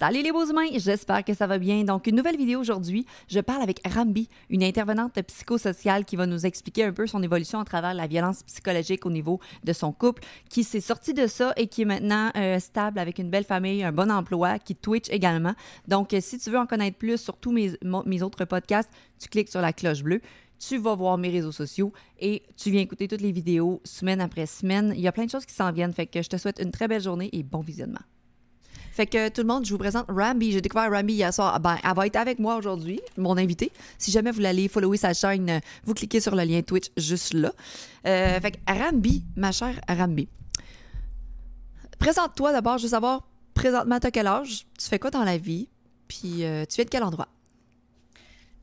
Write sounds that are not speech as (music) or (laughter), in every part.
Salut les beaux humains, j'espère que ça va bien. Donc, une nouvelle vidéo aujourd'hui. Je parle avec Rambi, une intervenante psychosociale qui va nous expliquer un peu son évolution à travers la violence psychologique au niveau de son couple, qui s'est sorti de ça et qui est maintenant euh, stable avec une belle famille, un bon emploi, qui Twitch également. Donc, euh, si tu veux en connaître plus sur tous mes, mes autres podcasts, tu cliques sur la cloche bleue tu vas voir mes réseaux sociaux et tu viens écouter toutes les vidéos semaine après semaine. Il y a plein de choses qui s'en viennent. Fait que je te souhaite une très belle journée et bon visionnement. Fait que tout le monde, je vous présente Rambi. J'ai découvert Rambi hier soir. Ben, elle va être avec moi aujourd'hui, mon invité. Si jamais vous aller follower sa chaîne, vous cliquez sur le lien Twitch juste là. Euh, fait que Rambi, ma chère Rambi. Présente-toi d'abord, je veux savoir, présentement, à quel âge? Tu fais quoi dans la vie? Puis euh, tu viens de quel endroit?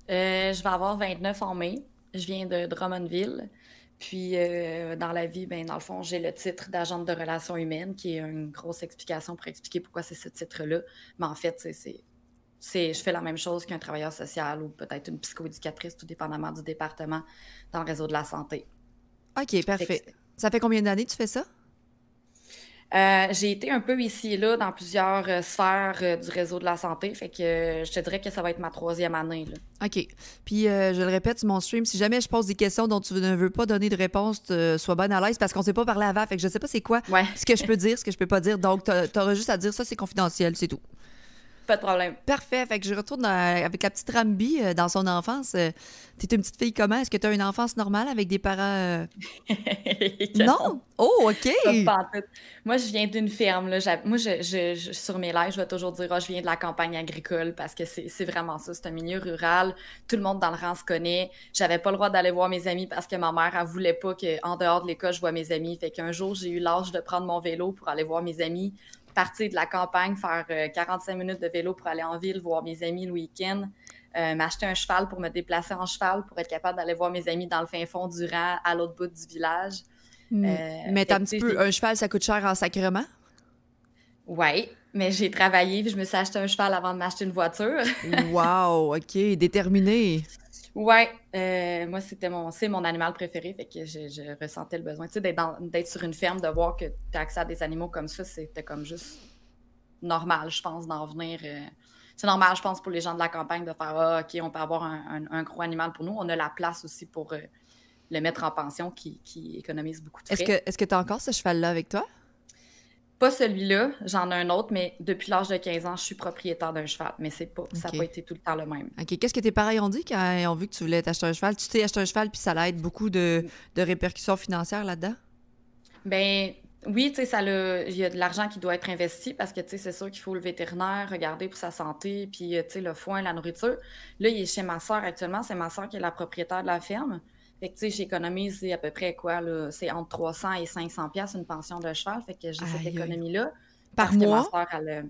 Euh, je vais avoir 29 en mai. Je viens de Drummondville. Puis, euh, dans la vie, ben, dans le fond, j'ai le titre d'agente de relations humaines, qui est une grosse explication pour expliquer pourquoi c'est ce titre-là. Mais en fait, c'est, c'est, je fais la même chose qu'un travailleur social ou peut-être une psychoéducatrice, tout dépendamment du département dans le réseau de la santé. OK, parfait. Ça fait combien d'années que tu fais ça? Euh, j'ai été un peu ici et là dans plusieurs euh, sphères euh, du réseau de la santé, fait que je te dirais que ça va être ma troisième année. Là. OK. Puis je le répète sur mon stream, si jamais je pose des questions dont tu ne veux pas donner de réponse, sois bonne à l'aise parce qu'on ne s'est pas parlé avant, fait que je sais pas c'est quoi ce que je peux dire, ce que je peux pas dire. Donc, tu auras juste à dire ça, c'est confidentiel, c'est tout. Pas de problème. Parfait. Fait que je retourne avec la petite Rambi euh, dans son enfance. Euh, t'es une petite fille comment? Est-ce que tu as une enfance normale avec des parents. Euh? (laughs) non? Oh, OK. Moi, je viens d'une ferme. Là. Moi, je, sur mes lives, je vais toujours dire oh, je viens de la campagne agricole parce que c'est vraiment ça. C'est un milieu rural. Tout le monde dans le rang se connaît. J'avais pas le droit d'aller voir mes amis parce que ma mère, elle voulait pas qu'en dehors de l'école, je vois mes amis. Fait qu'un jour, j'ai eu l'âge de prendre mon vélo pour aller voir mes amis partir de la campagne, faire 45 euh, minutes de vélo pour aller en ville, voir mes amis le week-end, euh, m'acheter un cheval pour me déplacer en cheval pour être capable d'aller voir mes amis dans le fin fond du rang à l'autre bout du village. Hmm. Euh, mais un petit peu, un cheval, ça coûte cher en sacrement? Oui, mais j'ai travaillé, puis je me suis acheté un cheval avant de m'acheter une voiture. wow, OK, déterminé. (laughs) Ouais, euh, moi c'était mon c'est mon animal préféré, fait que je, ressentais le besoin, tu sais, d'être sur une ferme, de voir que tu as accès à des animaux comme ça, c'était comme juste normal, je pense, d'en venir. Euh, c'est normal, je pense, pour les gens de la campagne de faire ah, OK, on peut avoir un, gros animal pour nous. On a la place aussi pour euh, le mettre en pension qui, qui économise beaucoup de frais. Est-ce que tu as encore ce cheval-là avec toi? Pas celui-là, j'en ai un autre, mais depuis l'âge de 15 ans, je suis propriétaire d'un cheval. Mais c'est pas, ça n'a pas été tout le temps le même. OK. Qu'est-ce que tes parents ont dit quand ils ont vu que tu voulais t'acheter un cheval? Tu t'es acheté un cheval, puis ça aide beaucoup de, de répercussions financières là-dedans? Ben oui, tu sais, ça il y a de l'argent qui doit être investi parce que, tu sais, c'est sûr qu'il faut le vétérinaire, regarder pour sa santé, puis, tu sais, le foin, la nourriture. Là, il est chez ma soeur actuellement. C'est ma soeur qui est la propriétaire de la ferme. Fait que, tu sais, j'économise à peu près quoi, là? C'est entre 300 et 500 pièces une pension de cheval. Fait que j'ai cette économie-là. Par mois? Que ma soeur, elle...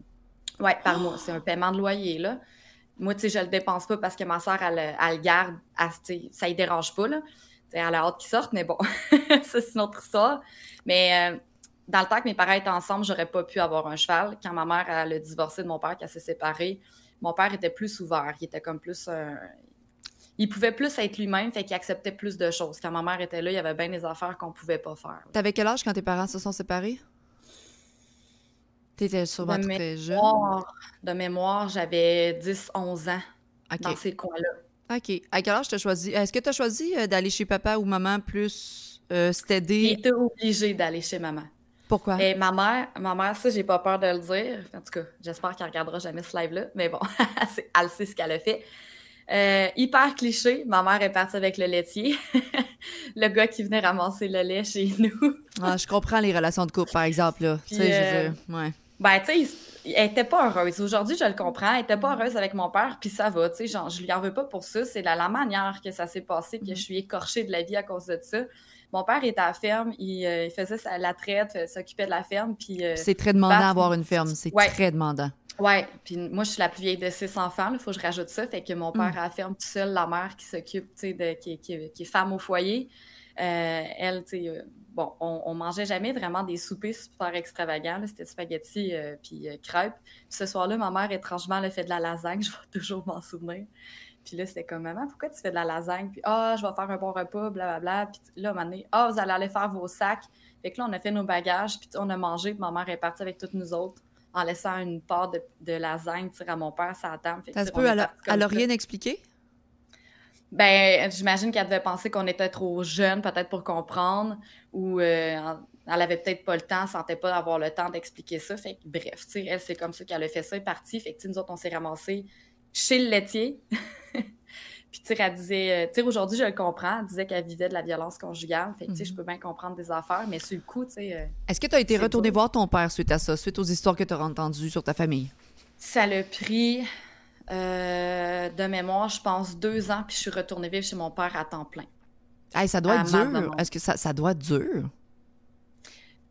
Ouais, par mois. C'est un paiement de loyer, là. Moi, tu sais, je le dépense pas parce que ma soeur, elle, elle le garde. Elle, ça ne dérange pas, là. sais, elle a hâte qu'il sorte, mais bon, (laughs) ça, c'est une autre histoire. Mais euh, dans le temps que mes parents étaient ensemble, j'aurais pas pu avoir un cheval. Quand ma mère, elle a divorcé de mon père, qu'elle s'est séparée, mon père était plus ouvert. Il était comme plus il pouvait plus être lui-même, fait qu'il acceptait plus de choses. Quand ma mère était là, il y avait bien des affaires qu'on pouvait pas faire. T'avais quel âge quand tes parents se sont séparés? T'étais sûrement très jeune. De mémoire, j'avais 10-11 ans dans ces coins-là. OK. À quel âge t'as choisi? Est-ce que tu as choisi euh, d'aller chez papa ou maman plus euh, J'ai été obligée d'aller chez maman. Pourquoi? Et ma mère, ma mère, ça, j'ai pas peur de le dire. En tout cas, j'espère qu'elle regardera jamais ce live-là. Mais bon, (laughs) elle sait ce qu'elle a fait. Euh, hyper cliché, ma mère est partie avec le laitier. (laughs) le gars qui venait ramasser le lait chez nous. (laughs) ah, je comprends les relations de couple, par exemple. Là. sais, je euh, ouais. Ben, tu sais, elle était pas heureuse. Aujourd'hui, je le comprends. Elle était pas heureuse avec mon père, puis ça va, tu sais, genre, je lui en veux pas pour ça. C'est la, la manière que ça s'est passé, que mm-hmm. je suis écorchée de la vie à cause de ça. Mon père était à la ferme, il, euh, faisait la traite, s'occupait de la ferme, puis... c'est très demandant d'avoir une ferme, c'est très demandant. Ouais, puis moi, je suis la plus vieille de six enfants, il faut que je rajoute ça. Fait que mon père mm. a ferme tout seul, la mère qui s'occupe, tu sais, de, qui, qui, est femme au foyer. Euh, elle, tu sais, euh, bon, on, on, mangeait jamais vraiment des soupers super extravagants. C'était spaghetti euh, puis crêpes. ce soir-là, ma mère, étrangement, elle a fait de la lasagne. (laughs) Je vais toujours m'en souvenir. Puis là, c'était comme, maman, pourquoi tu fais de la lasagne? Puis, ah, je vais faire un bon repas, blablabla. Puis là, donné, ah, vous allez aller faire vos sacs. Fait que là, on a fait nos bagages, puis on a mangé, puis ma mère est partie avec toutes nous autres en laissant une part de, de lasagne à mon père la table. Ça se peut, elle a rien expliqué? Ben, j'imagine qu'elle devait penser qu'on était trop jeune, peut-être pour comprendre, ou euh, elle avait peut-être pas le temps, sentait pas d'avoir le temps d'expliquer ça. Fait que, bref, tu sais, elle, c'est comme ça qu'elle a fait ça, elle est partie. Fait que, nous autres, on s'est ramassés chez le laitier. (laughs) Puis, tu sais, elle disait, euh, tu sais, aujourd'hui, je le comprends, elle disait qu'elle vivait de la violence conjugale. Fait que, tu sais, je mhm. peux bien comprendre des affaires, mais sur le coup, tu sais. Euh, Est-ce que tu as été retourné voir ton père suite à ça, suite aux histoires que tu as entendues sur ta famille? Ça l'a pris euh, de mémoire, je pense, deux ans, puis je suis retournée vivre chez mon père à temps plein. Hey, ça doit être dur. Est-ce que ça, ça doit être dur?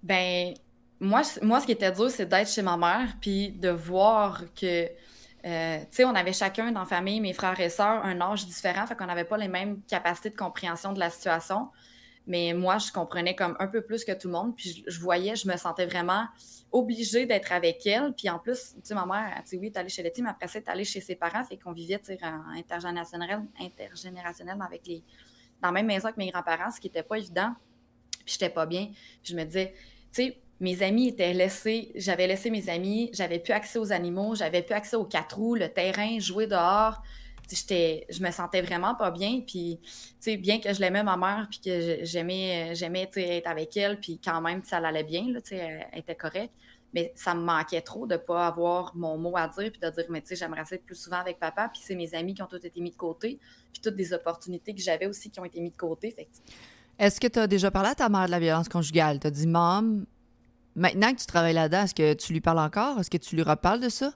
Ben, moi, moi, ce qui était dur, c'est d'être chez ma mère, puis de voir que, euh, tu sais, on avait chacun dans la famille, mes frères et sœurs, un âge différent, fait qu'on n'avait pas les mêmes capacités de compréhension de la situation. Mais moi, je comprenais comme un peu plus que tout le monde. Puis je, voyais, je me sentais vraiment obligée d'être avec elle. Puis en plus, tu sais, ma mère, tu sais, oui, t'es allée chez Letty, mais après ça, t'es allée chez ses parents. Fait qu'on vivait, tu sais, intergénérationnel, avec les, dans la même maison que mes grands-parents, ce qui n'était pas évident. Puis j'étais pas bien. Je me disais, tu sais, mes amis étaient laissés, j'avais laissé mes amis, j'avais plus accès aux animaux, j'avais plus accès aux quatre roues, le terrain, jouer dehors je me sentais vraiment pas bien. Puis, bien que je l'aimais ma mère, puis que j'aimais, j'aimais être avec elle, puis quand même, ça allait bien, là, elle, était correcte. Mais ça me manquait trop de ne pas avoir mon mot à dire, puis de dire, mais tu sais, j'aimerais être plus souvent avec papa. Puis c'est mes amis qui ont tous été mis de côté, puis toutes des opportunités que j'avais aussi qui ont été mis de côté. Est-ce que tu as déjà parlé à ta mère de la violence conjugale? Tu as dit, maman, maintenant que tu travailles là-dedans, est-ce que tu lui parles encore? Est-ce que tu lui reparles de ça?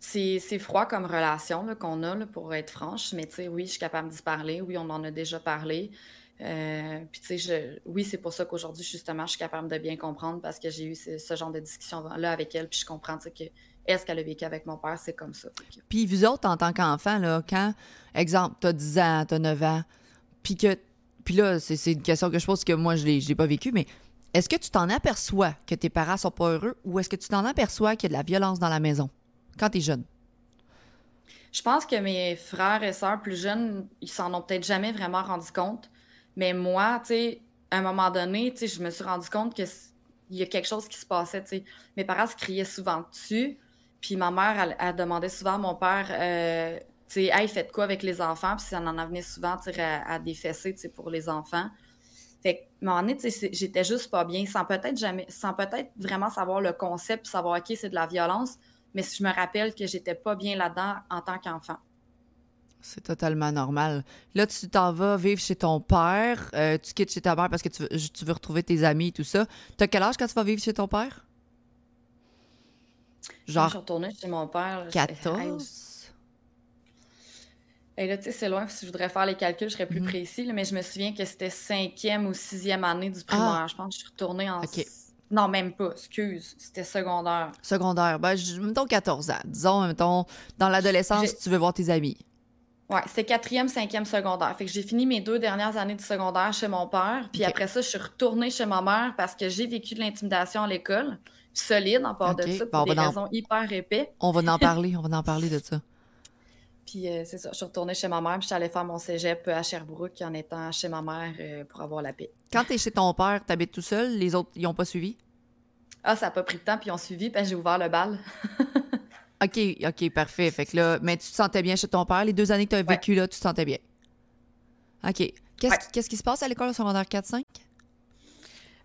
C'est froid comme relation qu'on a, pour être franche, mais tu sais, oui, je suis capable d'y parler. Oui, on en a déjà parlé. Euh, puis tu sais, oui, c'est pour ça qu'aujourd'hui, justement, je suis capable de bien comprendre parce que j'ai eu ce, genre de discussion-là avec elle, puis je comprends que est-ce qu'elle a vécu avec mon père, c'est comme ça. Puis vous autres, en tant qu'enfant, là, quand, exemple, t'as 10 ans, t'as 9 ans, puis que, puis là, c'est une question que je pose que moi, je l'ai pas vécu, mais est-ce que tu t'en aperçois que tes parents sont pas heureux ou est-ce que tu t'en aperçois qu'il y a de la violence dans la maison? quand tu es jeune? Je pense que mes frères et sœurs plus jeunes, ils s'en ont peut-être jamais vraiment rendu compte. Mais moi, tu sais, à un moment donné, tu je me suis rendu compte qu'il y a quelque chose qui se passait. Mes parents se criaient souvent dessus. Puis ma mère, elle, demandait souvent à mon père, euh, tu sais, hey, faites quoi avec les enfants? Puis ça en en venait souvent, à, à tu sais, pour les enfants. Fait que, à un moment j'étais juste pas bien, sans peut-être jamais, sans peut-être vraiment savoir le concept, savoir, OK, c'est de la violence mais je me rappelle que j'étais pas bien là-dedans en tant qu'enfant. C'est totalement normal. Là, tu t'en vas vivre chez ton père. Euh, tu quittes chez ta mère parce que tu veux, retrouver tes amis et tout ça. Tu as quel âge quand tu vas vivre chez ton père? Genre. Je suis retournée chez mon père. 14? Et là, tu sais, c'est loin. Si je voudrais faire les calculs, je serais plus mhm. précis. mais je me souviens que c'était cinquième ou sixième année du primaire. Ah. Je pense que je suis retournée en non, même pas, excuse. C'était secondaire. Secondaire. Ben, je, mettons 14 ans. Disons, mettons, dans l'adolescence, tu veux voir tes amis. Ouais, c'était quatrième, cinquième secondaire. Fait que j'ai fini mes deux dernières années du secondaire chez mon père. Puis après ça, je suis retournée chez ma mère parce que j'ai vécu de l'intimidation à l'école. Solide en part de ça, pour des raisons hyper épais. On va en parler, on va en parler de ça. Puis euh, c'est ça, je suis retournée chez ma mère, puis je suis allée faire mon cégep à Sherbrooke en étant chez ma mère euh, pour avoir la paix. Quand tu es chez ton père, tu habites tout seul, les autres, ils n'ont pas suivi? Ah, ça n'a pas pris de temps, puis ils ont suivi, puis j'ai ouvert le bal. (laughs) OK, OK, parfait. Fait que là, mais tu te sentais bien chez ton père? Les deux années que tu as vécu là, tu te sentais bien? OK. Qu'est-ce qui se passe à l'école secondaire 4-5?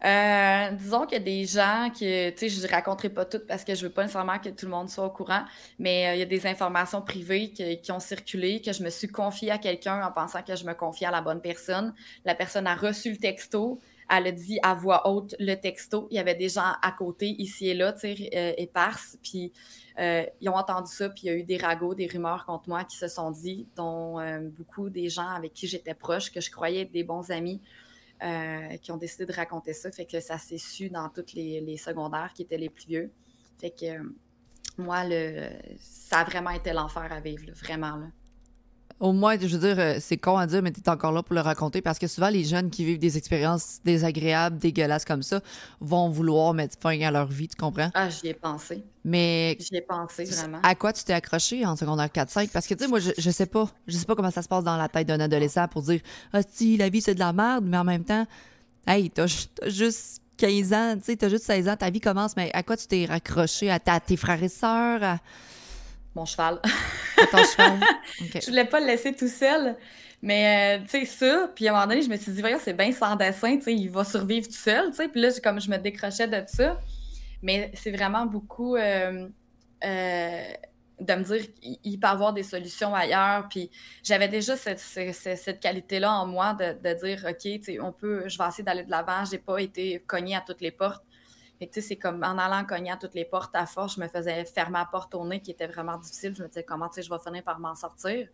Euh, disons qu'il y a des gens que, tu sais, je ne raconterai pas toutes parce que je veux pas nécessairement que tout le monde soit au courant, mais euh, il y a des informations privées qui, ont circulé, que je me suis confiée à quelqu'un en pensant que je me confiais à la bonne personne. La personne a reçu le texto, elle a dit à voix haute le texto. Il y avait des gens à côté, ici et là, tu sais, euh, éparses. Puis euh, ils ont entendu ça, puis il y a eu des ragots, des rumeurs contre moi qui se sont dit, dont euh, beaucoup des gens avec qui j'étais proche, que je croyais être des bons amis, qui ont décidé de raconter ça. Fait que ça s'est su dans tous les, secondaires qui étaient les plus vieux. Fait que moi, le, ça a vraiment été l'enfer à vivre, vraiment. Là au moins, je veux dire, euh, c'est con à dire, mais tu es encore là pour le raconter parce que souvent, les jeunes qui vivent des expériences désagréables, dégueulasses comme ça, vont vouloir mettre fin à leur vie, tu comprends? Ah, j'y ai pensé. Mais. J'y ai pensé, vraiment. À quoi tu t'es accroché en secondaire 4-5? Parce que, tu sais, moi, je, je sais pas. Je sais pas comment ça se passe dans la tête d'un adolescent pour dire, ah, si, la vie, c'est de la merde, mais en même temps, hey, t'as juste 15 ans, tu sais, t'as juste 16 ans, ta vie commence, mais à quoi tu t'es raccroché? À, tes frères et sœurs? Mon cheval. ton cheval? (laughs) Je voulais pas le laisser tout seul. Mais, euh, tu sais, ça, puis à un moment donné, je me suis dit, voyons, c'est bien sans dessin, tu sais, il va survivre tout seul, tu sais. Puis là, comme je me décrochais de ça. Mais c'est vraiment beaucoup euh, euh, de me dire qu'il peut y avoir des solutions ailleurs. Puis j'avais déjà cette, cette, qualité-là en moi de, de dire, OK, tu sais, on peut, je vais essayer d'aller de l'avant. J'ai pas été cognée à toutes les portes. Fait tu sais, c'est comme en allant cogner à toutes les portes à force, je me faisais fermer la porte au nez qui était vraiment difficile. Je me disais, comment, tu sais, je vais finir par m'en sortir?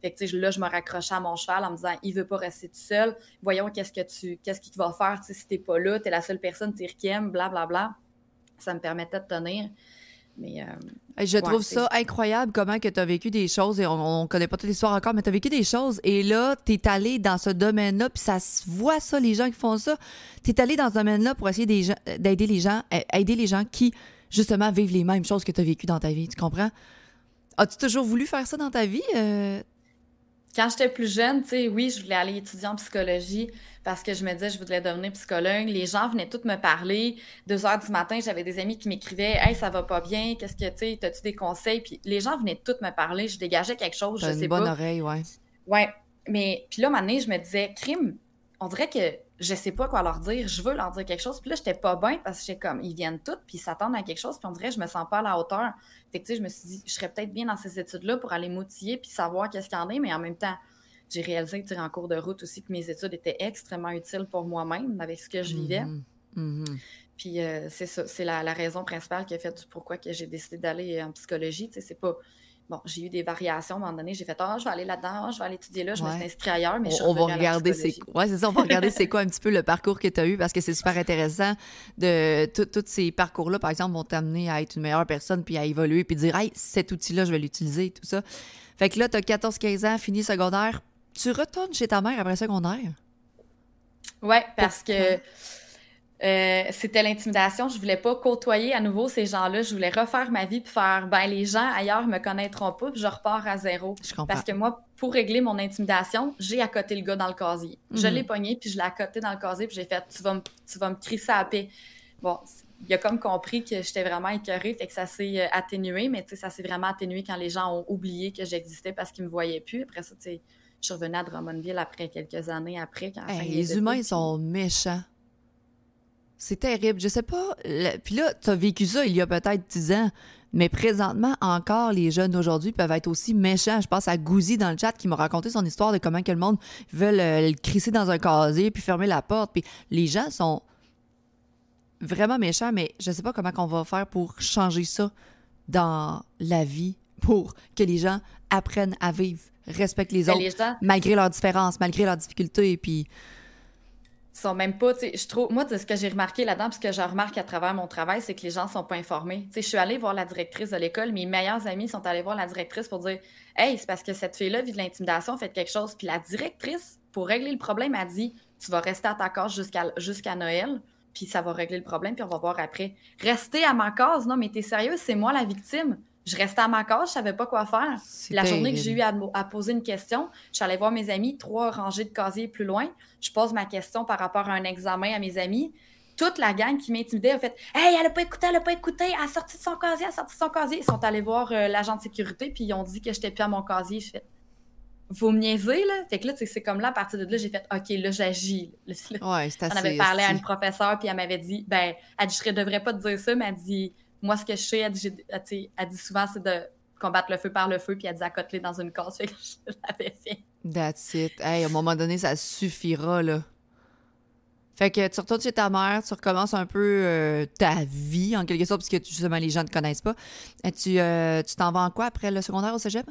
Fait que, là, je me raccrochais à mon cheval en me disant, il veut pas rester tout seul. Voyons qu'est-ce que tu, qu'est-ce qu'il va faire, si t'es pas là, t'es la seule personne, t'es qui aime, blablabla. Bla. Ça me permettait de tenir. Mais, euh, je trouve ça incroyable comment que tu as vécu des choses et on, ne connaît pas toute l'histoire encore, mais tu as vécu des choses et là, tu es allé dans ce domaine-là, puis ça se voit ça, les gens qui font ça. Tu es allé dans ce domaine-là pour essayer d'aider les gens, aider les gens qui, justement, vivent les mêmes choses que tu as vécues dans ta vie. Tu comprends? As-tu toujours voulu faire ça dans ta vie? Euh, quand j'étais plus jeune, tu sais, oui, je voulais aller étudier en psychologie parce que je me disais je voudrais devenir psychologue. Les gens venaient tous me parler. Deux heures du matin, j'avais des amis qui m'écrivaient Hey, ça va pas bien, qu'est-ce que tu sais, as-tu des conseils? Puis les gens venaient tous me parler, je dégageais quelque chose, je sais pas. une bonne oreille, ouais. Ouais. Mais puis là, un moment je me disais, crime, on dirait que je sais pas quoi leur dire, je veux leur dire quelque chose. Puis là, j'étais pas bien parce que j'étais comme, ils viennent tous, puis ils s'attendent à quelque chose, puis on dirait, je me sens pas à la hauteur. Fait que, tu sais, je me suis dit, je serais peut-être bien dans ces études-là pour aller m'outiller, puis savoir qu'est-ce qu'il y en a, mais en même temps, j'ai réalisé en cours de route aussi que mes études étaient extrêmement utiles pour moi-même avec ce que je vivais. Mm-hmm. Mm-hmm. Puis euh, c'est ça, c'est la, raison principale qui a fait du pourquoi que j'ai décidé d'aller en psychologie. Tu sais, c'est pas. Bon, j'ai eu des variations à un moment donné. J'ai fait Ah, je vais aller là-dedans, je vais aller étudier là, je me suis inscrite ailleurs, mais je on, va regarder c'est ouais, c'est ça, on va regarder c'est quoi un petit peu le parcours que tu as eu parce que c'est super (laughs) intéressant de tous ces parcours-là, par exemple, vont t'amener à être une meilleure personne puis à évoluer puis dire Hey, cet outil-là, je vais l'utiliser, tout ça. Fait que là, tu as 14-15 ans, fini secondaire, tu retournes chez ta mère après secondaire? Oui, parce que euh, c'était l'intimidation. Je voulais pas côtoyer à nouveau ces gens-là. Je voulais refaire ma vie puis faire ben les gens ailleurs me connaîtront pas puis je repars à zéro. parce que moi, pour régler mon intimidation, j'ai accoté le gars dans le casier. Je mhm. l'ai pogné puis je l'ai accoté dans le casier puis j'ai fait tu vas me tu vas me crisser à paix. Bon, il a comme compris que j'étais vraiment écœurée, fait que ça s'est euh, atténué, mais ça s'est vraiment atténué quand les gens ont oublié que j'existais parce qu'ils me voyaient plus. Après ça, tu sais je suis revenue à Drummondville après quelques années après. Quand les humains, ils sont méchants. C'est terrible. Je sais pas. Puis là, tu as vécu ça il y a peut-être 10 ans. Mais présentement, encore, les jeunes d'aujourd'hui peuvent être aussi méchants. Je pense à Gouzi dans le chat qui m'a raconté son histoire de comment que le monde veut le, crisser dans un casier puis fermer la porte. Puis les gens sont vraiment méchants, mais je sais pas comment on va faire pour changer ça dans la vie, pour que les gens apprennent à vivre respectent les autres, malgré leurs différences, malgré leurs difficultés, puis sont même pas, je trouve, moi, ce que j'ai remarqué là-dedans, parce que je remarque à travers mon travail, c'est que les gens sont pas informés. Tu sais, je suis allée voir la directrice de l'école, mes meilleurs amis sont allés voir la directrice pour dire, hey, c'est parce que cette fille-là vit de l'intimidation, fait quelque chose. Puis la directrice, pour régler le problème, a dit, tu vas rester à ta case jusqu'à jusqu'à Noël, puis ça va régler le problème, puis on va voir après. Rester à ma case, non, mais t'es sérieux, c'est moi la victime je restais à ma case, je savais pas quoi faire. La journée que j'ai eu à, poser une question, je suis allée voir mes amis, trois rangées de casiers plus loin. Je pose ma question par rapport à un examen à mes amis. Toute la gang qui m'intimidait a fait Hey, elle a pas écouté, elle a pas écouté, elle a sorti de son casier, elle a sorti de son casier. Ils sont allés voir euh, l'agent de sécurité, puis ils ont dit que j'étais plus à mon casier. Je fais Vous me niaisez, là? Fait que là, c'est comme là, à partir de là, j'ai fait OK, là, j'agis. Ouais, c'est assez. On avait parlé à une professeure, puis elle m'avait dit Ben, elle dit, je devrais pas te dire ça, mais elle dit moi, ce que je sais, elle dit, souvent, c'est de combattre le feu par le feu, puis elle dit à dans une case. (laughs) Fait que je l'avais fait. That's it. Hey, à un moment donné, ça suffira, là. Fait que tu retournes chez ta mère, tu recommences un peu euh, ta vie, en quelque sorte, parce que justement, les gens ne te connaissent pas. Et tu euh, tu t'en vas en quoi après le secondaire au cégep?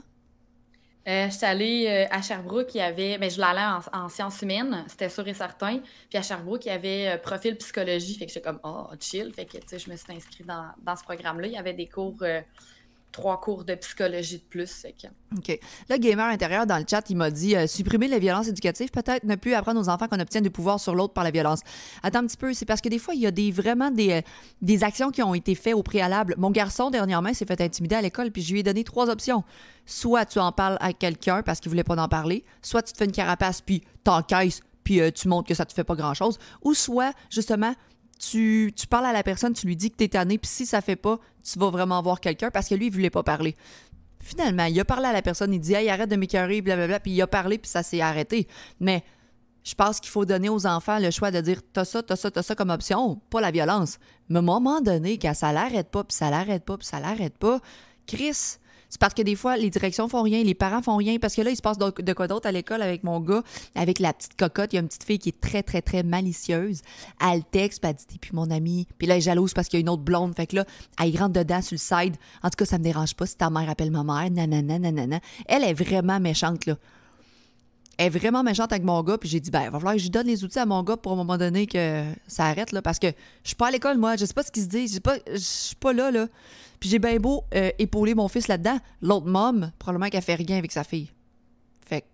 Euh, je suis allée euh, à Sherbrooke, il y avait, ben, je aller en, sciences humaines, c'était sûr et certain. Puis à Sherbrooke, il y avait euh, profil psychologie, fait que j'étais comme, oh, chill. Fait que, tu sais, je me suis inscrite dans, dans ce programme-là. Il y avait des cours trois cours de psychologie de plus. OK. Le gamer intérieur dans le chat, il m'a dit euh, supprimer les violences éducatives, peut-être ne plus apprendre aux enfants qu'on obtient du pouvoir sur l'autre par la violence. Attends un petit peu, c'est parce que des fois, il y a des, vraiment des, euh, des actions qui ont été faites au préalable. Mon garçon, dernièrement, s'est fait intimider à l'école, puis je lui ai donné trois options. Soit tu en parles à quelqu'un parce qu'il voulait pas en parler, soit tu te fais une carapace, puis t'encaisses, puis euh, tu montres que ça te fait pas grand-chose, ou soit, justement, tu, tu parles à la personne, tu lui dis que t'es tanné, puis si ça fait pas, tu vas vraiment voir quelqu'un parce que lui, il voulait pas parler. Finalement, il a parlé à la personne, il dit Hey, arrête de m'écœurer, blablabla, puis il a parlé, puis ça s'est arrêté. Mais je pense qu'il faut donner aux enfants le choix de dire T'as ça, t'as ça, t'as ça comme option, pas la violence. Mais à un moment donné, quand ça l'arrête pas, puis ça l'arrête pas, puis ça l'arrête pas, Chris, c'est parce que des fois, les directions font rien, les parents font rien. Parce que là, il se passe de quoi d'autre à l'école avec mon gars, avec la petite cocotte. Il y a une petite fille qui est très, très, très malicieuse. Elle texte, puis elle dit T'es plus mon amie. Puis là, elle est jalouse parce qu'il y a une autre blonde. Fait que là, elle rentre dedans sur le side. En tout cas, ça me dérange pas si ta mère appelle ma mère. Nanana, nanana. Elle est vraiment méchante, là elle est vraiment méchante avec mon gars, puis j'ai dit, ben, il va falloir que je donne les outils à mon gars pour à un moment donné que ça arrête, là, parce que je suis pas à l'école, moi, je sais pas ce qu'ils se dit, je sais pas, je suis pas là, là. Puis j'ai bien beau euh, épauler mon fils là-dedans, l'autre mom, probablement qu'elle fait rien avec sa fille. Fait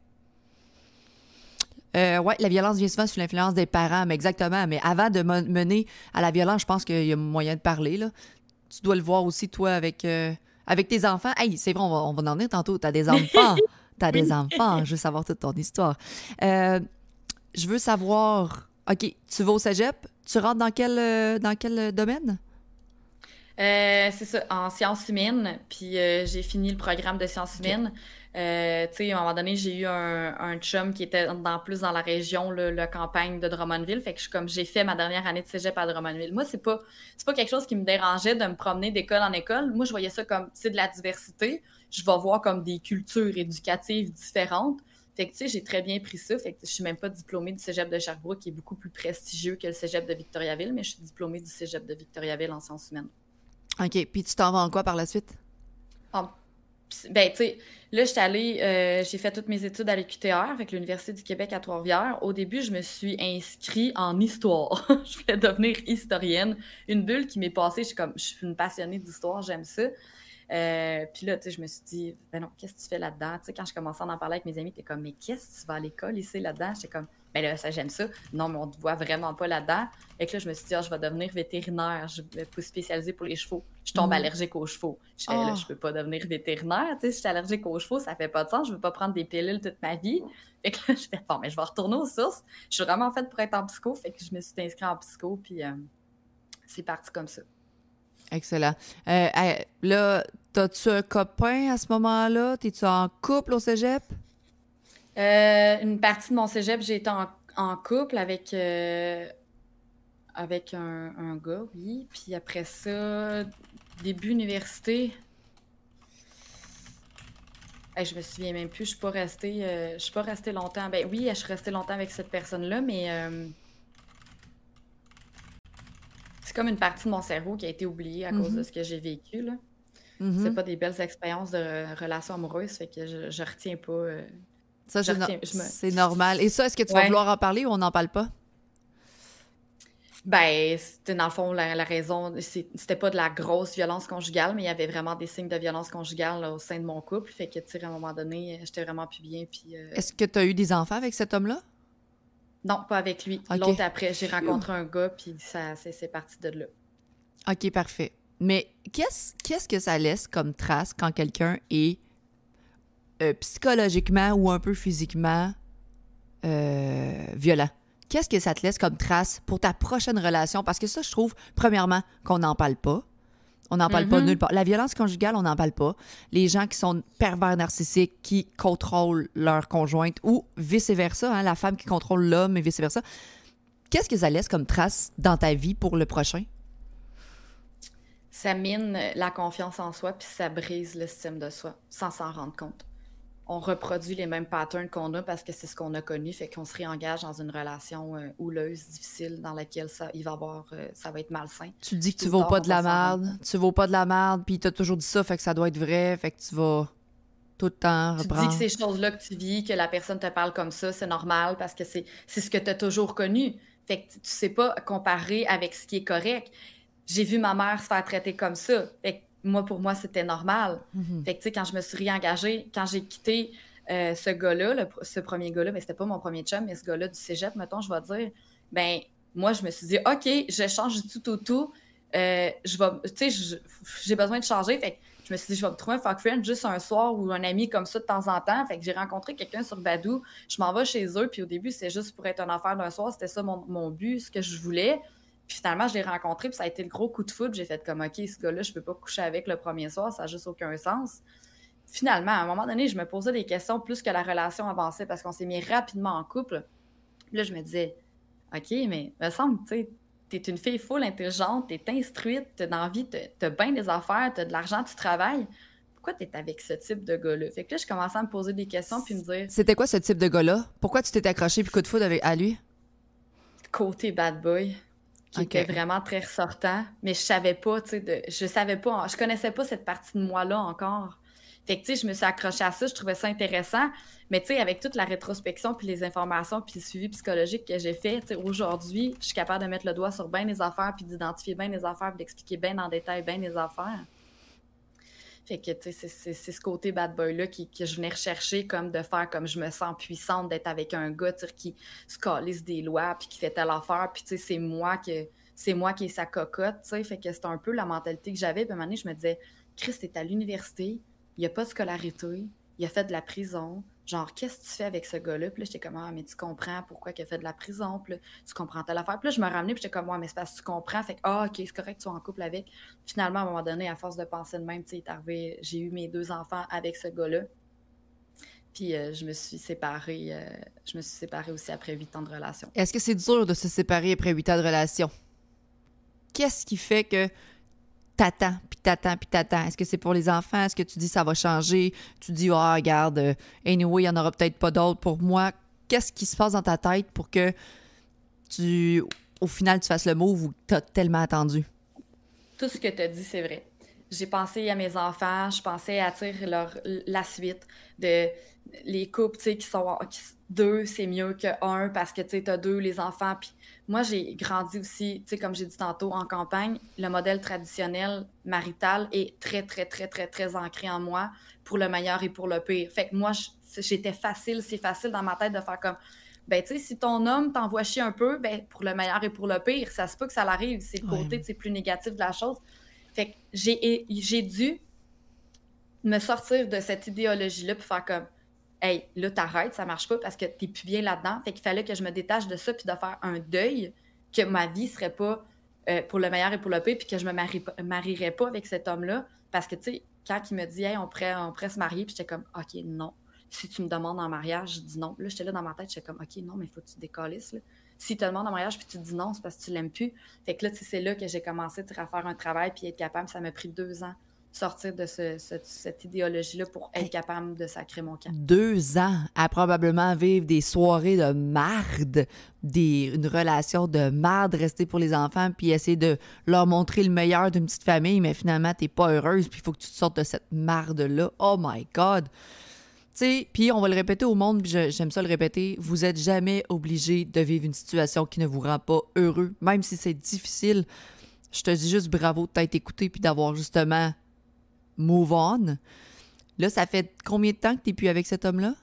euh, ouais, la violence vient souvent sous l'influence des parents, mais exactement. Mais avant de mener à la violence, je pense qu'il y a moyen de parler, là. Tu dois le voir aussi, toi, avec, euh, avec tes enfants. Hey, c'est vrai, on va, on va en venir tantôt. T'as des enfants. (laughs) T'as des enfants. Je veux savoir toute ton histoire. Euh, je veux savoir, OK, tu vas au cégep? Tu rentres dans quel, dans quel domaine? Euh, c'est ça, en sciences humaines. Puis j'ai fini le programme de sciences humaines. tu sais, à un moment donné, j'ai eu un, un, chum qui était dans, plus dans la région, la campagne de Drummondville. Fait que je, comme j'ai fait ma dernière année de cégep à Drummondville. Moi, c'est pas, pas quelque chose qui me dérangeait de me promener d'école en école. Moi, je voyais ça comme, c'est de la diversité je vais voir comme des cultures éducatives différentes. Fait que, tu sais, j'ai très bien pris ça. Fait que je suis même pas diplômée du cégep de Sherbrooke, qui est beaucoup plus prestigieux que le cégep de Victoriaville, mais je suis diplômée du cégep de Victoriaville en sciences humaines. OK. Puis tu t'en vas en quoi par la suite? Ben, tu sais, là, je suis allée, euh, j'ai fait toutes mes études à l'UQTR, avec l'Université du Québec à Trois-Rivières. Au début, je me suis inscrite en histoire. (laughs) je voulais devenir historienne. Une bulle qui m'est passée, je suis comme, je suis une passionnée d'histoire, j'aime ça. Euh, puis là, tu sais, je me suis dit, ben non, qu'est-ce que tu fais là-dedans? Tu sais, quand je commençais à en parler avec mes amis, t'es comme, mais qu'est-ce que tu vas à l'école ici là-dedans? J'étais comme, ben là, ça, j'aime ça. Non, mais on te voit vraiment pas là-dedans. Et que là, je me suis dit, ah, je vais devenir vétérinaire, je vais spécialiser pour les chevaux. Je tombe mm. allergique aux chevaux. Je fais, là, oh. je peux pas devenir vétérinaire. Tu sais, si je suis allergique aux chevaux, ça fait pas de sens. Je veux pas prendre des pilules toute ma vie. Fait que là, (laughs) je fais, bon, mais je vais retourner aux sources. Je suis vraiment faite pour être en psycho. Fait que je me suis inscrite en psycho, puis euh, c'est parti comme ça. Excellent. Euh, là, as-tu un copain à ce moment-là? T'es-tu en couple au cégep? Euh, une partie de mon cégep, j'ai été en, couple avec, euh, avec un, gars, oui. Puis après ça, début université. je me souviens même plus, je suis pas restée, suis pas restée longtemps. Ben oui, je suis restée longtemps avec cette personne-là, mais comme une partie de mon cerveau qui a été oubliée à cause de mm-hmm. ce que j'ai vécu. Là. Mm-hmm. C'est pas des belles expériences de relations amoureuses, fait que je, je retiens pas. Euh, ça, c'est normal. Et ça, est-ce que tu vas vouloir en parler ou on n'en parle pas? Ben, c'était dans le fond la, raison. C'était pas de la grosse violence conjugale, mais il y avait vraiment des signes de violence conjugale au sein de mon couple. Fait que, tu à un moment donné, j'étais vraiment plus bien. Puis. Euh, est-ce que tu as eu des enfants avec cet homme-là? Non, pas avec lui. L'autre après, j'ai rencontré un gars, puis ça, c'est parti de là. OK, parfait. Mais qu'est-ce qu'est-ce que ça laisse comme trace quand quelqu'un est euh, psychologiquement ou un peu physiquement euh, violent? Qu'est-ce que ça te laisse comme trace pour ta prochaine relation? Parce que ça, je trouve, premièrement, qu'on n'en parle pas. On n'en parle pas mm-hmm. nulle part. La violence conjugale, on n'en parle pas. Les gens qui sont pervers narcissiques, qui contrôlent leur conjointe ou vice-versa, hein, la femme qui contrôle l'homme et vice-versa. Qu'est-ce que ça laisse comme trace dans ta vie pour le prochain? Ça mine la confiance en soi puis ça brise l'estime de soi sans s'en rendre compte on reproduit les mêmes patterns qu'on a parce que c'est ce qu'on a connu, fait qu'on se réengage dans une relation euh, houleuse, difficile, dans laquelle ça, il va avoir, euh, ça va être malsain. Tu dis que tu vaux pas de la merde, tu vaux pas de la merde, puis t'as toujours dit ça, fait que ça doit être vrai, fait que tu vas tout le temps reprendre. Tu dis que ces choses-là que tu vis, que la personne te parle comme ça, c'est normal parce que c'est ce que tu as toujours connu. Fait que tu sais pas comparer avec ce qui est correct. J'ai vu ma mère se faire traiter comme ça. Fait que moi, pour moi, c'était normal. Mhm. Fait que, tu sais, quand je me suis réengagée, quand j'ai quitté euh, ce gars-là, ce premier gars-là, mais c'était pas mon premier chum, mais ce gars-là du cégep, mettons, je vais dire, ben moi, je me suis dit, OK, je change du tout au tout. Euh, je vais, tu sais, j'ai besoin de changer. Fait que je me suis dit, je vais me trouver un fuck friend juste un soir ou un ami comme ça de temps en temps. Fait que j'ai rencontré quelqu'un sur Badou. Je m'en vais chez eux. Puis au début, c'était juste pour être un affaire d'un soir. C'était ça mon, mon, but, ce que je voulais. Puis finalement, je l'ai rencontré, puis ça a été le gros coup de foudre. J'ai fait comme, OK, ce gars-là, je peux pas coucher avec le premier soir, ça n'a juste aucun sens. Finalement, à un moment donné, je me posais des questions plus que la relation avançait parce qu'on s'est mis rapidement en couple. Puis là, je me disais, OK, mais me semble, tu sais, t'es une fille full intelligente, t'es instruite, t'as envie, t'as bien des affaires, t'as de l'argent, tu travailles. Pourquoi t'es avec ce type de gars-là? Fait que là, je commençais à me poser des questions puis me dire. C'était quoi ce type de gars-là? Pourquoi tu t'es accroché puis coup de foudre avec, à lui? Côté bad boy qui était vraiment très ressortant, mais je savais pas, tu sais, de... je savais pas, je connaissais pas cette partie de moi-là encore. Fait que, tu sais, je me suis accrochée à ça, je trouvais ça intéressant, mais tu sais, avec toute la rétrospection, puis les informations, puis le suivi psychologique que j'ai fait, tu sais, aujourd'hui, je suis capable de mettre le doigt sur bien les affaires, puis d'identifier bien les affaires, puis d'expliquer bien en détail bien les affaires. Fait que, tu sais, c'est ce côté bad boy-là que je venais rechercher, comme de faire comme je me sens puissante, d'être avec un gars, qui se des lois, puis qui fait telle affaire, puis, tu sais, c'est moi que c'est moi qui ai sa cocotte, tu sais. Fait que c'était un peu la mentalité que j'avais. Puis à un moment donné, je me disais, Chris, t'es à l'université, il n'y a pas de scolarité, il a fait de la prison. Genre, qu'est-ce que tu fais avec ce gars-là? Puis là, j'étais comme, ah, mais tu comprends pourquoi il a fait de la prison. Puis là, tu comprends telle affaire. Puis là, je me ramenais, puis j'étais comme, ouais, mais c'est parce que tu comprends. Fait que, ah, OK, c'est correct, tu sois en couple avec. Finalement, à un moment donné, à force de penser de même, tu sais, j'ai eu mes deux enfants avec ce gars-là. Puis euh, je me suis séparée. Euh, je me suis séparée aussi après huit ans de relation. Est-ce que c'est dur de se séparer après huit ans de relation? Qu'est-ce qui fait que t'attends, puis t'attends, puis t'attends? Est-ce que c'est pour les enfants? Est-ce que tu dis ça va changer? Tu dis, ah, oh, regarde, euh, anyway, il n'y en aura peut-être pas d'autres pour moi. Qu'est-ce qui se passe dans ta tête pour que tu, au final, tu fasses le move ou t'as tellement attendu? Tout ce que tu as dit, c'est vrai. J'ai pensé à mes enfants, je pensais à leur, la suite de les couples, tu sais, qui sont deux, c'est mieux que un parce que tu as deux, les enfants, puis moi, j'ai grandi aussi, tu sais, comme j'ai dit tantôt, en campagne. Le modèle traditionnel marital est très, très, très, très, très ancré en moi pour le meilleur et pour le pire. Fait que moi, j'étais facile, c'est facile dans ma tête de faire comme, ben, tu sais, si ton homme t'envoie chier un peu, ben, pour le meilleur et pour le pire, ça se peut que ça l'arrive. C'est le côté, tu sais, plus négatif de la chose. Fait que j'ai dû me sortir de cette idéologie-là pour faire comme, hey, là, t'arrêtes, ça marche pas parce que t'es plus bien là-dedans. Fait qu'il fallait que je me détache de ça puis de faire un deuil, que ma vie serait pas euh, pour le meilleur et pour le pire, puis que je me marierais pas avec cet homme-là. Parce que, tu sais, quand il me dit, hey, on pourrait, on se marier, puis j'étais comme, OK, non. Si tu me demandes en mariage, je dis non. Là, j'étais là dans ma tête, j'étais comme, OK, non, mais faut que tu décollisses. Là. Si tu te demandes en mariage, puis tu dis non, c'est parce que tu l'aimes plus. Fait que là, c'est là que j'ai commencé à faire un travail, puis être capable. Ça m'a pris deux ans sortir de cette idéologie-là pour être capable de sacrer mon camp. Deux ans à probablement vivre des soirées de marde, des, une relation de marde, rester pour les enfants, puis essayer de leur montrer le meilleur d'une petite famille, mais finalement, t'es pas heureuse, puis il faut que tu te sortes de cette marde-là. Oh my God! sais, puis on va le répéter au monde, puis j'aime ça le répéter, vous êtes jamais obligé de vivre une situation qui ne vous rend pas heureux, même si c'est difficile. Je te dis juste bravo de t'être écouté puis d'avoir justement move on. Là, ça fait combien de temps que tu n'es plus avec cet homme-là?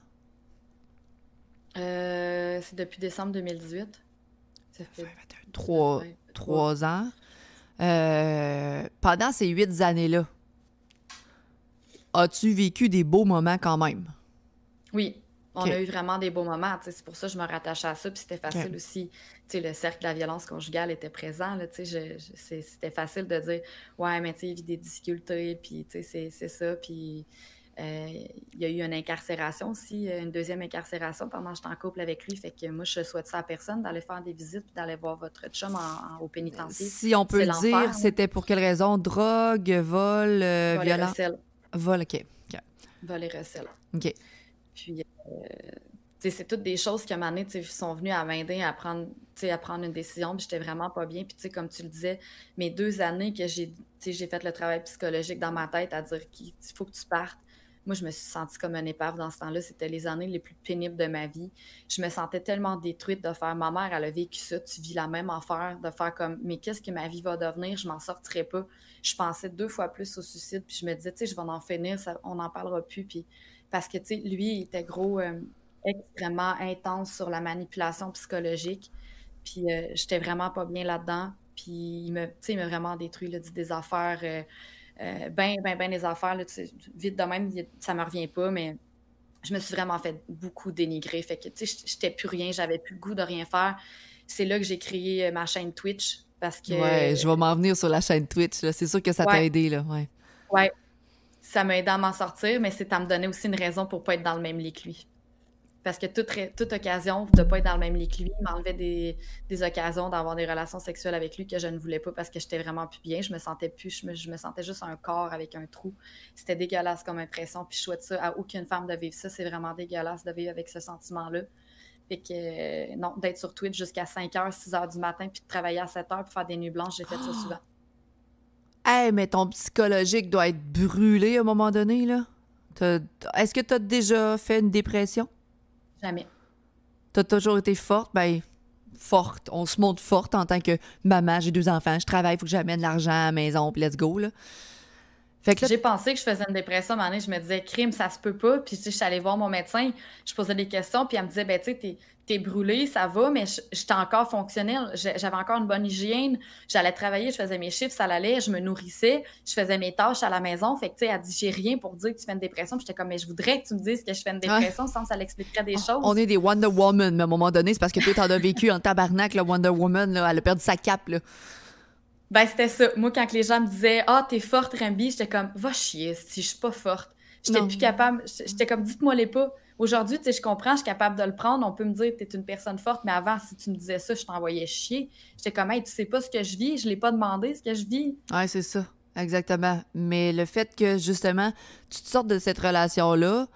Euh, c'est depuis décembre 2018. Ça fait trois, trois ans. Euh, pendant ces huit années-là, as-tu vécu des beaux moments quand même? Oui, on a eu vraiment des beaux moments. C'est pour ça que je me rattachais à ça. Puis c'était facile aussi. le cercle de la violence conjugale était présent. C'était facile de dire Ouais, mais il vit des difficultés. Puis c'est ça. Puis euh, il y a eu une incarcération aussi, une deuxième incarcération pendant que j'étais en couple avec lui. Fait que moi, je souhaite ça à personne d'aller faire des visites puis d'aller voir votre chum au pénitencier. Si on peut le dire, c'était pour quelle raison? Drogue, vol, euh, violence? Vol, OK. Vol et recel. OK. Puis, euh, c'est toutes des choses qui, à un moment donné, sont venues à m'aider à prendre, à prendre une décision. Puis, j'étais vraiment pas bien. Puis, comme tu le disais, mes deux années que j'ai fait le travail psychologique dans ma tête à dire qu'il faut que tu partes, moi, je me suis sentie comme un épave dans ce temps-là. C'était les années les plus pénibles de ma vie. Je me sentais tellement détruite de faire ma mère, elle a vécu ça, tu vis la même affaire, de faire comme, mais qu'est-ce que ma vie va devenir? Je m'en sortirai pas. Je pensais deux fois plus au suicide, puis je me disais, tu sais, je vais en finir, ça, on n'en parlera plus. Puis parce que, tu sais, lui, il était gros, euh, extrêmement intense sur la manipulation psychologique. Puis euh, j'étais vraiment pas bien là-dedans. Puis il m'a, il m'a vraiment détruit, là, dit des affaires, euh, ben, ben, ben des affaires, là, vite de même, ça me revient pas, mais je me suis vraiment fait beaucoup dénigrer. Fait que, tu sais, j'étais plus rien, j'avais plus le goût de rien faire. C'est là que j'ai créé ma chaîne Twitch Parce que. Ouais, je vais m'en venir sur la chaîne Twitch. C'est sûr que ça t'a aidé. Là. Ouais. ouais. Ça m'a aidé à m'en sortir, mais c'est à me donner aussi une raison pour pas être dans le même lit que lui. Parce que toute, toute occasion de pas être dans le même lit que lui m'enlevait des, des, occasions d'avoir des relations sexuelles avec lui que je ne voulais pas parce que j'étais vraiment plus bien. Je me sentais plus, je me, je me, sentais juste un corps avec un trou. C'était dégueulasse comme impression. Puis je souhaite ça à aucune femme de vivre ça. C'est vraiment dégueulasse de vivre avec ce sentiment-là. Fait que, euh, non, d'être sur Twitch jusqu'à 5h, 6h du matin, puis de travailler à 7h pour faire des nuits blanches, j'ai fait ça souvent. Hey, mais ton psychologique doit être brûlé à un moment donné, là. Est-ce que tu as déjà fait une dépression? Jamais. T'as toujours été forte? Ben, forte. On se montre forte en tant que maman, j'ai deux enfants, je travaille, il faut que j'amène de l'argent à la maison, puis let's go, là. J'ai pensé que je faisais une dépression, à un moment je me disais, crime, ça se peut pas. Puis, tu sais, je suis allée voir mon médecin, je posais des questions, puis elle me disait, ben, tu sais, t'es brûlée, ça va, mais j'étais encore fonctionnelle. J'avais encore une bonne hygiène. J'allais travailler, je faisais mes chiffres, ça allait, je me nourrissais, je faisais mes tâches à la maison. Fait que, tu sais, elle dit, j'ai rien pour dire que tu fais une dépression. J'étais comme, mais je voudrais que tu me dises que je fais une dépression, sans ça l'expliquerait des choses. On est des Wonder Woman, mais à un moment donné, c'est parce que tu t'en as vécu en tabarnak, la Wonder Woman, là, elle a perdu sa cape, là. Ben, c'était ça. Moi, quand les gens me disaient Ah, t'es forte, Rambi, j'étais comme Va chier, si je suis pas forte. J'étais plus capable. J'étais comme Dites-moi les pas. Aujourd'hui, tu sais, je comprends, je suis capable de le prendre. On peut me dire T'es une personne forte, mais avant, si tu me disais ça, je t'envoyais chier. J'étais comme Hey, tu sais pas ce que je vis, je l'ai pas demandé ce que je vis. Ouais, c'est ça. Exactement. Mais le fait que, justement, tu te sortes de cette relation-là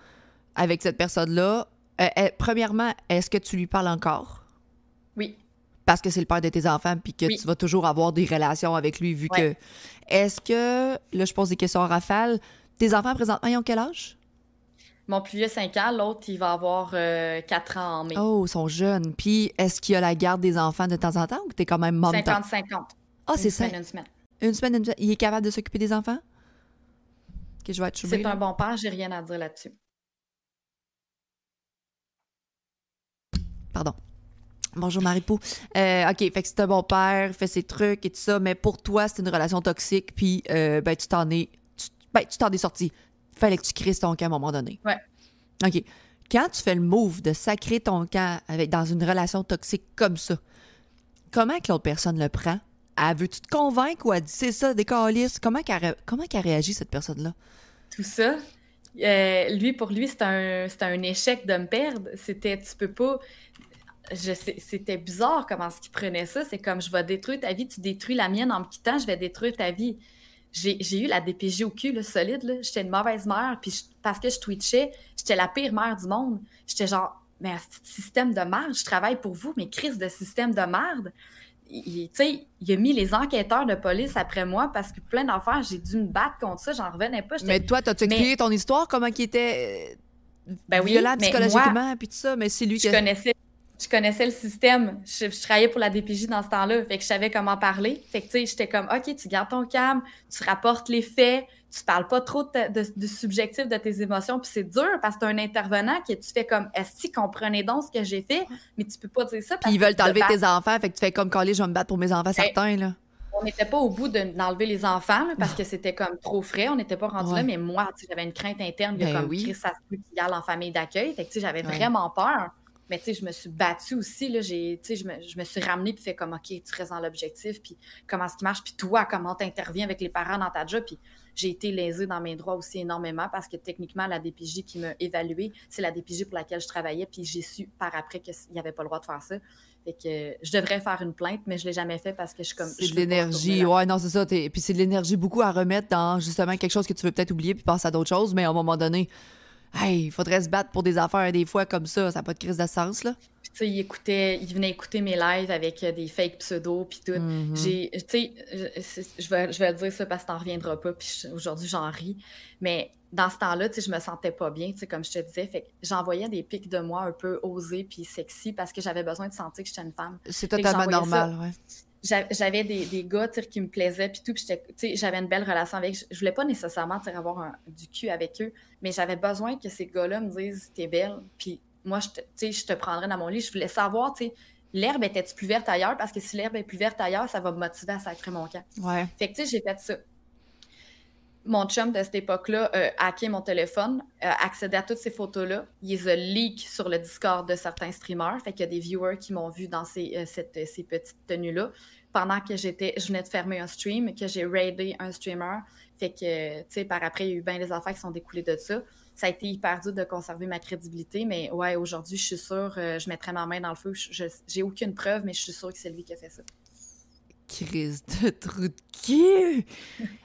avec cette personne-là, euh, euh, premièrement, est-ce que tu lui parles encore? Oui parce que c'est le père de tes enfants, puis que tu vas toujours avoir des relations avec lui, vu que. Est-ce que, là, je pose des questions à rafale, tes enfants présentement, ils ont quel âge? Mon plus vieux, 5 ans, l'autre, il va avoir 4 euh, ans en mai. Oh, ils sont jeunes. Puis, est-ce qu'il y a la garde des enfants de temps en temps ou t'es quand même mom 50-50. Ah, c'est ça. Une semaine. Une semaine, une semaine. Il est capable de s'occuper des enfants? Que je vais être C'est un bon père, j'ai rien à dire là-dessus. Pardon. Bonjour Maripou. Euh, OK, fait que c'est un bon père, fait ses trucs et tout ça, mais pour toi, c'est une relation toxique, puis euh, ben, tu t'en es. Tu, ben, tu t'en es sorti. Fallait que tu crises ton camp à un moment donné. Ouais. OK. Quand tu fais le move de sacrer ton camp avec, dans une relation toxique comme ça, comment que l'autre personne le prend? Elle veut-tu te convaincre ou elle dit c'est ça, des calices? Comment qu'elle, comment qu'elle réagit, cette personne-là? Tout ça, euh, lui, pour lui, c'était un, un, échec de me perdre. C'était, tu peux pas, c'était bizarre comment ce qu'il prenait ça. C'est comme je vais détruire ta vie, tu détruis la mienne en me quittant, je vais détruire ta vie. J'ai eu la DPJ au cul, là, solide. J'étais une mauvaise mère, puis parce que je twitchais, j'étais la pire mère du monde. J'étais genre, mais système de merde, je travaille pour vous, mais crise de système de merde. Tu sais, il a mis les enquêteurs de police après moi parce que plein d'affaires, j'ai dû me battre contre ça, j'en revenais pas. Mais toi, t'as-tu expliqué ton histoire, comment il était euh, ben oui, violent psychologiquement, puis tout ça, mais c'est lui qui... Je connaissais je connaissais le système. Je, travaillais pour la DPJ dans ce temps-là. Fait que je savais comment parler. Fait que, tu sais, j'étais comme, OK, tu gardes ton calme, tu rapportes les faits, tu parles pas trop de, subjectif de tes émotions. Puis c'est dur parce que t'as un intervenant qui tu fais comme, est-ce que comprenez donc ce que j'ai fait? Mais tu peux pas dire ça. Puis ils veulent t'enlever tes enfants. Fait que tu fais comme, Calais, je vais me battre pour mes enfants, ben, certains, là. On n'était pas au bout d'enlever les enfants parce que c'était comme trop frais. On n'était pas rendu là. Mais moi, j'avais une crainte interne de ben comme, Chris, ça se peut qu'il en famille d'accueil. Fait que, j'avais vraiment peur. Mais tu sais, je me suis battue aussi, là, j'ai, je me, je me suis ramenée puis fait comme, OK, tu restes dans l'objectif, puis comment qui marche, puis toi, comment tu interviens avec les parents dans ta job, puis j'ai été lésée dans mes droits aussi énormément parce que techniquement, la DPJ qui m'a évaluée, c'est la DPJ pour laquelle je travaillais, puis j'ai su par après qu'il n'y avait pas le droit de faire ça. Fait que je devrais faire une plainte, mais je l'ai jamais fait parce que je suis comme. C'est de l'énergie, ouais, non, c'est ça. Puis c'est de l'énergie beaucoup à remettre dans justement quelque chose que tu veux peut-être oublier puis passer à d'autres choses, mais à un moment donné, Hey, il faudrait se battre pour des affaires des fois comme ça, ça n'a pas de crise de sens, là. tu sais, il écoutait, il venait écouter mes lives avec euh, des fake pseudos, puis tout. Mm-hmm. J'ai, tu sais, je vais, je vais dire ça parce que t'en reviendras pas, puis aujourd'hui, j'en ris. Mais dans ce temps-là, tu sais, je me sentais pas bien, tu sais, comme je te disais. Fait que j'envoyais des pics de moi un peu osés puis sexy parce que j'avais besoin de sentir que j'étais une femme. C'est totalement normal, ouais j'avais des, des gars qui me plaisaient puis tout puis j'avais une belle relation avec je voulais pas nécessairement avoir du cul avec eux mais j'avais besoin que ces gars-là me disent t'es belle puis moi je te, je te prendrais dans mon lit. Je voulais savoir tu sais l'herbe était-tu plus verte ailleurs? Parce que si l'herbe est plus verte ailleurs ça va me motiver à sacrer mon camp. Ouais. Fait que tu sais j'ai fait ça mon chum de cette époque-là a hacké mon téléphone, a accédé à toutes ces photos-là. Il les a leak sur le Discord de certains streamers. Fait qu'il y a des viewers qui m'ont vu dans ces, ces petites tenues-là pendant que j'étais, je venais de fermer un stream, que j'ai raidé un streamer. Fait que, tu sais, par après, il y a eu bien des affaires qui sont découlées de ça. Ça a été hyper dur de conserver ma crédibilité, mais ouais, aujourd'hui, je suis sûre, euh, je mettrais ma main dans le feu. J'ai aucune preuve, mais je suis sûre que c'est lui qui a fait ça. Crise de trou de cul!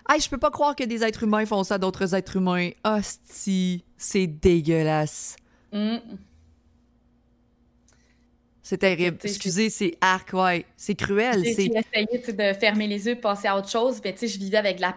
hey, je peux pas croire que des êtres humains font ça à d'autres êtres humains. Hostie, c'est dégueulasse. Mm. C'est terrible. Excusez, c'est arc, ouais. C'est cruel. J'ai essayé de fermer les yeux, de passer à autre chose. Mais je vivais avec la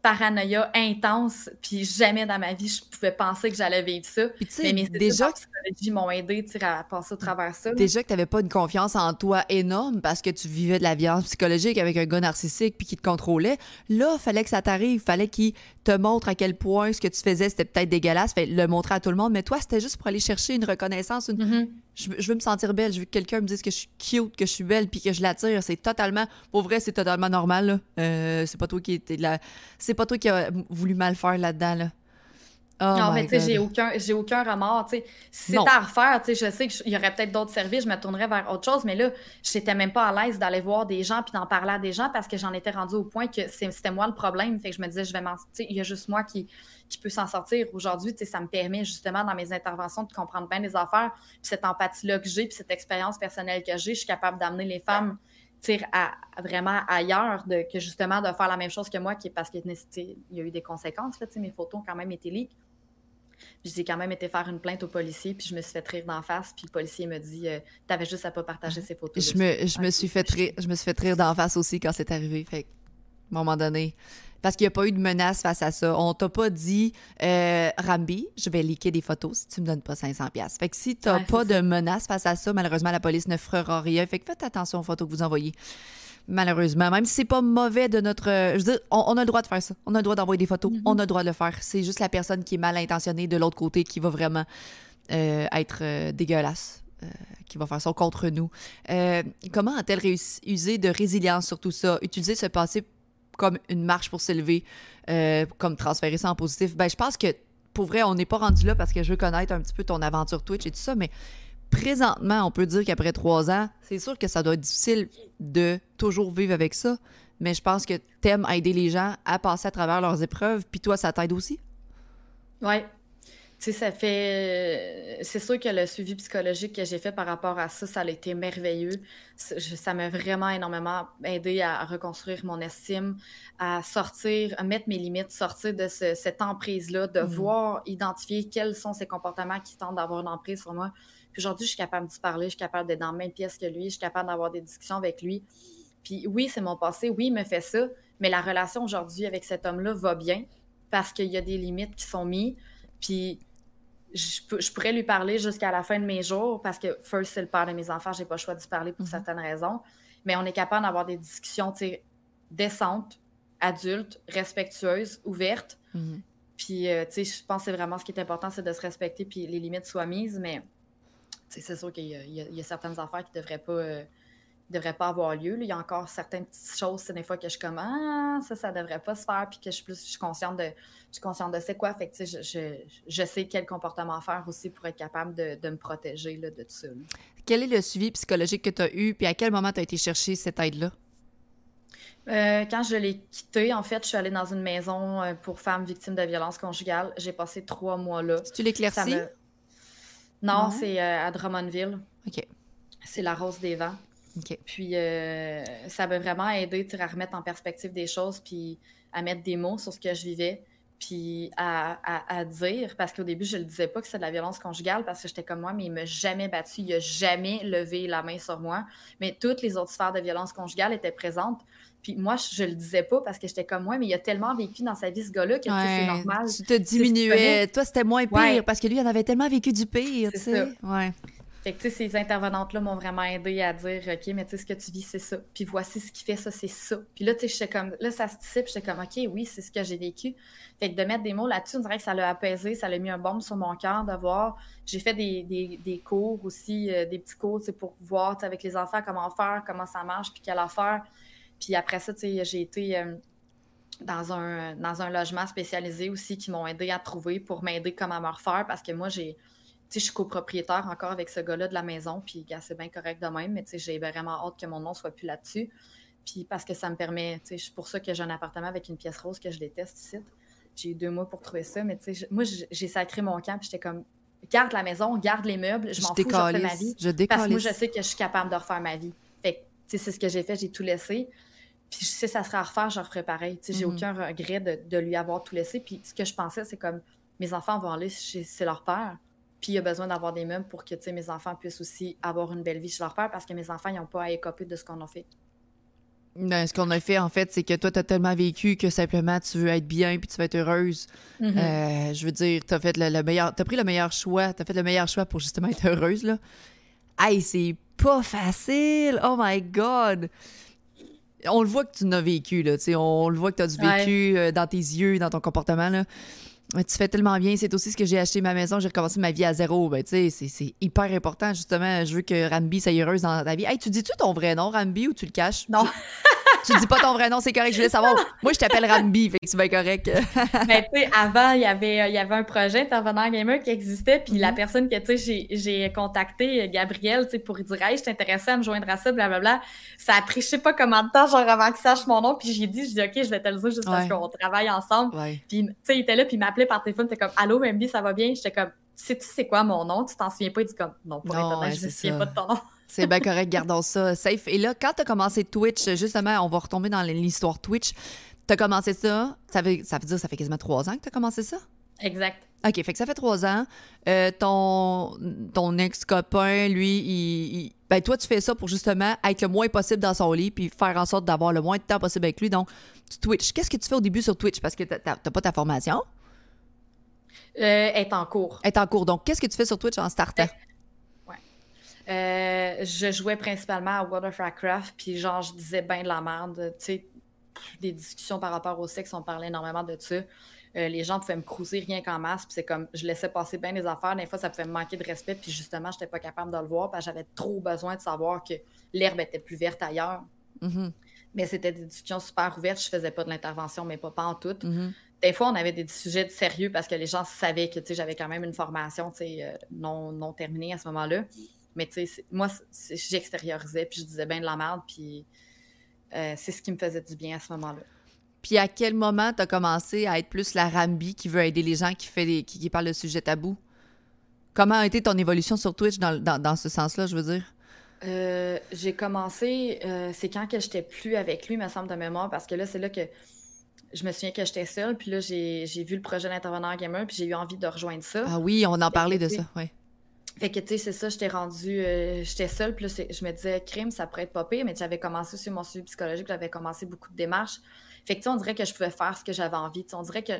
paranoïa intense. Puis jamais dans ma vie, je pouvais penser que j'allais vivre ça. Puis mais mes déjà psychologie m'ont aidé à passer au travers ça. Déjà que tu n'avais pas une confiance en toi énorme parce que tu vivais de la violence psychologique avec un gars narcissique puis qui te contrôlait. Là, il fallait que ça t'arrive. fallait qu'il te montre à quel point ce que tu faisais, c'était peut-être dégueulasse. Fait le montrer à tout le monde. Mais toi, c'était juste pour aller chercher une reconnaissance, une... Mm-hmm je, veux me sentir belle, je veux que quelqu'un me dise que je suis cute, que je suis belle, puis que je l'attire. C'est totalement, pour vrai, c'est totalement normal. Euh, c'est pas toi qui était là, c'est pas toi qui a voulu mal faire là-dedans. Là. Oh non, mais tu sais, j'ai aucun, j'ai aucun remords. Si c'était à refaire, je sais qu'il y aurait peut-être d'autres services, je me tournerais vers autre chose, mais là, j'étais même pas à l'aise d'aller voir des gens puis d'en parler à des gens parce que j'en étais rendue au point que c'était moi le problème. Fait que je me disais, je vais m'en. Il y a juste moi qui, qui peut s'en sortir. Aujourd'hui, ça me permet justement dans mes interventions de comprendre bien les affaires. Puis cette empathie-là que j'ai, puis cette expérience personnelle que j'ai, je suis capable d'amener les femmes à, vraiment ailleurs de, que justement de faire la même chose que moi, qui, parce qu'il y a eu des conséquences. Là, mes photos ont quand même été leak. J'ai quand même été faire une plainte au policier, puis je me suis fait rire d'en face, puis le policier me dit euh, T'avais juste à pas partager ces photos. Je me, je, me suis fait rire, je me suis fait rire d'en face aussi quand c'est arrivé. Fait à un moment donné, parce qu'il n'y a pas eu de menace face à ça. On t'a pas dit euh, Rambi, je vais liquer des photos si tu me donnes pas 500 pièces. Fait que si tu n'as pas de menace face à ça, malheureusement la police ne fera rien. Fait que faites attention aux photos que vous envoyez. Malheureusement, même si c'est pas mauvais de notre. Je veux dire, on, a le droit de faire ça. On a le droit d'envoyer des photos. Mm-hmm. On a le droit de le faire. C'est juste la personne qui est mal intentionnée de l'autre côté qui va vraiment euh, être euh, dégueulasse. qui va faire ça contre nous. comment a-t-elle réussi usé de résilience sur tout ça? Utiliser ce passé comme une marche pour s'élever, euh, comme transférer ça en positif? Ben, je pense que pour vrai, on n'est pas rendu là parce que je veux connaître un petit peu ton aventure Twitch et tout ça, mais présentement, on peut dire qu'après trois ans, c'est sûr que ça doit être difficile de toujours vivre avec ça, mais je pense que t'aimes aider les gens à passer à travers leurs épreuves, puis toi, ça t'aide aussi? Oui, ça fait. C'est sûr que le suivi psychologique que j'ai fait par rapport à ça, ça a été merveilleux. Ça m'a vraiment énormément aidé à reconstruire mon estime, à sortir, à mettre mes limites, sortir de cette emprise-là, de mmh. voir, identifier quels sont ces comportements qui tentent d'avoir une emprise sur moi. Puis aujourd'hui, je suis capable de parler, je suis capable d'être dans la même pièce que lui, je suis capable d'avoir des discussions avec lui. Puis oui, c'est mon passé, oui, il me fait ça, mais la relation aujourd'hui avec cet homme-là va bien parce qu'il y a des limites qui sont mises. Puis je, pourrais lui parler jusqu'à la fin de mes jours parce que, first, c'est le père de mes enfants, j'ai pas le choix de parler pour mhm. certaines raisons. Mais on est capable d'avoir des discussions décentes, adultes, respectueuses, ouvertes. Mhm. Puis, euh, tu sais, je pense que c'est vraiment ce qui est important, c'est de se respecter puis les limites soient mises. Mais, c'est sûr qu'il y, a certaines affaires qui ne devraient pas. Euh, devrait pas avoir lieu. Il y a encore certaines petites choses, c'est des fois que je suis comme Ah, ça, ça devrait pas se faire, puis que je suis plus je suis consciente de je suis consciente de c'est quoi. Fait que je, je, je, sais quel comportement faire aussi pour être capable de, de me protéger là, de tout ça. Quel est le suivi psychologique que tu as eu, puis à quel moment tu as été chercher cette aide-là? Euh, quand je l'ai quitté, en fait, je suis allée dans une maison euh, pour femmes victimes de violences conjugales. J'ai passé trois mois là. tu l'éclaircis? Non, c'est euh, à Drummondville. OK. C'est la Rose des Vents. Puis euh, ça m'a vraiment aidé à remettre en perspective des choses, puis à mettre des mots sur ce que je vivais, puis à, à, dire, parce qu'au début, je ne le disais pas que c'est de la violence conjugale, parce que j'étais comme moi, mais il ne m'a jamais battu, il n'a jamais levé la main sur moi. Mais toutes les autres sphères de violence conjugale étaient présentes. Puis moi, je, ne le disais pas parce que j'étais comme moi, mais il a tellement vécu dans sa vie ce gars-là que c'est normal. Tu te diminuais. Toi, c'était moins pire parce que lui, il en avait tellement vécu du pire, tu sais. Ouais. Fait que, tu sais, ces intervenantes-là m'ont vraiment aidé à dire, OK, mais tu sais, ce que tu vis, c'est ça. Puis voici ce qui fait ça, c'est ça. Puis là, tu sais, comme, là, ça se dissipe, j'étais comme, OK, oui, c'est ce que j'ai vécu. Fait que de mettre des mots là-dessus, on dirait que ça l'a apaisé, ça l'a mis un bombe sur mon cœur de voir. J'ai fait des, des, des, cours aussi, euh, des petits cours, pour voir, avec les enfants, comment faire, comment ça marche, puis quelle affaire. Puis après ça, tu sais, j'ai été. Euh, dans un, dans un logement spécialisé aussi qui m'ont aidé à trouver pour m'aider comment me refaire parce que moi, j'ai. Je suis copropriétaire encore avec ce gars-là de la maison, puis c'est bien correct de même, mais tu sais, j'ai vraiment hâte que mon nom soit plus là-dessus. Puis parce que ça me permet, c'est pour ça que j'ai un appartement avec une pièce rose que je déteste ici. J'ai eu deux mois pour trouver ça, mais tu sais, moi, j'ai sacré mon camp, puis j'étais comme, garde la maison, garde les meubles, je, m'en fous, je refais ma vie. Je parce que moi, je sais que je suis capable de refaire ma vie. Fait c'est ce que j'ai fait, j'ai tout laissé. Puis si ça serait à refaire, je referais pareil. Tu sais, j'ai mhm. aucun regret de, lui avoir tout laissé. Puis ce que je pensais, c'est comme mes enfants vont aller chez leur père. Puis il y a besoin d'avoir des meubles pour que mes enfants puissent aussi avoir une belle vie chez leur père parce que mes enfants n'ont pas à écoper de ce qu'on a fait. Non, ce qu'on a fait, en fait, c'est que toi, tu as tellement vécu que simplement tu veux être bien puis tu veux être heureuse. Mhm. Euh, je veux dire, tu as fait le, meilleur. Tu pris le meilleur choix. Tu as fait le meilleur choix pour justement être heureuse, là. Hey, c'est pas facile! Oh my God! on le voit que tu n'as vécu, là, on le voit que tu as du vécu euh, dans tes yeux, dans ton comportement. Là. Tu fais tellement bien. C'est aussi ce que j'ai acheté ma maison. J'ai recommencé ma vie à zéro. Ben, c'est, c'est hyper important, justement. Je veux que Rambi soit heureuse dans ta vie. Hey, tu dis-tu ton vrai nom, Rambi, ou tu le caches? Non. (laughs) tu dis pas ton vrai nom, c'est correct. Je voulais savoir. Moi, je t'appelle Rambi, fait que c'est bien correct. Mais (laughs) tu sais, avant, il y avait, il y avait un projet Intervenant Gamer qui existait, puis la mhm. personne que, tu sais, j'ai contacté, Gabriel, tu sais, pour lui dire, hey, je t'intéressais à me joindre à ça, blablabla. Ça a pris, je sais pas combien de temps, genre, avant qu'il sache mon nom, puis j'ai dit, je dis, OK, je vais te le dire juste parce qu'on travaille ensemble. Puis, tu sais, il était là, puis il m'appelait par téléphone, t'es comme, Allô, Rambi, ça va bien? J'étais comme, sais-tu c'est quoi mon nom? Tu t'en souviens pas? Il dit comme, non, pour être honnête, je me souviens pas de ton nom. (laughs) C'est bien correct, gardons ça safe. Et là, quand tu as commencé Twitch, justement, on va retomber dans l'histoire Twitch. Tu as commencé ça, ça veut, ça veut dire ça fait quasiment trois ans que tu as commencé ça? Exact. OK, fait que ça fait trois ans. Euh, ton ton ex-copain, lui, il, ben toi, tu fais ça pour justement être le moins possible dans son lit puis faire en sorte d'avoir le moins de temps possible avec lui. Donc, tu Twitch. Qu'est-ce que tu fais au début sur Twitch? Parce que tu n'as pas ta formation? Euh, est en cours. Est en cours. Donc, qu'est-ce que tu fais sur Twitch en startant? Euh, je jouais principalement à World of Warcraft, puis genre, je disais bien de la merde. Tu sais, des discussions par rapport au sexe, on parlait énormément de ça. Euh, les gens pouvaient me cruiser rien qu'en masse, puis c'est comme, je laissais passer bien les affaires. Des fois, ça pouvait me manquer de respect, puis justement, je n'étais pas capable de le voir, parce que j'avais trop besoin de savoir que l'herbe était plus verte ailleurs. Mm-hmm. Mais c'était des discussions super ouvertes. Je faisais pas de l'intervention, mais pas, pas en tout. Mm-hmm. Des fois, on avait des sujets de sérieux parce que les gens savaient que j'avais quand même une formation euh, non, non terminée à ce moment-là. Mais moi, j'extériorisais, puis je disais bien de la merde, puis euh, c'est ce qui me faisait du bien à ce moment-là. Puis à quel moment tu as commencé à être plus la Rambi qui veut aider les gens, qui, fait qui, qui parle de sujets tabous? Comment a été ton évolution sur Twitch dans, dans, ce sens-là, je veux dire? Euh, j'ai commencé, euh, c'est quand que j'étais plus avec lui, me semble, de mémoire, parce que là, c'est là que je me souviens que j'étais seule, puis là, j'ai vu le projet d'intervenant gamer, puis j'ai eu envie de rejoindre ça. Ah oui, on en parlait de ça, oui. Fait que, tu sais, c'est ça, j'étais rendue, euh, j'étais seule, puis là, je me disais, crime, ça pourrait être pas pire, mais j'avais commencé sur mon suivi psychologique, j'avais commencé beaucoup de démarches. Fait que, tu sais, on dirait que je pouvais faire ce que j'avais envie. on dirait que,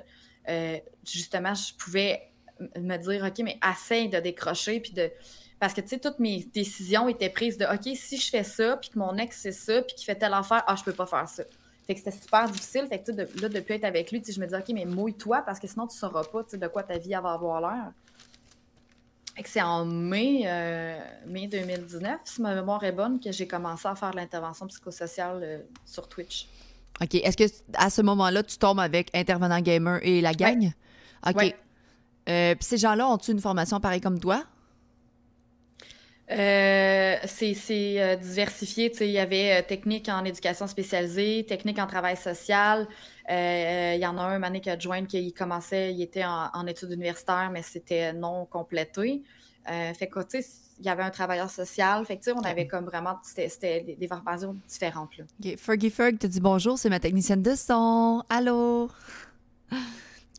euh, justement, je pouvais me dire, OK, mais assez de décrocher, puis de. Parce que, tu sais, toutes mes décisions étaient prises de, OK, si je fais ça, puis que mon ex, c'est ça, puis qu'il fait telle affaire, ah, je peux pas faire ça. Fait que c'était super difficile. Fait que, sais, là, depuis être avec lui, je me disais, OK, mais mouille-toi, parce que sinon, tu sauras pas, de quoi ta vie va avoir l'air c'est en mai, euh, mai 2019, si ma mémoire est bonne, que j'ai commencé à faire l'intervention psychosociale euh, sur Twitch. OK. Est-ce que à ce moment-là, tu tombes avec Intervenant Gamer et la gang? OK. Euh, puis ces gens-là ont-ils une formation pareille comme toi? C'est diversifié. Il y avait technique en éducation spécialisée, technique en travail social, euh, il y en a un, a joint, qui commençait, il était en, études universitaires, mais c'était non complété. Euh, fait que, il y avait un travailleur social. Fait que, on avait comme vraiment, c'était des, des formations différentes. Là. Fergie Ferg te dit bonjour, c'est ma technicienne de son. Allô?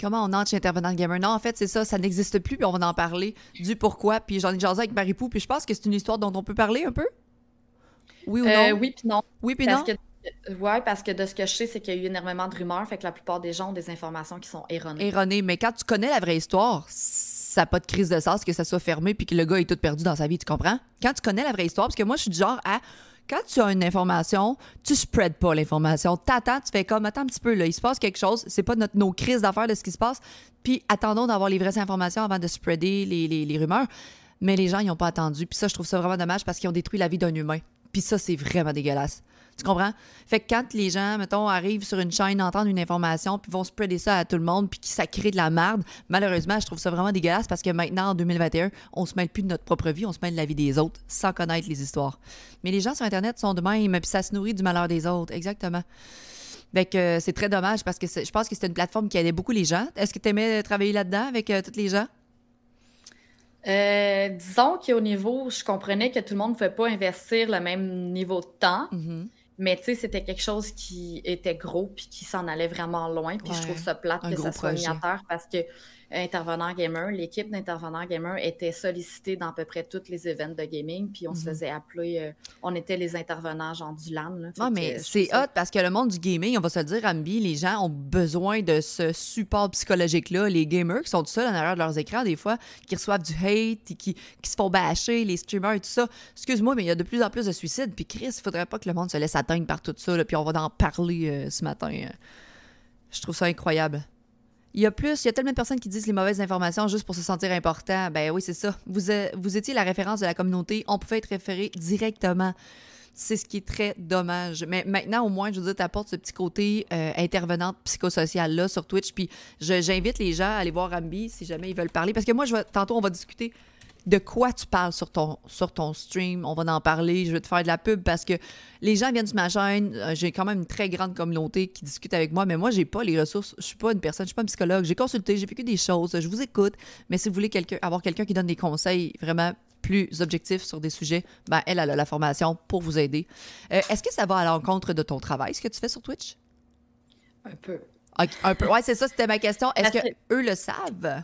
Comment on entre chez Intervenant Gamer? Non, en fait, c'est ça, ça n'existe plus, puis on va en parler du pourquoi. Puis j'en ai jasé avec Marie-Pou, puis je pense que c'est une histoire dont on peut parler un peu? Oui ou euh, non? oui, puis non. Oui, puis non? Oui, parce que de ce que je sais, c'est qu'il y a eu énormément de rumeurs, fait que la plupart des gens ont des informations qui sont erronées. Erronées, mais quand tu connais la vraie histoire, ça n'a pas de crise de sens que ça soit fermé puis que le gars est tout perdu dans sa vie, tu comprends? Quand tu connais la vraie histoire, parce que moi, je suis du genre à quand tu as une information, tu spread pas l'information. T'attends, tu fais comme, attends un petit peu, là, il se passe quelque chose, c'est pas notre, nos crises d'affaires de ce qui se passe, puis attendons d'avoir les vraies informations avant de spreader les, les, les rumeurs. Mais les gens, ils n'ont pas attendu. Puis ça, je trouve ça vraiment dommage parce qu'ils ont détruit la vie d'un humain. Puis ça, c'est vraiment dégueulasse. Tu comprends? Fait que quand les gens, mettons, arrivent sur une chaîne, entendent une information, puis vont spreader ça à tout le monde, puis que ça crée de la merde, malheureusement, je trouve ça vraiment dégueulasse parce que maintenant, en 2021, on se mêle plus de notre propre vie, on se mêle de la vie des autres sans connaître les histoires. Mais les gens sur Internet sont de même, puis ça se nourrit du malheur des autres. Exactement. Fait que euh, c'est très dommage parce que je pense que c'était une plateforme qui aidait beaucoup les gens. Est-ce que tu aimais travailler là-dedans avec euh, tous les gens? Euh, disons qu'au niveau, je comprenais que tout le monde ne pouvait pas investir le même niveau de temps. Mm-hmm. Mais tu sais, c'était quelque chose qui était gros puis qui s'en allait vraiment loin. Puis je trouve ça plate que ça soit mis parce que intervenant gamer, l'équipe d'intervenants gamer était sollicitée dans à peu près tous les événements de gaming, puis on se mhm. faisait appeler, euh, on était les intervenants genre du LAN. non, mais c'est hot parce que le monde du gaming, on va se le dire, Ambi, les gens ont besoin de ce support psychologique-là. Les gamers qui sont tout seuls en arrière de leurs écrans, des fois, qui reçoivent du hate, qui, qui se font bâcher, les streamers et tout ça. Excuse-moi, mais il y a de plus en plus de suicides, puis Chris, il faudrait pas que le monde se laisse atteindre par tout ça, puis on va en parler euh, ce matin. Je trouve ça incroyable. Il y a plus, il y a tellement de personnes qui disent les mauvaises informations juste pour se sentir important. Ben oui, c'est ça. Vous, vous étiez la référence de la communauté. On pouvait être référé directement. C'est ce qui est très dommage. Mais maintenant, au moins, je veux dire, tu apportes ce petit côté euh, intervenante psychosociale-là sur Twitch. Puis j'invite les gens à aller voir Ambi si jamais ils veulent parler. Parce que moi, tantôt, on va discuter de quoi tu parles sur ton, sur ton stream. On va en parler. Je vais te faire de la pub parce que les gens viennent sur ma chaîne. Euh, j'ai quand même une très grande communauté qui discute avec moi, mais moi, j'ai pas les ressources. Je suis pas une personne, je suis pas un psychologue. J'ai consulté, j'ai vécu des choses. Je vous écoute. Mais si vous voulez quelqu'un, avoir quelqu'un qui donne des conseils vraiment plus objectifs sur des sujets, ben, elle, a la formation pour vous aider. Euh, est-ce que ça va à l'encontre de ton travail, ce que tu fais sur Twitch? Un peu. un peu. Ouais, c'est ça, c'était ma question. Est-ce que eux le savent?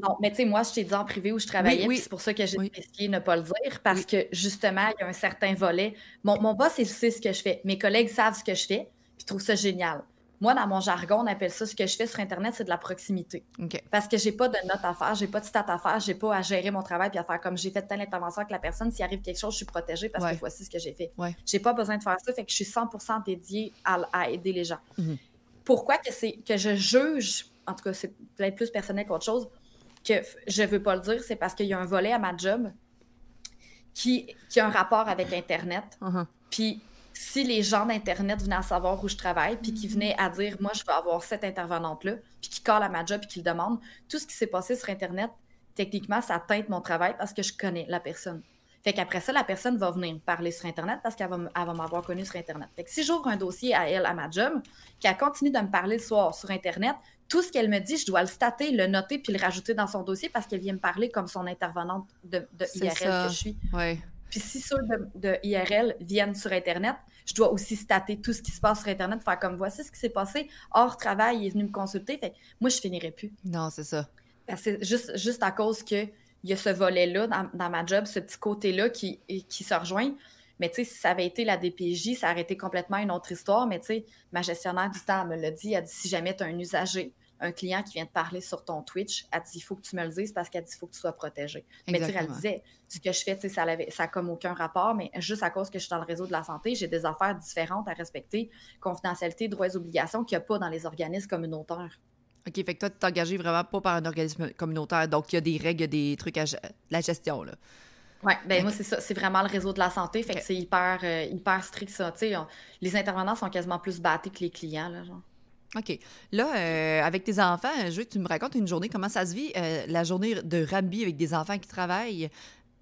Non, mais tu sais, moi, je t'ai dit en privé où je travaillais, c'est pour ça que j'ai essayé de ne pas le dire, parce que justement, il y a un certain volet. Mon, mon boss, il sait ce que je fais. Mes collègues savent ce que je fais, puis ils trouvent ça génial. Moi, dans mon jargon, on appelle ça ce que je fais sur Internet, c'est de la proximité. Parce que j'ai pas de notes à faire, j'ai pas de stats à faire, j'ai pas à gérer mon travail puis à faire comme j'ai fait telle intervention avec la personne. S'il arrive quelque chose, je suis protégée parce que voici ce que j'ai fait. J'ai pas besoin de faire ça, fait que je suis 100% dédiée à, aider les gens. Mm-hmm. Pourquoi que, que je juge, en tout cas, c'est peut-être plus personnel qu'autre chose, que je veux pas le dire, c'est parce qu'il y a un volet à ma job qui, qui a un rapport avec Internet. Uh-huh. Puis si les gens d'Internet venaient à savoir où je travaille, puis qui venaient à dire, moi, je veux avoir cette intervenante-là, puis qui colle à ma job, puis qui le demande, tout ce qui s'est passé sur Internet, techniquement, ça teinte mon travail parce que je connais la personne. Fait qu'après ça, la personne va venir parler sur Internet parce qu'elle va, m'avoir connu sur Internet. Fait que si j'ouvre un dossier à elle, à ma job, qu'elle continue de me parler le soir sur Internet, tout ce qu'elle me dit, je dois le stater, le noter, puis le rajouter dans son dossier parce qu'elle vient me parler comme son intervenante de, IRL que je suis. Puis si ceux de, IRL viennent sur Internet, je dois aussi stater tout ce qui se passe sur Internet, faire comme voici ce qui s'est passé hors travail, il est venu me consulter. Fait moi, je finirais plus. Non, c'est ça. C'est juste, juste à cause que il y a ce volet-là dans, ma job, ce petit côté-là qui, qui se rejoint. Mais tu sais, si ça avait été la DPJ, ça aurait été complètement une autre histoire. Mais tu sais, ma gestionnaire du temps me l'a dit. Elle dit si jamais tu as un usager, un client qui vient te parler sur ton Twitch, elle dit il faut que tu me le dises parce qu'elle dit il faut que tu sois protégé. Mais tu elle disait ce que je fais, tu sais, ça n'a comme aucun rapport, mais juste à cause que je suis dans le réseau de la santé, j'ai des affaires différentes à respecter, confidentialité, droits et obligations qu'il n'y a pas dans les organismes communautaires. OK, fait que toi, tu t'es engagé vraiment pas par un organisme communautaire, donc il y a des règles, des trucs à la gestion, là. Oui, ben moi, c'est ça. C'est vraiment le réseau de la santé, fait que c'est hyper, euh, hyper strict, ça. Tu sais, les intervenants sont quasiment plus battés que les clients, là, genre. OK. Là, euh, avec tes enfants, je veux que tu me racontes une journée, comment ça se vit, euh, la journée de Rambi avec des enfants qui travaillent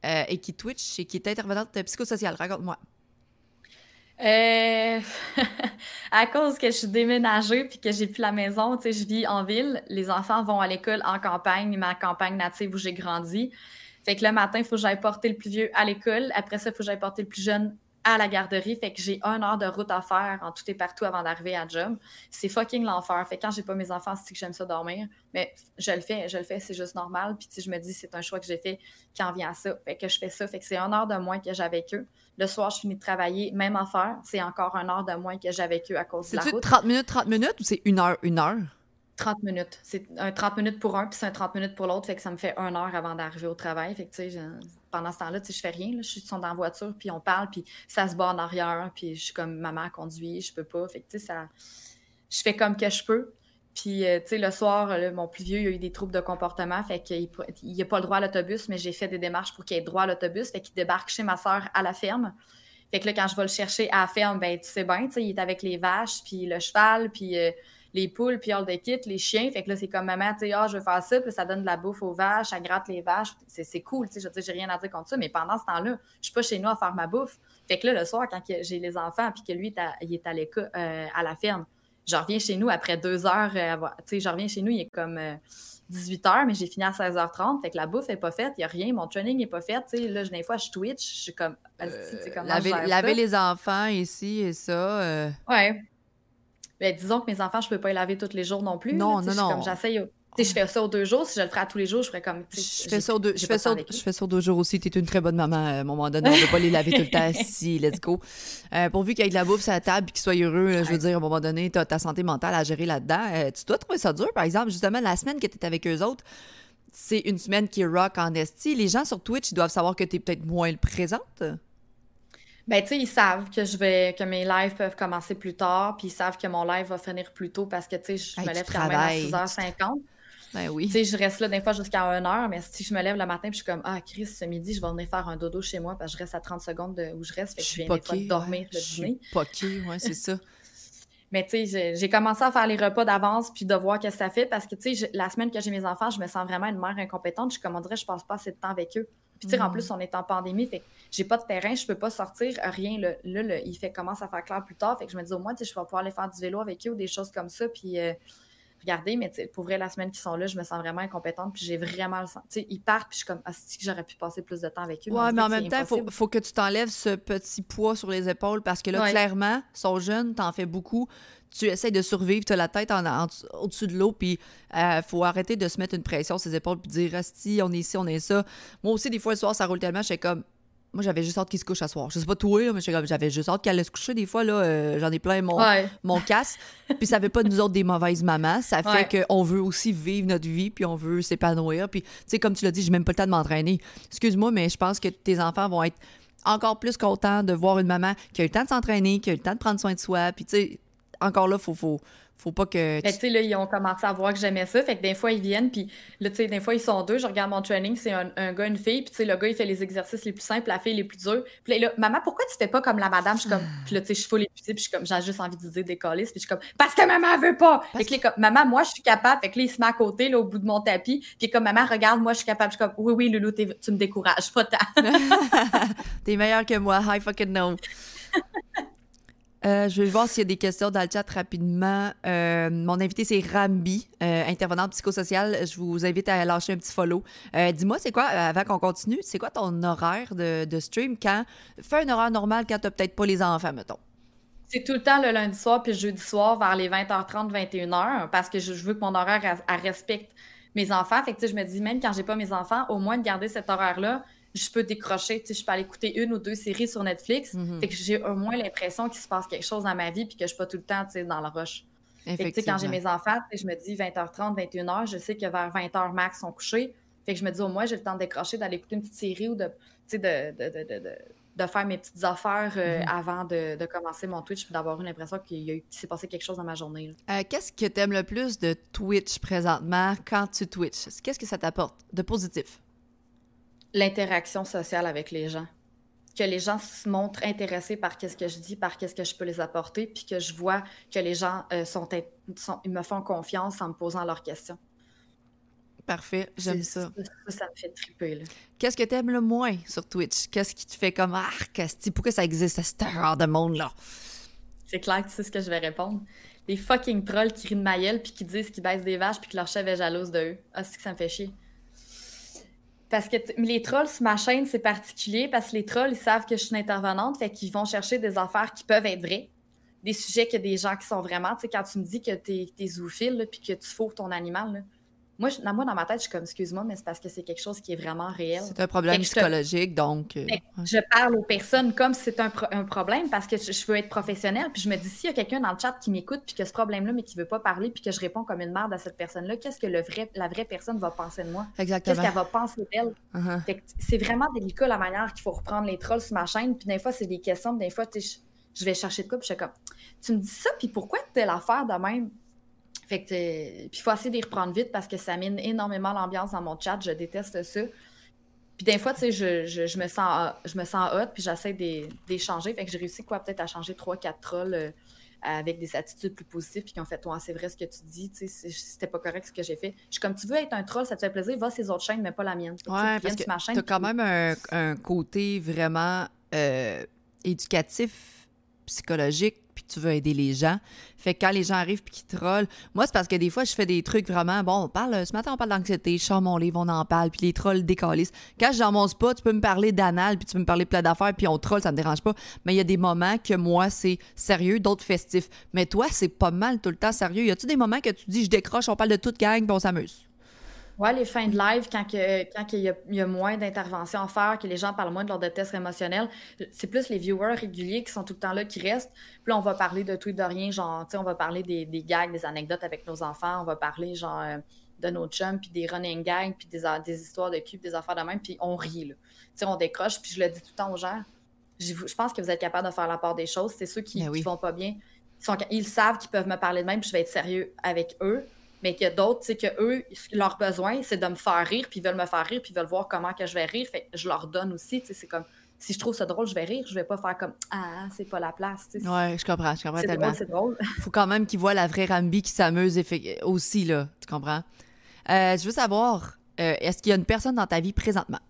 et qui Twitch et qui est intervenante psychosociale. Raconte-moi. Euh, (laughs) à cause que je suis déménagée puis que j'ai plus la maison, tu sais, je vis en ville. Les enfants vont à l'école en campagne, ma campagne native où j'ai grandi. Fait que le matin, il faut que j'aille porter le plus vieux à l'école. Après ça, il faut que j'aille porter le plus jeune à la garderie. Fait que j'ai un heure de route à faire en tout et partout avant d'arriver à job. C'est fucking l'enfer. Fait que quand j'ai pas mes enfants, c'est que j'aime ça dormir. Mais je le fais, je le fais, c'est juste normal. Puis si je me dis, c'est un choix que j'ai fait quand vient à ça. Fait que je fais ça. Fait que c'est une heure de moins que j'ai avec eux. Le soir, je finis de travailler, même affaire. C'est encore une heure de moins que j'ai avec eux à cause de la route. 30 minutes, 30 minutes ou c'est une heure, une heure? 30 minutes. C'est un 30 minutes pour un, puis c'est un 30 minutes pour l'autre. Fait que ça me fait une heure avant d'arriver au travail. Fait que, tu sais, pendant ce temps-là, je fais rien. Je suis dans la voiture, puis on parle, puis ça se bat en arrière, puis je suis comme maman conduit, je peux pas. Fait que, ça... je fais comme que je peux. Puis, euh, tu sais, le soir, mon plus vieux, il a eu des troubles de comportement, fait qu'il n'a pas le droit à l'autobus, mais j'ai fait des démarches pour qu'il ait droit à l'autobus, fait qu'il débarque chez ma soeur à la ferme. Fait que là, quand je vais le chercher à la ferme, ben, tu sais bien, il est avec les vaches, puis le cheval, puis euh, les poules, puis all the kit, les chiens. Fait que là, c'est comme maman, tu sais, ah, je veux faire ça, puis ça donne de la bouffe aux vaches, ça gratte les vaches. C'est cool, tu sais, je j'ai rien à dire contre ça, mais pendant ce temps-là, je suis pas chez nous à faire ma bouffe. Fait que là, le soir, quand j'ai les enfants, puis que lui, il est à l'école, euh, à la ferme, je reviens chez nous après deux heures, euh, tu sais, je reviens chez nous, il est comme 18 h mais j'ai fini à 16h30. Fait que la bouffe n'est pas faite, il n'y a rien, mon training n'est pas fait. Tu sais, là, des fois, je twitch, je suis comme, euh, laver, laver les enfants ici et ça. Euh... Ouais. Ben, disons que mes enfants, je peux pas les laver tous les jours non plus. Non, non, non. Comme j'essaye je fais ça aux deux jours, si je le ferais à tous les jours, je ferais comme. Je fais ça aux deux, je fais ça, je fais ça deux jours aussi. Tu es une très bonne maman à un moment donné. On ne peut pas les laver tout le temps. (laughs) Si, let's go. Euh, pourvu qu'il y ait de la bouffe sur la table et qu'ils soient heureux, je veux dire, à un moment donné, tu as ta santé mentale à gérer là-dedans. Euh, tu dois trouver ça dur, par exemple, justement, la semaine que tu étais avec eux autres, c'est une semaine qui rock en esti. Les gens sur Twitch, ils doivent savoir que tu es peut-être moins présente. Ben, tu sais, ils savent que je vais que mes lives peuvent commencer plus tard, puis ils savent que mon live va finir plus tôt parce que, tu sais, je me lève quand même à 6h50. Ben oui. Tu sais, je reste là des fois jusqu'à 1 heure, mais si je me lève le matin puis je suis comme Ah, Chris, ce midi, je vais venir faire un dodo chez moi parce que je reste à 30 secondes de où je reste. Fait que je, viens des fois dormir le dîner. Je ouais, c'est ça. (laughs) Mais tu sais, j'ai commencé à faire les repas d'avance puis de voir ce que ça fait parce que tu sais, la semaine que j'ai mes enfants, je me sens vraiment une mère incompétente. Je, comme on dirait, je passe pas assez de temps avec eux. Puis tu sais, en mm. plus, on est en pandémie, fait j'ai pas de terrain, je peux pas sortir, rien. Là, là, il fait commence à faire clair plus tard. Fait que je me dis au moins, tu sais, je vais pouvoir aller faire du vélo avec eux ou des choses comme ça. Puis euh, regardez, mais pour vrai, la semaine qu'ils sont là, je me sens vraiment incompétente, puis j'ai vraiment le sens. Tu sais, ils partent, puis je suis comme, ah, que j'aurais pu passer plus de temps avec eux. Ouais, mais en même temps, il faut, faut, que tu t'enlèves ce petit poids sur les épaules, parce que là, clairement, ils sont jeunes, t'en fais beaucoup. Tu essaies de survivre, tu as la tête en, au-dessus de l'eau, puis il euh, faut arrêter de se mettre une pression sur ses épaules, puis dire, si on est ici, on est ça. Moi aussi, des fois, le soir, ça roule tellement, je suis comme, moi, j'avais juste hâte qu'il se couche à soir. Je sais pas toi, là, mais j'avais juste hâte qu'elle allait se coucher. Des fois, là, euh, j'en ai plein mon, mon casse. (laughs) puis ça fait pas de nous autres des mauvaises mamans. Ça fait qu'on veut aussi vivre notre vie, puis on veut s'épanouir. Puis, tu sais, comme tu l'as dit, j'ai même pas le temps de m'entraîner. Excuse-moi, mais je pense que tes enfants vont être encore plus contents de voir une maman qui a eu le temps de s'entraîner, qui a eu le temps de prendre soin de soi. Puis, tu sais, encore là, faut, faut, faut pas que. Tu sais, là, ils ont commencé à voir que j'aimais ça. Fait que des fois, ils viennent, puis là, tu sais, des fois, ils sont deux. Je regarde mon training, c'est un, un, gars, une fille. Puis, tu sais, le gars, il fait les exercices les plus simples, la fille les plus durs. Puis là, maman, pourquoi tu fais pas comme la madame? Je suis comme, puis là, tu sais, je suis full épuisée, puis je suis comme, j'ai juste envie de dire des colis. Puis je suis comme, parce que maman veut pas. Fait que là, comme, maman, moi, je suis capable. Fait que là, il se met à côté, là, au bout de mon tapis. Puis comme, maman, regarde, moi, je suis capable. Je suis comme, oui, oui, Loulou, tu me décourages, pas tant. (laughs) T'es meilleure que moi. Hi fucking no. (laughs) Euh, je vais voir s'il y a des questions dans le chat rapidement. Euh, mon invité, c'est Rambi, euh, intervenante psychosociale. Je vous invite à lâcher un petit follow. Dis-moi, c'est quoi, avant qu'on continue, c'est quoi ton horaire de, stream quand. Fais un horaire normal quand t'as peut-être pas les enfants, mettons? C'est tout le temps le lundi soir puis le jeudi soir vers les 20h30, 21h parce que je, veux que mon horaire respecte mes enfants. Fait que je me dis, même quand j'ai pas mes enfants, au moins de garder cet horaire-là, je peux décrocher, tu sais, je peux aller écouter une ou deux séries sur Netflix. Mhm. Fait que j'ai au moins l'impression qu'il se passe quelque chose dans ma vie puis que je suis pas tout le temps, tu sais, dans la rush. Fait que, tu sais, quand j'ai mes enfants, je me dis 20h30, 21h, je sais que vers 20h max, ils sont couchés. Fait que je me dis au moins, j'ai le temps de décrocher, d'aller écouter une petite série ou de, tu sais, de, de, de, de, faire mes petites affaires euh, mhm. avant de, commencer mon Twitch puis d'avoir eu l'impression qu'il s'est passé quelque chose dans ma journée. Euh, qu'est-ce que tu aimes le plus de Twitch présentement quand tu Twitch? Qu'est-ce que ça t'apporte de positif? L'interaction sociale avec les gens. Que les gens se montrent intéressés par qu'est-ce que je dis, par qu'est-ce que je peux les apporter, puis que je vois que les gens euh, sont, ils me font confiance en me posant leurs questions. Parfait, j'aime ça. ça. me fait triper. Qu'est-ce que tu aimes le moins sur Twitch? Qu'est-ce qui te fait comme Ah, pourquoi ça existe à ce genre de monde-là? C'est clair que c'est ce que je vais répondre. Les fucking trolls qui rient de ma puis qui disent qu'ils baissent des vaches puis que leur chef est jalouse d'eux. Ah, c'est que ça me fait chier. Parce que les trolls sur ma chaîne, c'est particulier parce que les trolls, ils savent que je suis une intervenante, fait qu'ils vont chercher des affaires qui peuvent être vraies, des sujets que des gens qui sont vraiment, tu sais, quand tu me dis que t'es es zoophile, puis que tu fous ton animal, moi, dans, moi, dans ma tête, je suis comme, excuse-moi, mais c'est parce que c'est quelque chose qui est vraiment réel. C'est un problème psychologique, donc. Euh, je parle aux personnes comme si c'était un, problème parce que je, veux être professionnelle. Puis je me dis, s'il y a quelqu'un dans le chat qui m'écoute, puis que ce problème-là, mais qui veut pas parler, puis que je réponds comme une merde à cette personne-là, qu'est-ce que le vrai, la vraie personne va penser de moi? Exactement. Qu'est-ce qu'elle va penser d'elle? Uh-huh. C'est vraiment délicat la manière qu'il faut reprendre les trolls sur ma chaîne. Puis des fois, c'est des questions, des fois, je, vais chercher de quoi, puis je suis comme, tu me dis ça, puis pourquoi telle affaire de même? Fait que, puis il faut essayer d'y reprendre vite parce que ça mine énormément l'ambiance dans mon chat. Je déteste ça. Puis des fois, tu sais, je, je, je, me sens, je me sens hot, puis j'essaie d'échanger. Fait que j'ai réussi, quoi, peut-être à changer 3-4 trolls euh, avec des attitudes plus positives, puis qui ont fait, toi, c'est vrai ce que tu dis, tu sais, c'était pas correct ce que j'ai fait. Je suis comme, tu veux être un troll, ça te fait plaisir, va ces autres chaînes, mais pas la mienne. Ouais, parce que t'as quand même un, un, côté vraiment euh, éducatif, psychologique, puis tu veux aider les gens. Fait que quand les gens arrivent puis qu'ils trollent, moi, c'est parce que des fois, je fais des trucs vraiment. Bon, on parle, ce matin, on parle d'anxiété, je sors mon livre, on en parle, puis les trolls décalissent. Quand je dans mon spa, tu peux me parler d'anal, puis tu peux me parler de plein d'affaires, puis on troll, ça me dérange pas. Mais il y a des moments que moi, c'est sérieux, d'autres festifs. Mais toi, c'est pas mal tout le temps sérieux. Y a-tu des moments que tu dis, je décroche, on parle de toute gang, puis on s'amuse? Ouais, les fins de live, quand, que, quand il, y a, il y a moins d'interventions à faire, que les gens parlent moins de leur détresse émotionnelle, c'est plus les viewers réguliers qui sont tout le temps là qui restent. Puis là, on va parler de tout et de rien, genre, tu sais, on va parler des, des, gags, des anecdotes avec nos enfants, on va parler, genre, euh, de nos chums, puis des running gags, puis des, des histoires de cul, des affaires de même, puis on rit, là. Tu sais, on décroche, puis je le dis tout le temps aux gens, je, pense que vous êtes capable de faire la part des choses. C'est ceux qui, ne ben vont pas bien. Ils, sont, ils savent qu'ils peuvent me parler de même, puis je vais être sérieux avec eux mais qu'il y a d'autres, c'est que eux, leur besoin, c'est de me faire rire, puis ils veulent me faire rire, puis ils veulent voir comment que je vais rire. Fait je leur donne aussi, c'est comme si je trouve ça drôle, je vais rire, je vais pas faire comme ah, c'est pas la place. Ouais, je comprends, je comprends tellement. C'est drôle. (laughs) Faut quand même qu'ils voient la vraie Rambi qui s'amuse aussi là, tu comprends? Euh, je veux savoir euh, est-ce qu'il y a une personne dans ta vie présentement?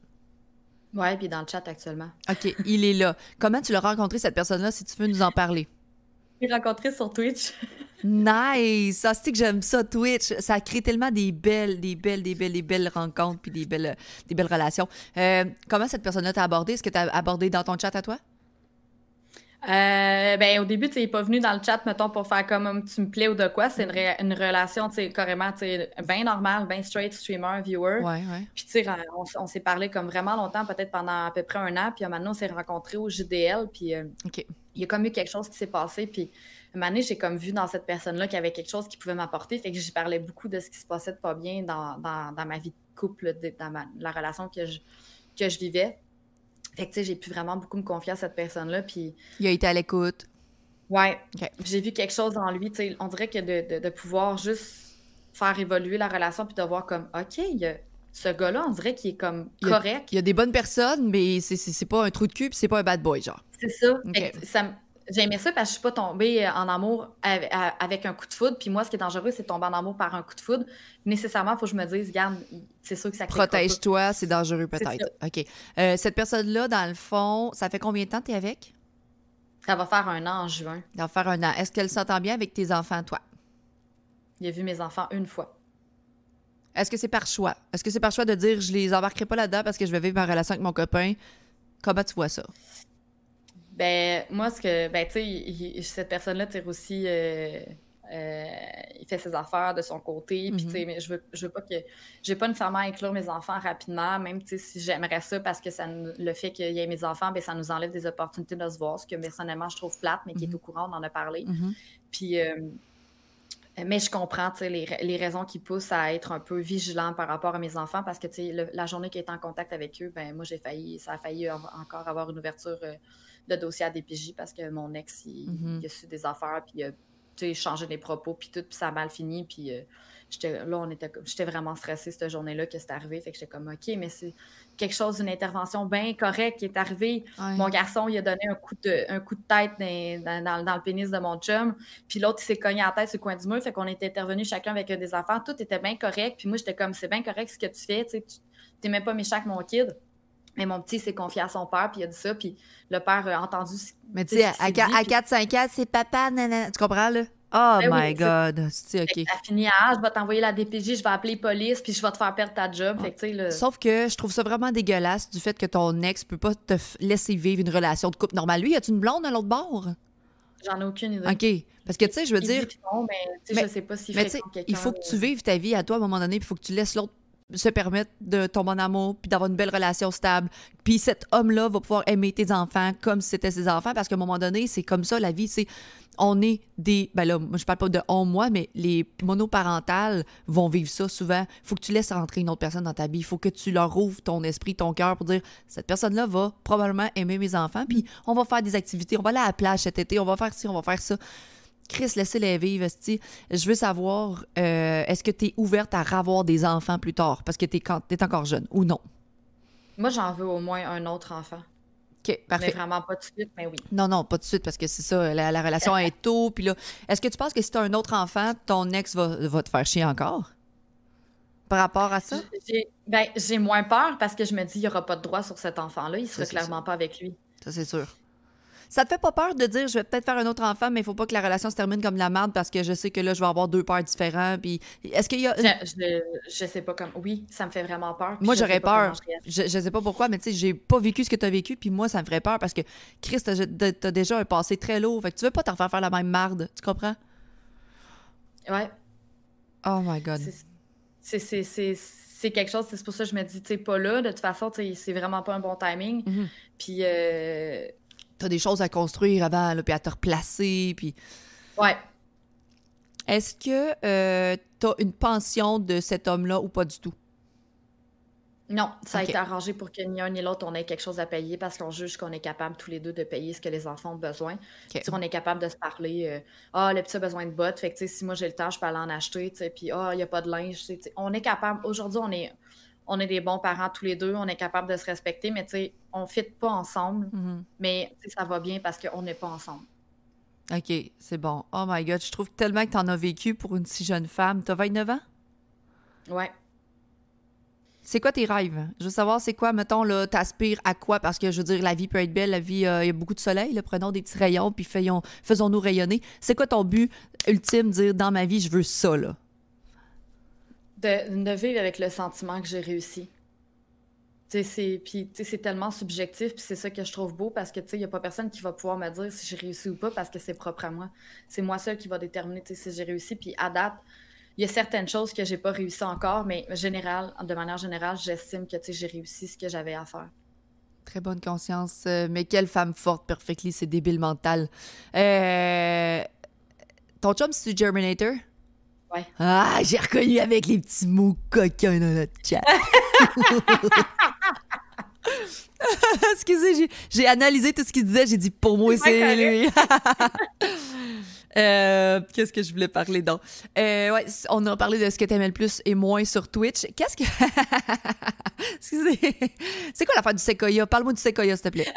Ouais, puis dans le chat actuellement. OK, il est là. Comment tu l'as rencontré cette personne-là si tu veux nous en parler? Je l'ai rencontré sur Twitch. Nice! Ça, c'est que j'aime ça, Twitch. Ça crée tellement des belles, des belles, des belles, des belles rencontres puis des belles, des belles relations. Euh, comment cette personne-là t'a abordé? Est-ce que tu as abordé dans ton chat à toi? Euh, ben, au début, tu n'es pas venu dans le chat, mettons, pour faire comme tu me plais ou de quoi. C'est une, une, relation, tu sais, carrément, tu sais, bien normale, bien straight, streamer, viewer. Ouais, ouais. Puis, tu sais, on, on s'est parlé comme vraiment longtemps, peut-être pendant à peu près un an. Puis, maintenant, on s'est rencontrés au JDL. Puis, euh, il y a comme eu quelque chose qui s'est passé. Puis, un moment j'ai comme vu dans cette personne-là qu'il y avait quelque chose qui pouvait m'apporter. Fait que j'y parlais beaucoup de ce qui se passait de pas bien dans, ma vie de couple, dans la relation que je, que je vivais. Fait que, tu sais, j'ai pu vraiment beaucoup me confier à cette personne-là. Puis... Il a été à l'écoute. Ouais. J'ai vu quelque chose dans lui. Tu sais, on dirait que de, pouvoir juste faire évoluer la relation puis de voir comme, OK, ce gars-là, on dirait qu'il est comme correct. Il y, a, des bonnes personnes, mais c'est pas un trou de cul c'est pas un bad boy, genre. C'est ça. ça j'ai aimé ça parce que je suis pas tombée en amour avec un coup de foudre. Puis moi, ce qui est dangereux, c'est de tomber en amour par un coup de foudre. Nécessairement, il faut que je me dise, regarde, c'est sûr que ça Protège-toi, c'est dangereux peut-être. OK. Euh, cette personne-là, dans le fond, ça fait combien de temps que tu es avec? Ça va faire un an en juin. Ça va faire un an. Est-ce qu'elle s'entend bien avec tes enfants, toi? Il a vu mes enfants une fois. Est-ce que c'est par choix? Est-ce que c'est par choix de dire je les embarquerai pas là-dedans parce que je vais vivre ma relation avec mon copain? Comment tu vois ça? Ben, moi, ce que, ben, tu sais, cette personne-là tire aussi, euh, euh, il fait ses affaires de son côté. Puis, tu sais, mais je veux, je veux pas que, je vais pas nécessairement inclure mes enfants rapidement, même, si j'aimerais ça parce que ça, le fait qu'il y ait mes enfants, ben, ça nous enlève des opportunités de se voir, ce que personnellement, je trouve plate, mais qui est mm-hmm. au courant, on en a parlé. Mm-hmm. Puis, euh, mais je comprends les, les, raisons qui poussent à être un peu vigilant par rapport à mes enfants parce que la journée qui est en contact avec eux, ben moi j'ai failli, ça a failli encore avoir une ouverture de dossier à DPJ parce que mon ex, il, mm-hmm. a su des affaires, puis il a changé des propos, puis tout, puis ça a mal fini. Puis euh, là, on était j'étais vraiment stressée cette journée-là que c'est arrivé. Fait que j'étais comme, OK, mais c'est quelque chose, une intervention bien correcte qui est arrivée. Mon garçon, il a donné un coup de, un coup de tête dans, dans, le pénis de mon chum. Puis l'autre, il s'est cogné la tête sur le coin du mur. Fait qu'on était intervenus chacun avec des enfants. Tout était bien correct. Puis moi, j'étais comme, c'est bien correct ce que tu fais. Tu n'es même pas méchant avec mon kid. Mais mon petit s'est confié à son père, puis il a dit ça, puis le père a entendu. Mais tu sais, à, 4-5 ans, c'est papa, nanana. Tu comprends, là? Oh ben my God! C'est OK. a fini à je vais t'envoyer la DPJ, je vais appeler police, puis je vais te faire perdre ta job. Sauf que je trouve ça vraiment dégueulasse du fait que ton ex peut pas te laisser vivre une relation de couple normale. Lui, y a-tu une blonde à l'autre bord? J'en ai aucune idée. OK. Parce que, tu sais, je veux dire. non, mais, je sais pas si Il faut que tu vives ta vie à toi à un moment donné, puis il faut que tu laisses l'autre se permettre de tomber en amour, puis d'avoir une belle relation stable. Puis cet homme-là va pouvoir aimer tes enfants comme si c'était ses enfants, parce qu'à un moment donné, c'est comme ça, la vie, c'est... On est des... Ben là, je parle pas de on, moi, mais les monoparentales vont vivre ça souvent. Faut que tu laisses rentrer une autre personne dans ta vie. Faut que tu leur ouvres ton esprit, ton cœur pour dire, cette personne-là va probablement aimer mes enfants, puis on va faire des activités. On va aller à la plage cet été, on va faire ci, on va faire ça. Chris, laissez-les vivre. Je veux savoir, euh, est-ce que tu es ouverte à ravoir des enfants plus tard? Parce que tu es, es, encore jeune ou non? Moi, j'en veux au moins un autre enfant. OK, parfait. Mais vraiment pas tout de suite, mais oui. Non, non, pas tout de suite, parce que c'est ça, la, la relation est (laughs) tôt, puis là, est-ce que tu penses que si tu as un autre enfant, ton ex va, va te faire chier encore? Par rapport à ça? J'ai ben, j'ai moins peur parce que je me dis, il n'y aura pas de droit sur cet enfant-là, il sera c'est clairement pas avec lui. Ça, c'est sûr. Ça te fait pas peur de dire, je vais peut-être faire un autre enfant, mais il faut pas que la relation se termine comme de la merde parce que je sais que là, je vais avoir deux pères différents. Puis, est-ce qu'il y a. Je, je, je sais pas comme. Oui, ça me fait vraiment peur. Moi, j'aurais peur. je. Je, sais pas pourquoi, mais tu sais, j'ai pas vécu ce que tu as vécu, puis moi, ça me ferait peur parce que, Chris, t'as t'as déjà un passé très lourd. Fait que tu veux pas te refaire faire la même marde. Tu comprends? Ouais. Oh my God. C'est- quelque chose, c'est pour ça que je me dis, tu sais, pas là, de toute façon, c'est vraiment pas un bon timing. Mhm. Puis, euh, T'as des choses à construire avant, là, puis à te replacer, puis. ouais, Est-ce que euh, t'as une pension de cet homme-là ou pas du tout? non, ça a été arrangé pour que ni un ni l'autre, on ait quelque chose à payer parce qu'on juge qu'on est capable tous les deux de payer ce que les enfants ont besoin. Ok. Tu sais, on est capable de se parler, euh, ah, le petit a besoin de bottes, fait que, tu sais, si moi j'ai le temps, je peux aller en acheter, tu sais, puis, ah, il n'y a pas de linge, on est capable, aujourd'hui, on est, on est des bons parents tous les deux, on est capable de se respecter, mais, tu sais, on ne fit pas ensemble, Mhm. mais, tu ça va bien parce qu'on n'est pas ensemble. OK, c'est bon. Oh my God, je trouve tellement que t'en as vécu pour une si jeune femme. T'as 29 ans? Ouais. C'est quoi tes rêves? Je veux savoir, c'est quoi, mettons, là, t'aspires à quoi? Parce que, je veux dire, la vie peut être belle, la vie, euh, il y a beaucoup de soleil, là, prenons des petits rayons, puis faisons, faisons-nous rayonner. C'est quoi ton but ultime, dire, dans ma vie, je veux ça, là? De, de vivre avec le sentiment que j'ai réussi. Puis, c'est tellement subjectif, puis c'est ça que je trouve beau parce que, il n'y a pas personne qui va pouvoir me dire si j'ai réussi ou pas parce que c'est propre à moi. C'est moi seule qui va déterminer, si j'ai réussi. Puis à date, il y a certaines choses que j'ai pas réussi encore, mais général, de manière générale, j'estime que, j'ai réussi ce que j'avais à faire. Très bonne conscience. euh, mais quelle femme forte, perfectly, c'est débile mental. Euh, ton chum, c'est Germinator? Ouais. Ah, j'ai reconnu avec les petits mots coquins dans notre chat. (laughs) Excusez, j'ai- analysé tout ce qu'il disait. J'ai dit, pour moi, C'est lui. (laughs) Euh, Qu'est-ce que je voulais parler donc? Euh, ouais, on a parlé de ce que t'aimais le plus et moins sur Twitch. Qu'est-ce que. (laughs) Excusez. C'est quoi l'affaire du séquoia? Parle-moi du séquoia, s'il te plaît.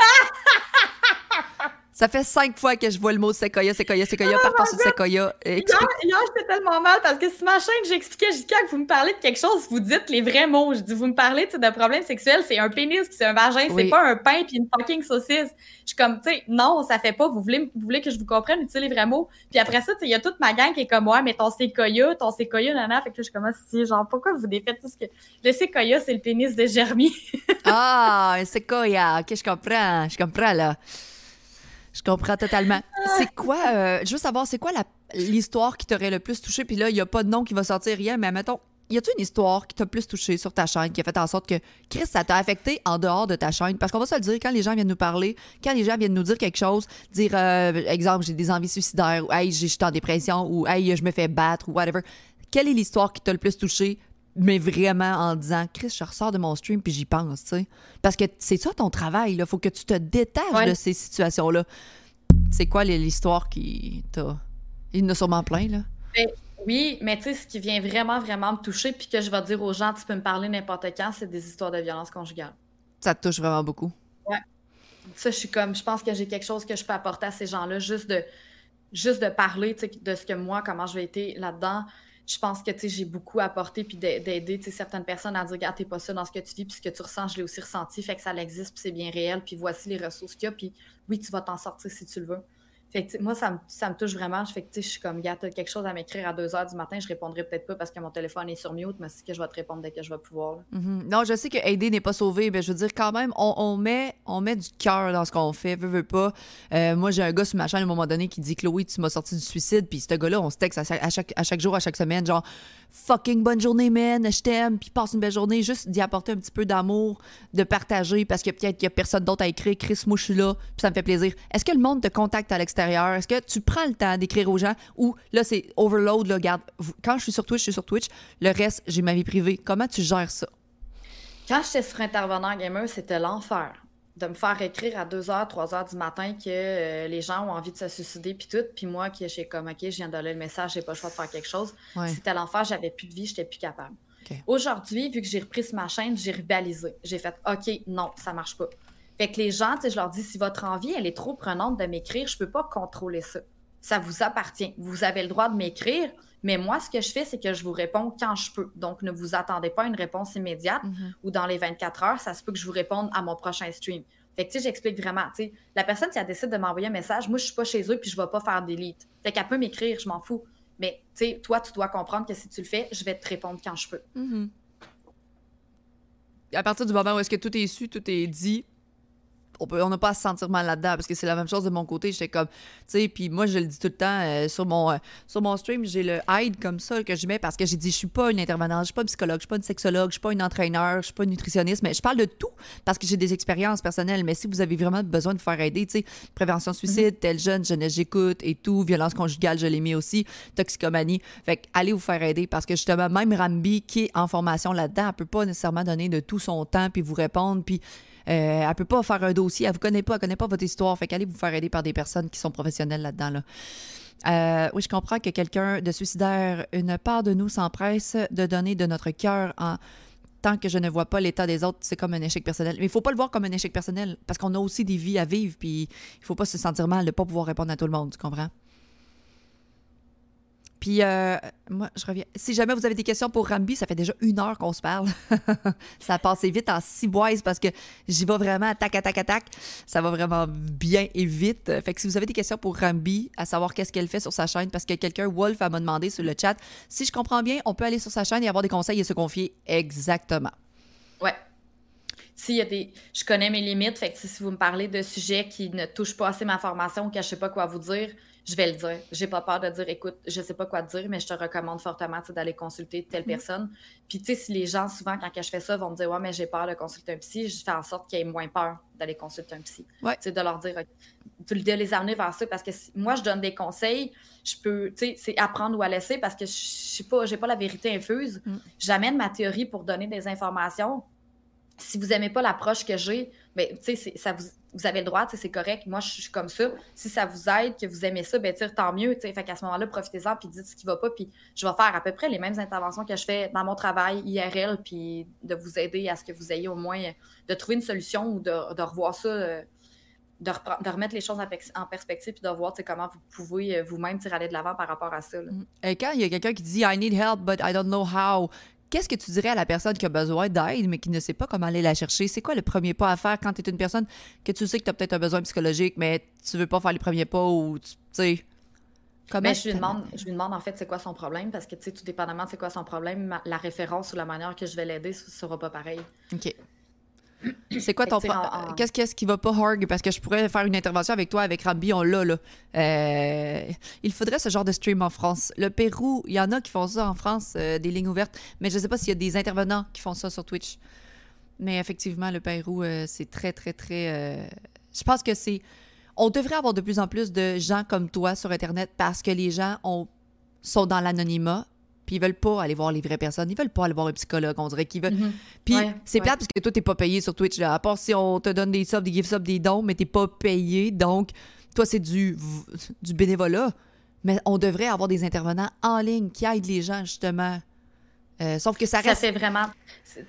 Ça fait cinq fois que je vois le mot séquoia, séquoia, séquoia, partons sur séquoia. Explique- Hier, hier j'étais tellement mal parce que sur ma chaîne, j'expliquais jusqu'à que vous me parlez de quelque chose, vous dites les vrais mots. Je dis, vous me parlez de problème sexuel, c'est un pénis, puis c'est un vagin, Oui. c'est pas un pain puis une fucking saucisse. Je suis comme, tu sais, non, ça fait pas. Vous voulez, vous voulez que je vous comprenne, utilisez les vrais mots. Puis après ça, tu sais, il y a toute ma gang qui est comme, ouais, mais ton séquoia, ton séquoia, nana. Fait que là, je commence si, genre, pourquoi vous défaites tout ce que. Le séquoia, c'est le pénis de Germy. (laughs) Ah, un séquoia. Ok, je comprends. Je comprends, là. Je comprends totalement. C'est quoi, euh, je veux savoir, c'est quoi l'histoire qui t'aurait le plus touché? Puis là, il n'y a pas de nom qui va sortir, rien, mais mettons, y a-tu une histoire qui t'a plus touché sur ta chaîne, qui a fait en sorte que, Chris, ça t'a affecté en dehors de ta chaîne? Parce qu'on va se le dire, quand les gens viennent nous parler, quand les gens viennent nous dire quelque chose, dire, euh, exemple, j'ai des envies suicidaires, ou hey, j'ai- je suis en dépression, ou hey, je me fais battre, ou whatever. Quelle est l'histoire qui t'a le plus touché, mais vraiment en disant, Chris, je ressors de mon stream puis j'y pense, tu sais? Parce que c'est ça ton travail, là. Faut que tu te détaches Ouais. de ces situations-là. C'est quoi l'histoire qui t'a. Il y en a sûrement plein, là. Oui, mais tu sais, ce qui vient vraiment, vraiment me toucher, puis que je vais dire aux gens, tu peux me parler n'importe quand, c'est des histoires de violence conjugale. Ça te touche vraiment beaucoup. Ça, je suis comme, je pense que j'ai quelque chose que je peux apporter à ces gens-là, juste de, juste de parler, tu sais, de ce que moi, comment je vais être là-dedans. Je pense que, j'ai beaucoup apporté, puis d'a- d'aider, certaines personnes à dire, regarde, t'es pas ça dans ce que tu vis, puis ce que tu ressens, je l'ai aussi ressenti, fait que ça existe, puis c'est bien réel, puis voici les ressources qu'il y a, puis oui, tu vas t'en sortir si tu le veux. Fait que, moi, ça me, ça me touche vraiment. Fait que, je suis comme, gars, t'as quelque chose à m'écrire à 2 h du matin, je répondrai peut-être pas parce que mon téléphone est sur mute, mais c'est que je vais te répondre dès que je vais pouvoir. Mhm. Non, je sais que aider n'est pas sauver, mais je veux dire, quand même, on, met, on met du cœur dans ce qu'on fait, veux, veux pas. Euh, moi, j'ai un gars sur ma chaîne à un moment donné qui dit Chloé, tu m'as sorti du suicide, puis ce gars-là, on se texte à, chaque, à chaque jour, à chaque semaine, genre fucking bonne journée, man, je t'aime, puis passe une belle journée, juste d'y apporter un petit peu d'amour, de partager, parce que peut-être qu'il y a personne d'autre à écrire, Chris, moi je suis là, puis ça me fait plaisir. Est-ce que le monde te contacte à l'extérieur? Est-ce que tu prends le temps d'écrire aux gens? Ou là, c'est overload, là, quand je suis sur Twitch, je suis sur Twitch, le reste, j'ai ma vie privée. Comment tu gères ça? Quand j'étais sur Intervenant Gamer, c'était l'enfer. De me faire écrire à 2h, 3h du matin que euh, les gens ont envie de se suicider, puis tout. Puis moi, qui j'ai comme, OK, je viens de donner le message, j'ai pas le choix de faire quelque chose. Ouais. C'était l'enfer, j'avais plus de vie, j'étais plus capable. Aujourd'hui, vu que j'ai repris ma chaîne, j'ai rivalisé. J'ai fait OK, non, ça marche pas. Fait que les gens, je leur dis si votre envie, elle est trop prenante de m'écrire, je peux pas contrôler ça. Ça vous appartient. Vous avez le droit de m'écrire, mais moi, ce que je fais, c'est que je vous réponds quand je peux. Donc, ne vous attendez pas à une réponse immédiate mhm. ou dans les 24 heures, ça se peut que je vous réponde à mon prochain stream. Fait que, tu sais, j'explique vraiment, tu sais, la personne qui a décidé de m'envoyer un message, moi, je suis pas chez eux puis je vais pas faire delete. Fait qu'elle peut m'écrire, je m'en fous. Mais, tu sais, toi, tu dois comprendre que si tu le fais, je vais te répondre quand je peux. Mhm. À partir du moment où est-ce que tout est su, tout est dit, on n'a pas à se sentir mal là-dedans parce que c'est la même chose de mon côté. J'étais comme, tu sais, puis moi, je le dis tout le temps euh, sur, mon, euh, sur mon stream, j'ai le hide comme ça que je mets parce que j'ai dit, je suis pas une intervenante, je suis pas une psychologue, je suis pas une sexologue, je suis pas une entraîneur, je suis pas une nutritionniste, mais je parle de tout parce que j'ai des expériences personnelles. Mais si vous avez vraiment besoin de vous faire aider, tu sais, prévention suicide, mhm. tel jeune, jeunesse j'écoute et tout, violence conjugale, je l'ai mis aussi, toxicomanie. Fait que allez vous faire aider parce que justement, même Rambi qui est en formation là-dedans, elle peut pas nécessairement donner de tout son temps puis vous répondre puis euh, elle peut pas faire un dossier, elle vous connaît pas, elle connaît pas votre histoire. Fait qu'allez vous faire aider par des personnes qui sont professionnelles là-dedans. Là. Euh, oui, je comprends que quelqu'un de suicidaire, une part de nous s'empresse de donner de notre cœur en tant que je ne vois pas l'état des autres, c'est comme un échec personnel. Mais il faut pas le voir comme un échec personnel parce qu'on a aussi des vies à vivre, puis il faut pas se sentir mal de pas pouvoir répondre à tout le monde, tu comprends? Puis, euh, moi, je reviens. Si jamais vous avez des questions pour Rambi, ça fait déjà une heure qu'on se parle. (laughs) ça a passé vite en six boises parce que j'y vais vraiment attaque, attaque, attaque. Ça va vraiment bien et vite. Fait que si vous avez des questions pour Rambi, à savoir qu'est-ce qu'elle fait sur sa chaîne, parce que quelqu'un, Wolf, m'a demandé sur le chat, si je comprends bien, on peut aller sur sa chaîne et avoir des conseils et se confier exactement. Ouais. S'il y a des. Je connais mes limites, fait que si vous me parlez de sujets qui ne touchent pas assez ma formation ou que je pas quoi vous dire, je vais le dire. J'ai pas peur de dire, écoute, je sais pas quoi te dire, mais je te recommande fortement d'aller consulter telle mm-hmm. personne. Puis, tu sais, si les gens, souvent, quand je fais ça, vont me dire, ouais, mais j'ai peur de consulter un psy, je fais en sorte qu'ils aient moins peur d'aller consulter un psy. Ouais. de leur dire, de les amener vers ça, parce que moi, je donne des conseils, je peux, tu sais, c'est apprendre ou à laisser, parce que je sais pas, j'ai pas la vérité infuse. Mm. J'amène ma théorie pour donner des informations. Si vous aimez pas l'approche que j'ai, mais ben, tu sais, ça vous vous avez le droit, c'est correct. Moi, je suis comme ça. Si ça vous aide, que vous aimez ça, ben, tant mieux. Fait qu'à ce moment-là, profitez-en, puis dites ce qui va pas. Puis je vais faire à peu près les mêmes interventions que je fais dans mon travail IRL, puis de vous aider à ce que vous ayez au moins de trouver une solution ou de, revoir ça, euh, de, de, remettre les choses en, perspective, puis de voir comment vous pouvez euh, vous-même aller de l'avant par rapport à ça. Mm. Quand il y a quelqu'un qui dit I need help, but I don't know how, qu'est-ce que tu dirais à la personne qui a besoin d'aide, mais qui ne sait pas comment aller la chercher? C'est quoi le premier pas à faire quand tu es une personne que tu sais que tu as peut-être un besoin psychologique, mais tu veux pas faire les premiers pas ou tu sais. Comment je lui demande, je lui demande en fait c'est quoi son problème? Parce que tu sais tout dépendamment de c'est quoi son problème, la référence ou la manière que je vais l'aider sera pas pareil. OK. C'est quoi ton Qu'est-ce qu'est-ce qui va pas Horg parce que je pourrais faire une intervention avec toi avec Rambi on l'a là. Euh, il faudrait ce genre de stream en France. Le Pérou, il y en a qui font ça en France euh, des lignes ouvertes, mais je sais pas s'il y a des intervenants qui font ça sur Twitch. Mais effectivement le Pérou euh, c'est très très très je pense que c'est on devrait avoir de plus en plus de gens comme toi sur internet parce que les gens ont sont dans l'anonymat puis ils veulent pas aller voir les vraies personnes. Ils veulent pas aller voir un psychologue. On dirait qu'ils veulent. Mhm. Puis c'est plate parce que toi, t'es pas payé sur Twitch. Là. À part si on te donne des subs, des gift subs, des dons, mais t'es pas payé. Donc, toi, c'est du, du bénévolat. Mais on devrait avoir des intervenants en ligne qui aident les gens, justement. Euh, sauf que ça reste. Ça fait vraiment.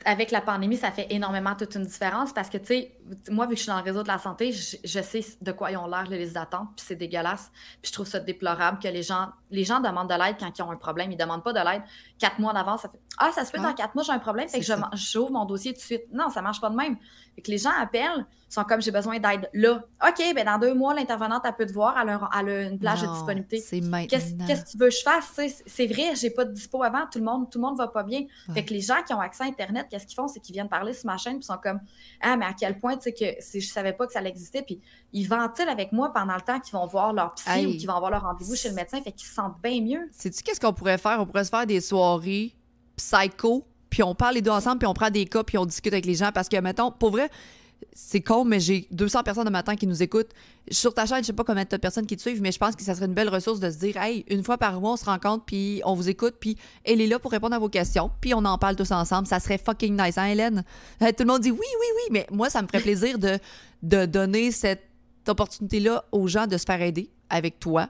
Avec la pandémie, ça fait énormément toute une différence parce que, tu sais, moi, vu que je suis dans le réseau de la santé, je, sais de quoi ils ont l'air, les listes d'attente, puis c'est dégueulasse. Puis je trouve ça déplorable que les gens, les gens demandent de l'aide quand ils ont un problème. Ils demandent pas de l'aide quatre mois d'avance. Ça fait Ah, ça se peut, dans quatre mois, j'ai un problème, fait que j'ouvre mon dossier tout de suite. Non, ça marche pas de même. Fait que les gens appellent, sont comme j'ai besoin d'aide là. OK, ben dans deux mois, l'intervenante, elle peut te voir, elle a, une plage de disponibilité. C'est Qu'est-ce que tu veux que je fasse? C'est vrai, j'ai pas de dispo avant, tout le monde, tout le monde va pas bien. Fait que les gens qui ont accès à Internet, qu'est-ce qu'ils font? C'est qu'ils viennent parler sur ma chaîne, puis sont comme Ah, mais à quel point, tu sais, que je savais pas que ça existait. Puis ils ventilent avec moi pendant le temps qu'ils vont voir leur psy ou qu'ils vont avoir leur rendez-vous chez le médecin, fait qu'ils se sentent bien mieux. Sais-tu qu'est-ce qu'on pourrait faire? On pourrait se faire des soirées psycho, puis on parle les deux ensemble, puis on prend des cas, puis on discute avec les gens. Parce que, mettons, pour vrai, c'est con, mais j'ai 200 personnes de matin qui nous écoutent. Sur ta chaîne, je sais pas combien de personnes qui te suivent, mais je pense que ça serait une belle ressource de se dire, hey, une fois par mois, on se rencontre, puis on vous écoute, puis elle est là pour répondre à vos questions, puis on en parle tous ensemble. Ça serait fucking nice, hein, Hélène? Tout le monde dit oui, oui, oui, mais moi, ça me ferait plaisir de, de donner cette opportunité-là aux gens de se faire aider avec toi.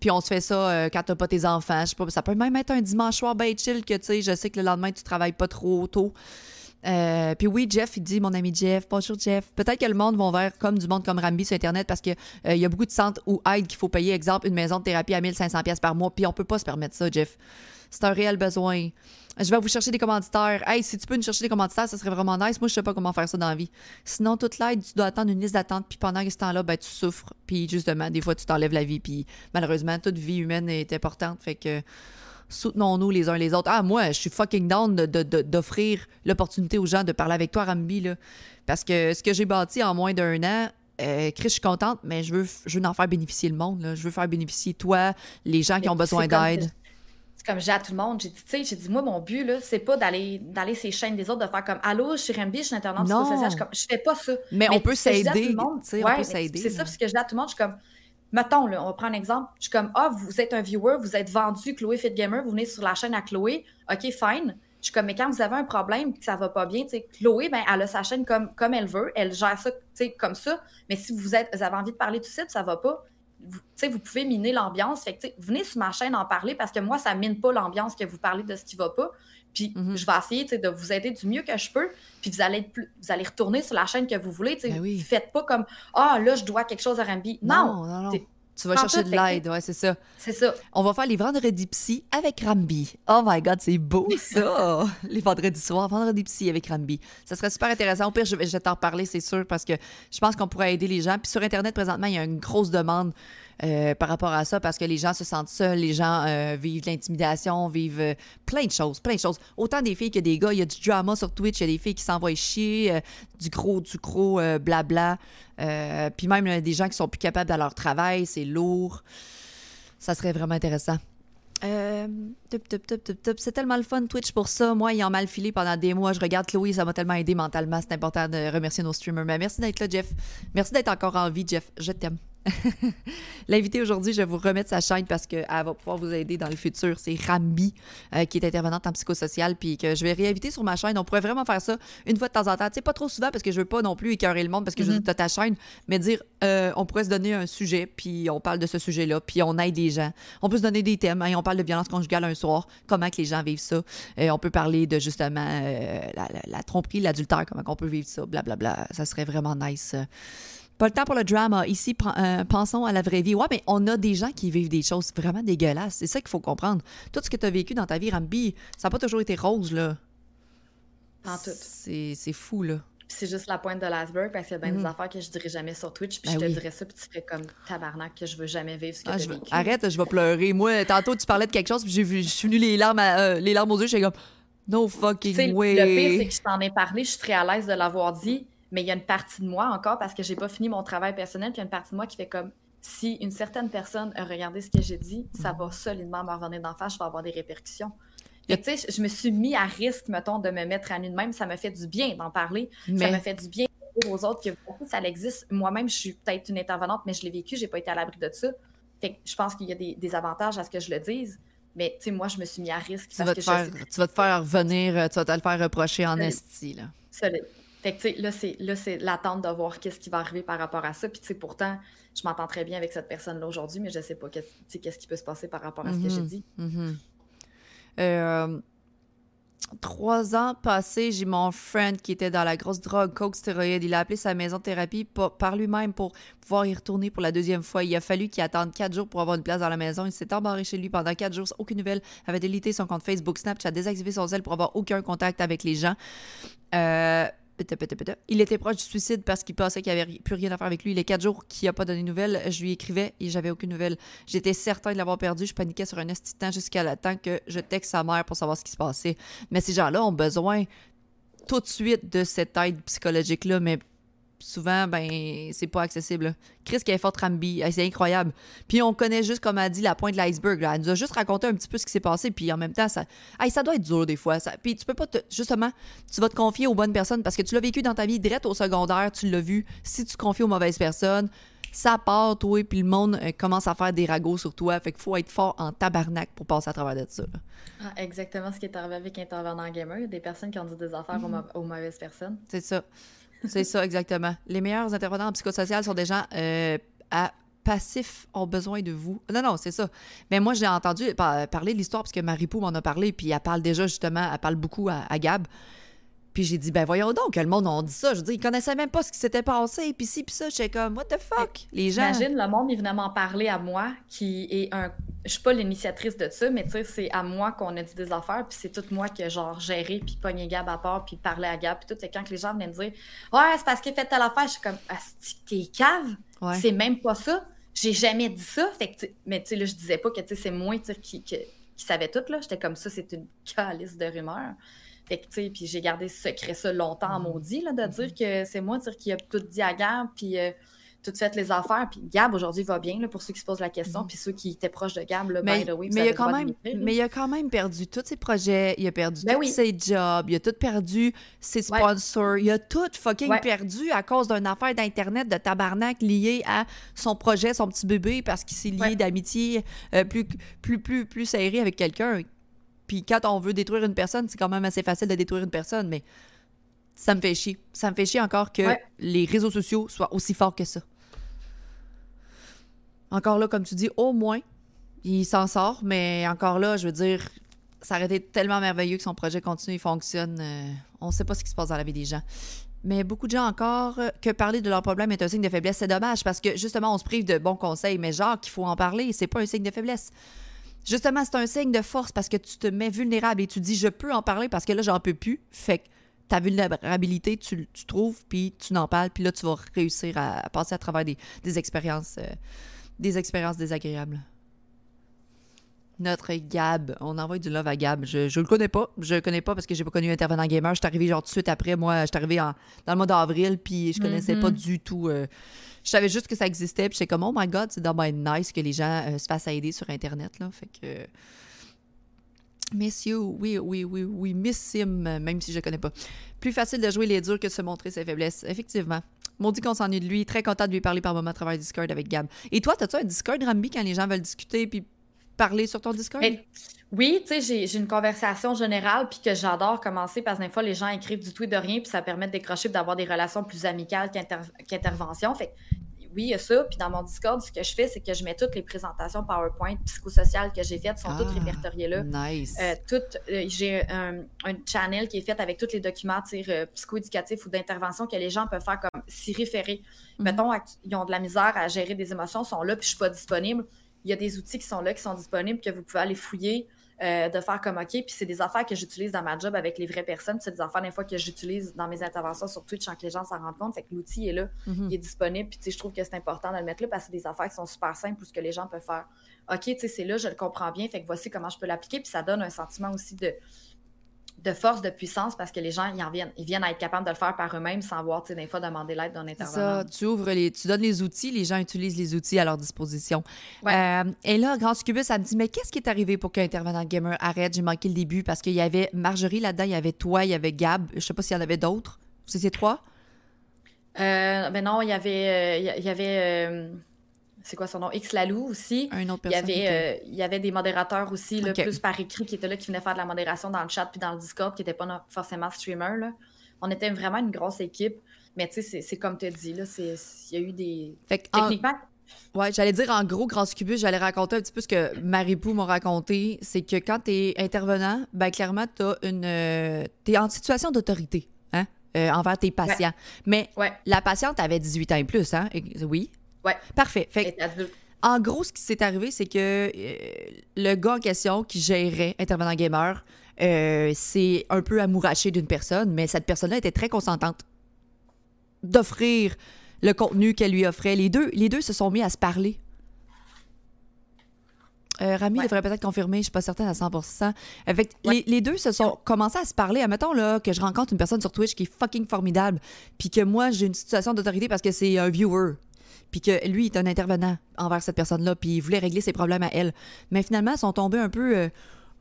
Puis on se fait ça euh, quand t'as pas tes enfants. Je sais pas, ça peut même être un dimanche soir bien chill que, tu sais, je sais que le lendemain, tu travailles pas trop tôt. Euh, puis oui, Jeff, il dit, mon ami Jeff, bonjour Jeff. Peut-être que le monde va vers comme du monde comme Rambi sur Internet parce qu'il euh, y a beaucoup de centres ou aide qu'il faut payer. Exemple, une maison de thérapie à 1500$ par mois. Puis on peut pas se permettre ça, Jeff. C'est un réel besoin. Je vais vous chercher des commanditaires. Hey, si tu peux nous chercher des commanditaires, ça serait vraiment nice. Moi, je sais pas comment faire ça dans la vie. Sinon, toute l'aide, tu dois attendre une liste d'attente. Puis pendant ce temps-là, ben, tu souffres. Puis justement, des fois, tu t'enlèves la vie. Puis malheureusement, toute vie humaine est importante. Fait que soutenons-nous les uns les autres. Ah, moi, je suis fucking down d'offrir l'opportunité aux gens de parler avec toi, Rambi, là. Parce que ce que j'ai bâti en moins d'un an, euh, Chris, je suis contente, mais je veux, je veux en faire bénéficier le monde. Là. Je veux faire bénéficier toi, les gens qui ont besoin d'aide. C'est comme j'ai à tout le monde. J'ai dit, tu sais, j'ai dit, moi, mon but, là, c'est pas d'aller d'aller ces chaînes des autres, de faire comme Allô, je suis Rambi, je suis internaute. Je, je fais pas ça. Mais, on peut s'aider. on peut s'aider. C'est ça, parce que je dis à tout le monde, je suis comme mettons, là, on va prendre un exemple. Je suis comme, ah, vous êtes un viewer, vous êtes vendu Chloé Fit Gamer, vous venez sur la chaîne à Chloé. OK, fine. Je suis comme, mais quand vous avez un problème que ça va pas bien, Chloé, ben, elle a sa chaîne comme, elle veut, elle gère ça, comme ça. Mais si vous, êtes, vous avez envie de parler tout de suite, ça va pas. Vous, vous pouvez miner l'ambiance. Fait venez sur ma chaîne en parler parce que moi, ça mine pas l'ambiance que vous parlez de ce qui va pas. Puis mm-hmm. je vais essayer de vous aider du mieux que je peux. Puis vous allez, vous allez retourner sur la chaîne que vous voulez. Ben oui. Faites pas comme Ah, là, je dois quelque chose à Rambi. Non, non, non, tu vas chercher de l'aide, ouais, c'est ça. C'est ça. On va faire les vendredis psy avec Rambi. Oh my God, c'est beau (laughs) ça! les vendredis soirs, vendredi psy avec Rambi. Ça serait super intéressant. Au pire, je vais, je vais t'en reparler, c'est sûr, parce que je pense qu'on pourrait aider les gens. Puis sur Internet, présentement, il y a une grosse demande euh, par rapport à ça parce que les gens se sentent seuls, les gens euh, vivent l'intimidation, vivent euh, plein de choses, plein de choses. Autant des filles que des gars. Il y a du drama sur Twitch, il y a des filles qui s'envoient chier, du gros, du gros blabla. puis même des gens qui sont plus capables de leur travail, c'est lourd. Ça serait vraiment intéressant. C'est tellement le fun Twitch pour ça. Moi, ayant mal filé pendant des mois, je regarde Chloé, ça m'a tellement aidé mentalement. C'est important de remercier nos streamers. Mais merci d'être là, Jeff. Merci d'être encore en vie, Jeff. Je t'aime. (laughs) L'invité aujourd'hui, je vais vous remettre sa chaîne parce qu'elle va pouvoir vous aider dans le futur. C'est Rambi, euh, qui est intervenante en psychosocial, puis que je vais réinviter sur ma chaîne. On pourrait vraiment faire ça une fois de temps en temps. Tu sais, pas trop souvent parce que je veux pas non plus écœurer le monde parce que je veux mm-hmm. ta chaîne, mais dire, euh, on pourrait se donner un sujet, puis on parle de ce sujet-là, puis on aide les gens. On peut se donner des thèmes. Hein, on parle de violence conjugale un soir, comment que les gens vivent ça. Euh, on peut parler de justement la, tromperie, l'adultère, comment on peut vivre ça, blablabla. Bla, bla. Ça serait vraiment nice. Pas le temps pour le drama. Ici, euh, pensons à la vraie vie. Ouais, mais on a des gens qui vivent des choses vraiment dégueulasses. C'est ça qu'il faut comprendre. Tout ce que tu as vécu dans ta vie, Rambi, ça n'a pas toujours été rose, là. En tout. C'est fou, là. c'est juste la pointe de l'iceberg parce qu'il y a bien des mhm. affaires que je dirais jamais sur Twitch. Puis ben je te dirais ça, puis tu fais comme tabarnak que je veux jamais vivre ce que ah, vécu. Arrête, je vais pleurer. Moi, tantôt, tu parlais de quelque chose, puis j'ai vu, je suis venue les larmes, euh, les larmes aux yeux. J'étais comme, no fucking way. Le pire, c'est que je t'en ai parlé, je suis très à l'aise de l'avoir dit. Mais il y a une partie de moi encore, parce que j'ai pas fini mon travail personnel, puis il y a une partie de moi qui fait comme si une certaine personne a regardé ce que j'ai dit, ça va solidement me revenir d'en face, je vais avoir des répercussions. tu sais, je me suis mis à risque, mettons, de me mettre à nu de même. Ça me fait du bien d'en parler. Ça me fait du bien aux autres que ça existe. Moi-même, je suis peut-être une intervenante, mais je l'ai vécu, j'ai pas été à l'abri de ça. Fait que je pense qu'il y a des, avantages à ce que je le dise. Mais tu sais, moi, je me suis mis à risque. Tu, vas te, faire, tu vas te faire revenir, euh, tu vas te le faire reprocher en esti, là. Solide. Fait que, tu sais, là, c'est, là, c'est l'attente de voir qu'est-ce qui va arriver par rapport à ça. Puis, tu sais, pourtant, je m'entends très bien avec cette personne-là aujourd'hui, mais je sais pas qu'est-ce, qu'est-ce qui peut se passer par rapport à ce que j'ai mm-hmm. dit. Mm-hmm. Euh, trois ans passés, j'ai mon friend qui était dans la grosse drogue, coke, stéroïde. Il a appelé sa maison de thérapie par lui-même pour pouvoir y retourner pour la deuxième fois. Il a fallu qu'il attende quatre jours pour avoir une place dans la maison. Il s'est embarré chez lui pendant quatre jours. Aucune nouvelle. Il avait délité son compte Facebook, Snapchat, désactivé son zèle pour avoir aucun contact avec les gens. Euh, il était proche du suicide parce qu'il pensait qu'il n'y avait plus rien à faire avec lui. Les quatre jours qu'il n'a pas donné de nouvelles, je lui écrivais et j'avais aucune nouvelle. J'étais certain de l'avoir perdu. Je paniquais sur un instant jusqu'à la que je texte sa mère pour savoir ce qui se passait. Mais ces gens-là ont besoin tout de suite de cette aide psychologique-là, mais souvent, ben, c'est pas accessible. Chris qui est fort Rambi, c'est incroyable. Puis on connaît juste, comme elle dit, la pointe de l'iceberg. Elle nous a juste raconté un petit peu ce qui s'est passé, puis en même temps, ça, ça doit être dur des fois. Ça... Puis tu peux pas, te... justement, tu vas te confier aux bonnes personnes parce que tu l'as vécu dans ta vie, direct au secondaire, tu l'as vu. Si tu te confies aux mauvaises personnes, ça part, toi, puis le monde euh, commence à faire des ragots sur toi. Fait qu'il faut être fort en tabarnak pour passer à travers de ça. Ah, exactement ce qui est arrivé avec Intervenant Gamer. Des personnes qui ont dit des affaires aux, mm-hmm. aux mauvaises personnes. C'est ça. C'est ça, exactement. Les meilleurs intervenants en psychosocial sont des gens euh, passifs ont besoin de vous. Non, non, c'est ça. Mais moi, j'ai entendu parler de l'histoire parce que Marie-Pou m'en a parlé, puis elle parle déjà, justement, elle parle beaucoup à Gab. Puis j'ai dit, ben voyons donc, que le monde a dit ça. Je dire, ils connaissaient même pas ce qui s'était passé. Puis si, puis ça, j'étais comme, what the fuck? Les gens. Imagine, le monde est venu parler à moi, qui est un. Je suis pas l'initiatrice de ça, mais tu sais, c'est à moi qu'on a dit des affaires. Puis c'est tout moi qui genre géré, puis pogné Gab à part, puis parlé à Gab. Puis tout. Et quand les gens venaient me dire, ouais, c'est parce qu'il fait telle affaire, je suis comme, ah, t'es cave? C'est même pas ça. J'ai jamais dit ça. Fait que, mais tu sais, là, je disais pas que c'est moi qui, qui, qui savait tout, là. J'étais comme ça, c'est une calice de rumeurs. Fait que, tu sais, puis j'ai gardé ce secret ça longtemps, mm. maudit, là, de mm-hmm. dire que c'est moi, dire qui a tout dit à Gab, puis euh, tout fait les affaires. Puis Gab, aujourd'hui, va bien, là, pour ceux qui se posent la question, mm-hmm. puis ceux qui étaient proches de Gab, là, mais, by the way, mais, il a quand même, mais il a quand même perdu tous ses projets, il a perdu ben tous ses jobs, il a tout perdu ses sponsors, il a tout fucking perdu à cause d'une affaire d'Internet de tabarnak liée à son projet, son petit bébé, parce qu'il s'est lié d'amitié euh, plus, plus, plus, plus serré avec quelqu'un puis quand on veut détruire une personne, c'est quand même assez facile de détruire une personne, mais ça me fait chier. Ça me fait chier encore que les réseaux sociaux soient aussi forts que ça. Encore là, comme tu dis, au moins, il s'en sort, mais encore là, je veux dire, ça aurait été tellement merveilleux que son projet continue et fonctionne. Euh, on ne sait pas ce qui se passe dans la vie des gens. Mais beaucoup de gens encore, euh, que parler de leurs problèmes est un signe de faiblesse, c'est dommage parce que justement, on se prive de bons conseils, mais genre qu'il faut en parler, c'est pas un signe de faiblesse. Justement, c'est un signe de force parce que tu te mets vulnérable et tu dis je peux en parler parce que là, j'en peux plus. Fait que ta vulnérabilité, tu, tu trouves, puis tu n'en parles, puis là, tu vas réussir à, passer à travers des, expériences euh, des expériences désagréables. Notre Gab, on envoie du love à Gab. Je, je le connais pas. Je le connais pas parce que j'ai pas connu Intervenant Gamer. Je suis arrivé genre tout de suite après. Moi, je suis arrivé dans le mois d'avril, puis je connaissais pas mm-hmm. du tout. Euh, je savais juste que ça existait, puis j'étais comme, oh my god, c'est dommage nice que les gens euh, se fassent aider sur Internet, là. Fait que. Miss you, oui, oui, oui, oui, miss Sim, même si je ne connais pas. Plus facile de jouer les durs que de se montrer ses faiblesses, effectivement. Maudit qu'on s'ennuie de lui, très content de lui parler par moment à travers Discord avec Gab. Et toi, as-tu un Discord, Rambi, quand les gens veulent discuter puis parler sur ton Discord? oui, tu sais, j'ai une conversation générale puis que j'adore commencer parce que des fois, les gens écrivent du tout et de rien puis ça permet de décrocher d'avoir des relations plus amicales qu'intervention. fait oui, il y a ça. Puis dans mon Discord, ce que je fais, c'est que je mets toutes les présentations PowerPoint psychosociales que j'ai faites, sont toutes ah, répertoriées là. Nice. Euh, euh, j'ai un, channel qui est fait avec tous les documents euh, psychoéducatifs ou d'intervention que les gens peuvent faire comme s'y référer. Mhm. Mettons, ils ont de la misère à gérer des émotions, sont là, puis je suis pas disponible. Il y a des outils qui sont là, qui sont disponibles, que vous pouvez aller fouiller. Euh, de faire comme OK. Puis c'est des affaires que j'utilise dans ma job avec les vraies personnes. C'est des affaires, des fois, que j'utilise dans mes interventions sur Twitch sans que les gens s'en rendent compte. Fait que l'outil est là, mhm. il est disponible. Puis je trouve que c'est important de le mettre là parce que c'est des affaires qui sont super simples ou ce que les gens peuvent faire. OK, tu sais, c'est là, je le comprends bien. Fait que voici comment je peux l'appliquer. Puis ça donne un sentiment aussi de de force, de puissance, parce que les gens, ils, en viennent, ils viennent à être capables de le faire par eux-mêmes sans voir, tu sais, des fois, demander l'aide d'un intervenant. Ça, tu ouvres les, tu donnes les outils, les gens utilisent les outils à leur disposition. Euh, et là, Grand Cubus, ça me dit, mais qu'est-ce qui est arrivé pour qu'un intervenant gamer arrête? J'ai manqué le début parce qu'il y avait Marjorie là-dedans, il y avait toi, il y avait Gab, je sais pas s'il y en avait d'autres. C'est ces trois? Euh, ben non, il y avait, euh, il y avait c'est quoi son nom? X Lalou aussi. Un autre il y avait, euh, il y avait des modérateurs aussi, là, plus par écrit, qui étaient là, qui venaient faire de la modération dans le chat puis dans le Discord, qui n'étaient pas forcément streamers. Là. On était vraiment une grosse équipe. Mais tu sais, c'est comme tu as dit, là, il y a eu des. Techniquement. Ouais, j'allais dire en gros, Grand Scubus, j'allais raconter un petit peu ce que Marie-Pou m'a raconté. C'est que quand tu es intervenant, ben clairement, tu une. Euh, es en situation d'autorité, hein, euh, envers tes patients. Mais la patiente avait 18 ans et plus, hein? Oui. Ouais. Parfait. Fait en gros, ce qui s'est arrivé, c'est que euh, le gars en question qui gérait Intervenant Gamer euh, s'est un peu amouraché d'une personne, mais cette personne-là était très consentante d'offrir le contenu qu'elle lui offrait. Les deux, les deux se sont mis à se parler. Euh, Rami devrait peut-être confirmer, je suis pas certaine à 100 Avec, les, deux se sont commencé à se parler. Admettons là, que je rencontre une personne sur Twitch qui est fucking formidable, puis que moi, j'ai une situation d'autorité parce que c'est un viewer puis que lui est un intervenant envers cette personne-là, puis il voulait régler ses problèmes à elle. Mais finalement, ils sont tombés un peu, euh,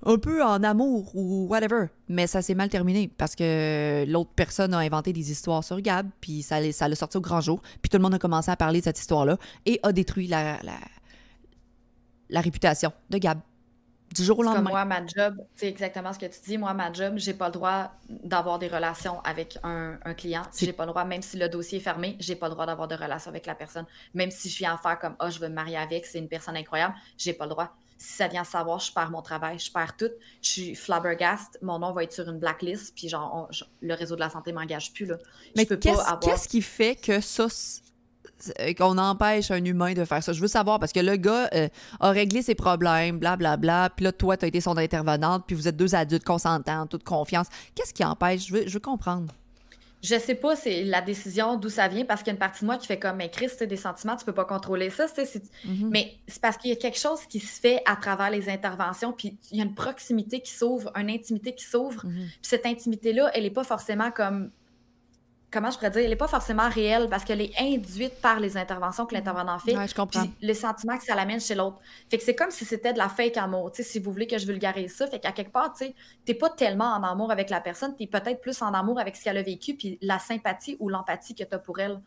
un peu en amour ou whatever. Mais ça s'est mal terminé parce que l'autre personne a inventé des histoires sur Gab, puis ça, ça l'a sorti au grand jour, puis tout le monde a commencé à parler de cette histoire-là et a détruit la, la réputation de Gab. Du jour au comme lendemain. moi, ma job, c'est exactement ce que tu dis. Moi, ma job, j'ai pas le droit d'avoir des relations avec un, un client. J'ai pas le droit, même si le dossier est fermé, j'ai pas le droit d'avoir de relations avec la personne. Même si je viens en faire comme, ah, je veux me marier avec, c'est une personne incroyable, j'ai pas le droit. Si ça vient savoir, je perds mon travail, je perds tout. Je suis flabbergast, mon nom va être sur une blacklist, puis genre, on- je- le réseau de la santé m'engage plus, là. Mais qu'est-ce qui fait que ça, qu'on empêche un humain de faire ça? Je veux savoir, parce que le gars euh, a réglé ses problèmes, blablabla, puis là, toi, tu as été son intervenante, puis vous êtes deux adultes consentants, toute confiance. Qu'est-ce qui empêche? Je veux, je veux comprendre. Je sais pas, c'est la décision d'où ça vient parce qu'il y a une partie de moi qui fait comme, mais Chris, des sentiments, tu peux pas contrôler ça. Mhm. Mais c'est parce qu'il y a quelque chose qui se fait à travers les interventions, puis il y a une proximité qui s'ouvre, une intimité qui s'ouvre. Mhm. Puis cette intimité-là, elle est pas forcément comme. Comment je pourrais dire? Elle est pas forcément réelle parce qu'elle est induite par les interventions que l'intervenant fait. Ouais, je comprends. Puis le sentiment que ça l'amène chez l'autre. Fait que c'est comme si c'était de la fake amour, tu sais, si vous voulez que je vulgarise ça. Fait qu'à quelque part, tu sais, t'es pas tellement en amour avec la personne, t'es peut-être plus en amour avec ce qu'elle a vécu, puis la sympathie ou l'empathie que t'as pour elle.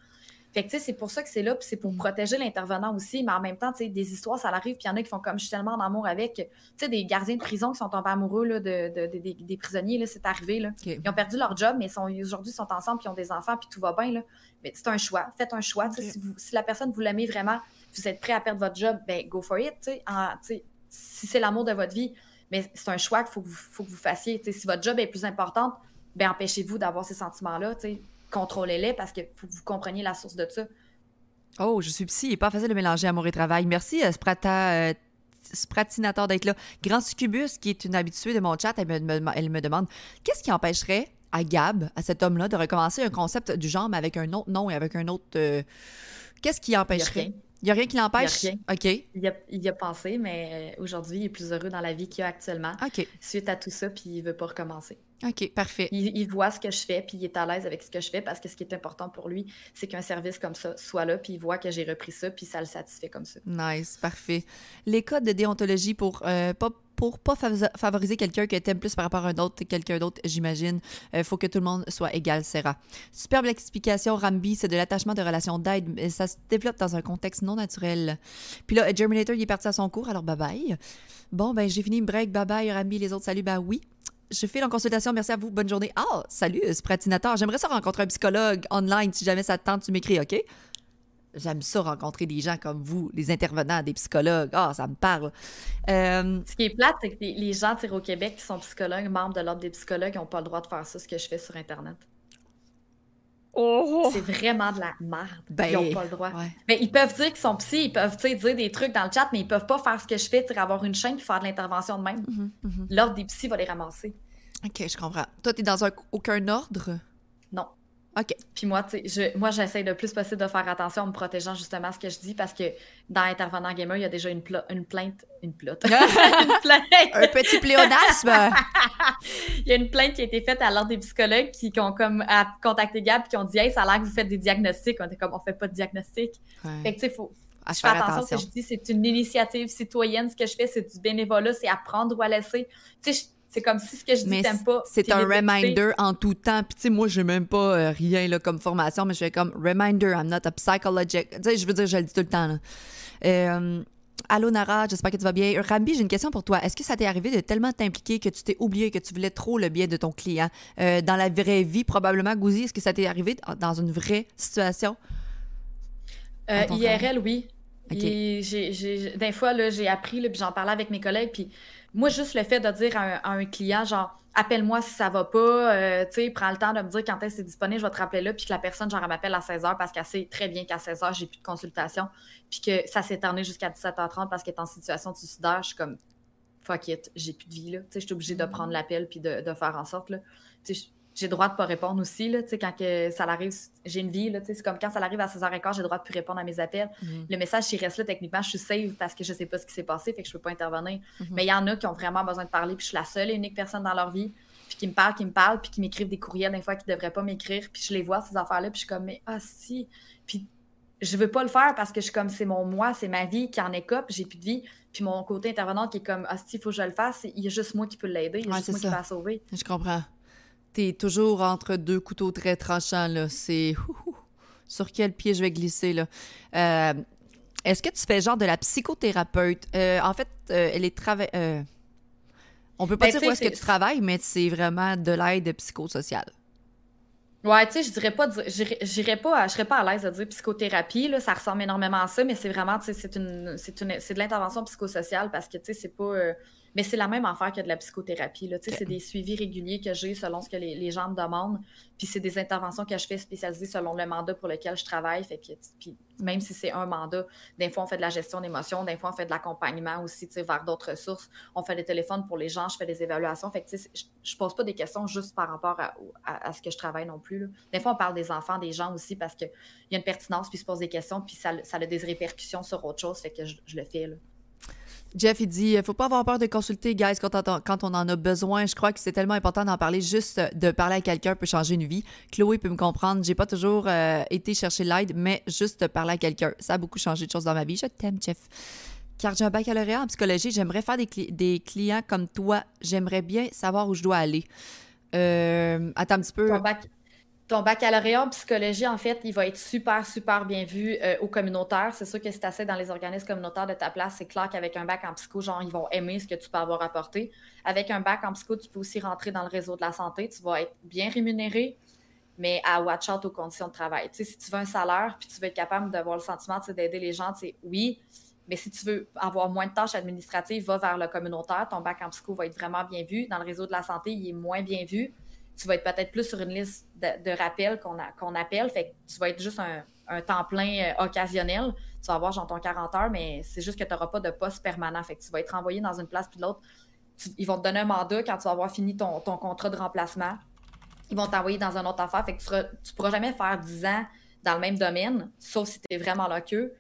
Fait que, tu sais, c'est pour ça que c'est là, puis c'est pour Mm. protéger l'intervenant aussi, mais en même temps, tu sais, des histoires, ça l'arrive, puis il y en a qui font comme je suis tellement en amour avec, tu sais, des gardiens de prison qui sont tombés amoureux là, de, de- de- des- des prisonniers, là, c'est arrivé, là. Ils ont perdu leur job, mais aujourd'hui, ils sont ensemble, puis ils ont des enfants, puis tout va bien. Là. Mais c'est un choix. Faites un choix. Si, vous- si la personne, vous l'aimez vraiment, vous êtes prêt à perdre votre job, ben go for it. tu sais. Si c'est l'amour de votre vie, mais c'est un choix qu'il faut, que vous- faut que vous fassiez. tu sais. Si votre job est plus importante, ben empêchez-vous d'avoir ces sentiments-là. tu sais. Contrôlez-les parce faut que vous compreniez la source de ça. Oh, je suis psy. Il n'est pas facile de mélanger amour et travail. Merci, euh, Sprata, euh, Spratinator, d'être là. Grand Succubus, qui est une habituée de mon chat, elle me, me- elle me demande qu'est-ce qui empêcherait à Gab, à cet homme-là, de recommencer un concept du genre, mais avec un autre nom et avec un autre. euh, Qu'est-ce qui a empêcherait. Il n'y a rien qui l'empêche? Rien. OK. Il y a, il y a pensé, mais aujourd'hui, il est plus heureux dans la vie qu'il a actuellement OK. suite à tout ça, puis il veut pas recommencer. OK. Parfait. Il, il voit ce que je fais, puis il est à l'aise avec ce que je fais parce que ce qui est important pour lui, c'est qu'un service comme ça soit là, puis il voit que j'ai repris ça, puis ça le satisfait comme ça. Nice, parfait. Les codes de déontologie pour euh, pas pour pas fav- favoriser quelqu'un que t'aimes plus par rapport à un autre, quelqu'un d'autre, j'imagine. Il faut que tout le monde soit égal, Sarah. Superbe explication, Rambi, c'est de l'attachement de relation d'aide, mais ça se développe dans un contexte non naturel. Puis là, Germinator, il est parti à son cours, alors bye bye. Bon, ben j'ai fini, break, bye bye, Rambi, les autres, salut, ben oui. Je fais en consultation, merci à vous, bonne journée. Ah, salut, Spratinator, j'aimerais ça rencontrer un psychologue online, si jamais ça te tente, tu m'écris, OK? J'aime ça rencontrer des gens comme vous, les intervenants, des psychologues. Ah, ça me parle. Euh, Ce qui est plate, c'est que les, gens au Québec qui sont psychologues, membres de l'Ordre des psychologues, n'ont pas le droit de faire ça, ce que je fais sur Internet. C'est vraiment de la merde. Ben, ils n'ont pas le droit. ouais. Mais ils peuvent dire qu'ils sont psy, ils peuvent tu dire des trucs dans le chat, mais ils peuvent pas faire ce que je fais, tu avoir une chaîne et faire de l'intervention de même. Mhm, mhm. L'Ordre des psys va les ramasser. OK, je comprends. Toi, t'es dans un, aucun ordre? Non. OK. Puis moi, je, moi, j'essaie le plus possible de faire attention en me protégeant justement à ce que je dis parce que dans Intervenant Gamer, il y a déjà une, pla- une plainte. Une plotte. (laughs) une plainte. un petit pléonasme! (laughs) Il y a une plainte qui a été faite à l'ordre des psychologues qui, qui ont comme à contacté Gab et qui ont dit Hey, ça a l'air que vous faites des diagnostics. On était comme on fait pas de diagnostic. Fait que tu sais, faut. À Je fais attention, ce que je dis, c'est une initiative citoyenne. Ce que je fais, c'est du bénévolat, c'est apprendre ou à laisser. Tu sais, c'est comme si ce que je dis, t'aimes pas. c'est un reminder en tout temps. Puis, tu sais, moi, j'ai même pas euh, rien là, comme formation, mais je fais comme reminder, I'm not a psychologic. Tu sais, je veux dire, je le dis tout le temps. Là. Euh, allô, Nara, j'espère que tu vas bien. Rambi, j'ai une question pour toi. Est-ce que ça t'est arrivé de tellement t'impliquer que tu t'es oublié que tu voulais trop le bien de ton client? Euh, dans la vraie vie, probablement, Gouzi, est-ce que ça t'est arrivé dans une vraie situation? Euh, IRL, oui. Ok. Et j'ai- j'ai- des fois, j'ai appris, puis j'en parlais avec mes collègues, puis moi, juste le fait de dire à un, à un client, genre, appelle-moi si ça va pas, euh, tu sais, prends le temps de me dire quand est-ce que c'est disponible, je vais te rappeler là, puis que la personne, genre, elle m'appelle à 16h parce qu'elle sait très bien qu'à 16h, j'ai plus de consultation, puis que ça s'est éterné jusqu'à 17h30 parce qu'elle est en situation de suicidaire, je suis comme, fuck it, j'ai plus de vie, là. Tu sais, je suis obligée de prendre l'appel puis de, de faire en sorte, là. Tu sais, j'ai le droit de pas répondre aussi, là. Tu sais, quand que ça arrive, j'ai une vie, là. Tu sais, c'est comme quand ça arrive à 16h15, j'ai le droit de plus répondre à mes appels. Mhm. Le message, s'il reste là, techniquement, je suis save parce que je sais pas ce qui s'est passé, fait que je peux pas intervenir. Mhm. Mais il y en a qui ont vraiment besoin de parler, puis je suis la seule et unique personne dans leur vie, puis qui me parlent, qui me parlent, puis qui m'écrivent des courriels des fois qui devraient pas m'écrire, puis je les vois, ces affaires-là, puis je suis comme, mais ah si. Puis je veux pas le faire parce que je suis comme, c'est mon moi, c'est ma vie qui en écope, j'ai plus de vie. Puis mon côté intervenant qui est comme, ah si, il faut que je le fasse, il y a juste moi qui peux l'aider, il y a Ouais, juste moi qui ça. va la sauver. Je comprends. T'es toujours entre deux couteaux très tranchants, là. C'est... Sur quel pied je vais glisser, là? Euh, Est-ce que tu fais genre de la psychothérapeute? Euh, en fait, euh, elle est trava- euh, On peut pas ben, dire où est-ce que tu travailles, mais c'est vraiment de l'aide psychosociale. Ouais, tu sais, je dirais pas, j'irais pas, je serais pas à l'aise de dire psychothérapie, là, ça ressemble énormément à ça, mais c'est vraiment, tu sais, c'est une, c'est une, c'est de l'intervention psychosociale parce que, tu sais, c'est pas, mais c'est la même affaire que de la psychothérapie. C'est des suivis réguliers que j'ai selon ce que les, gens me demandent. Puis c'est des interventions que je fais spécialisées selon le mandat pour lequel je travaille. Fait puis, même si c'est un mandat, des fois on fait de la gestion d'émotions, des fois on fait de l'accompagnement aussi vers d'autres ressources. On fait des téléphones pour les gens, je fais des évaluations. Fait que je, je pose pas des questions juste par rapport à, ce que je travaille non plus. Des fois on parle des enfants, des gens aussi parce qu'il y a une pertinence, puis se pose des questions, puis ça, ça a des répercussions sur autre chose. Fait que je, je le fais. Là. Jeff, il dit faut pas avoir peur de consulter, guys, quand on, en a besoin. Je crois que c'est tellement important d'en parler. Juste de parler à quelqu'un peut changer une vie. Chloé peut me comprendre. J'ai pas toujours euh, été chercher l'aide, mais juste de parler à quelqu'un. Ça a beaucoup changé de choses dans ma vie. Je t'aime, Jeff. Car j'ai un baccalauréat en psychologie. J'aimerais faire des, clients comme toi. J'aimerais bien savoir où je dois aller. Euh, attends un petit peu baccalauréat en psychologie, en fait, il va être super, super bien vu euh, au communautaire. C'est sûr que si tu assez dans les organismes communautaires de ta place, c'est clair qu'avec un bac en psycho, genre, ils vont aimer ce que tu peux avoir apporté. Avec un bac en psycho, tu peux aussi rentrer dans le réseau de la santé. Tu vas être bien rémunéré, mais à watch out aux conditions de travail. Tu sais, si tu veux un salaire, puis tu veux être capable d'avoir le sentiment d'aider les gens, sais, oui, mais si tu veux avoir moins de tâches administratives, va vers le communautaire. Ton bac en psycho va être vraiment bien vu. Dans le réseau de la santé, il est moins bien vu tu vas être peut-être plus sur une liste de, rappels qu'on appelle. Fait que tu vas être juste un, temps plein euh, occasionnel. Tu vas avoir genre ton 40 heures, mais c'est juste que tu n'auras pas de poste permanent. Fait que tu vas être envoyé dans une place puis l'autre. Ils vont te donner un mandat quand tu vas avoir fini ton, contrat de remplacement. Ils vont t'envoyer dans une autre affaire. Fait que tu ne pourras jamais faire 10 ans dans le même domaine, sauf si tu es vraiment là qu'eux.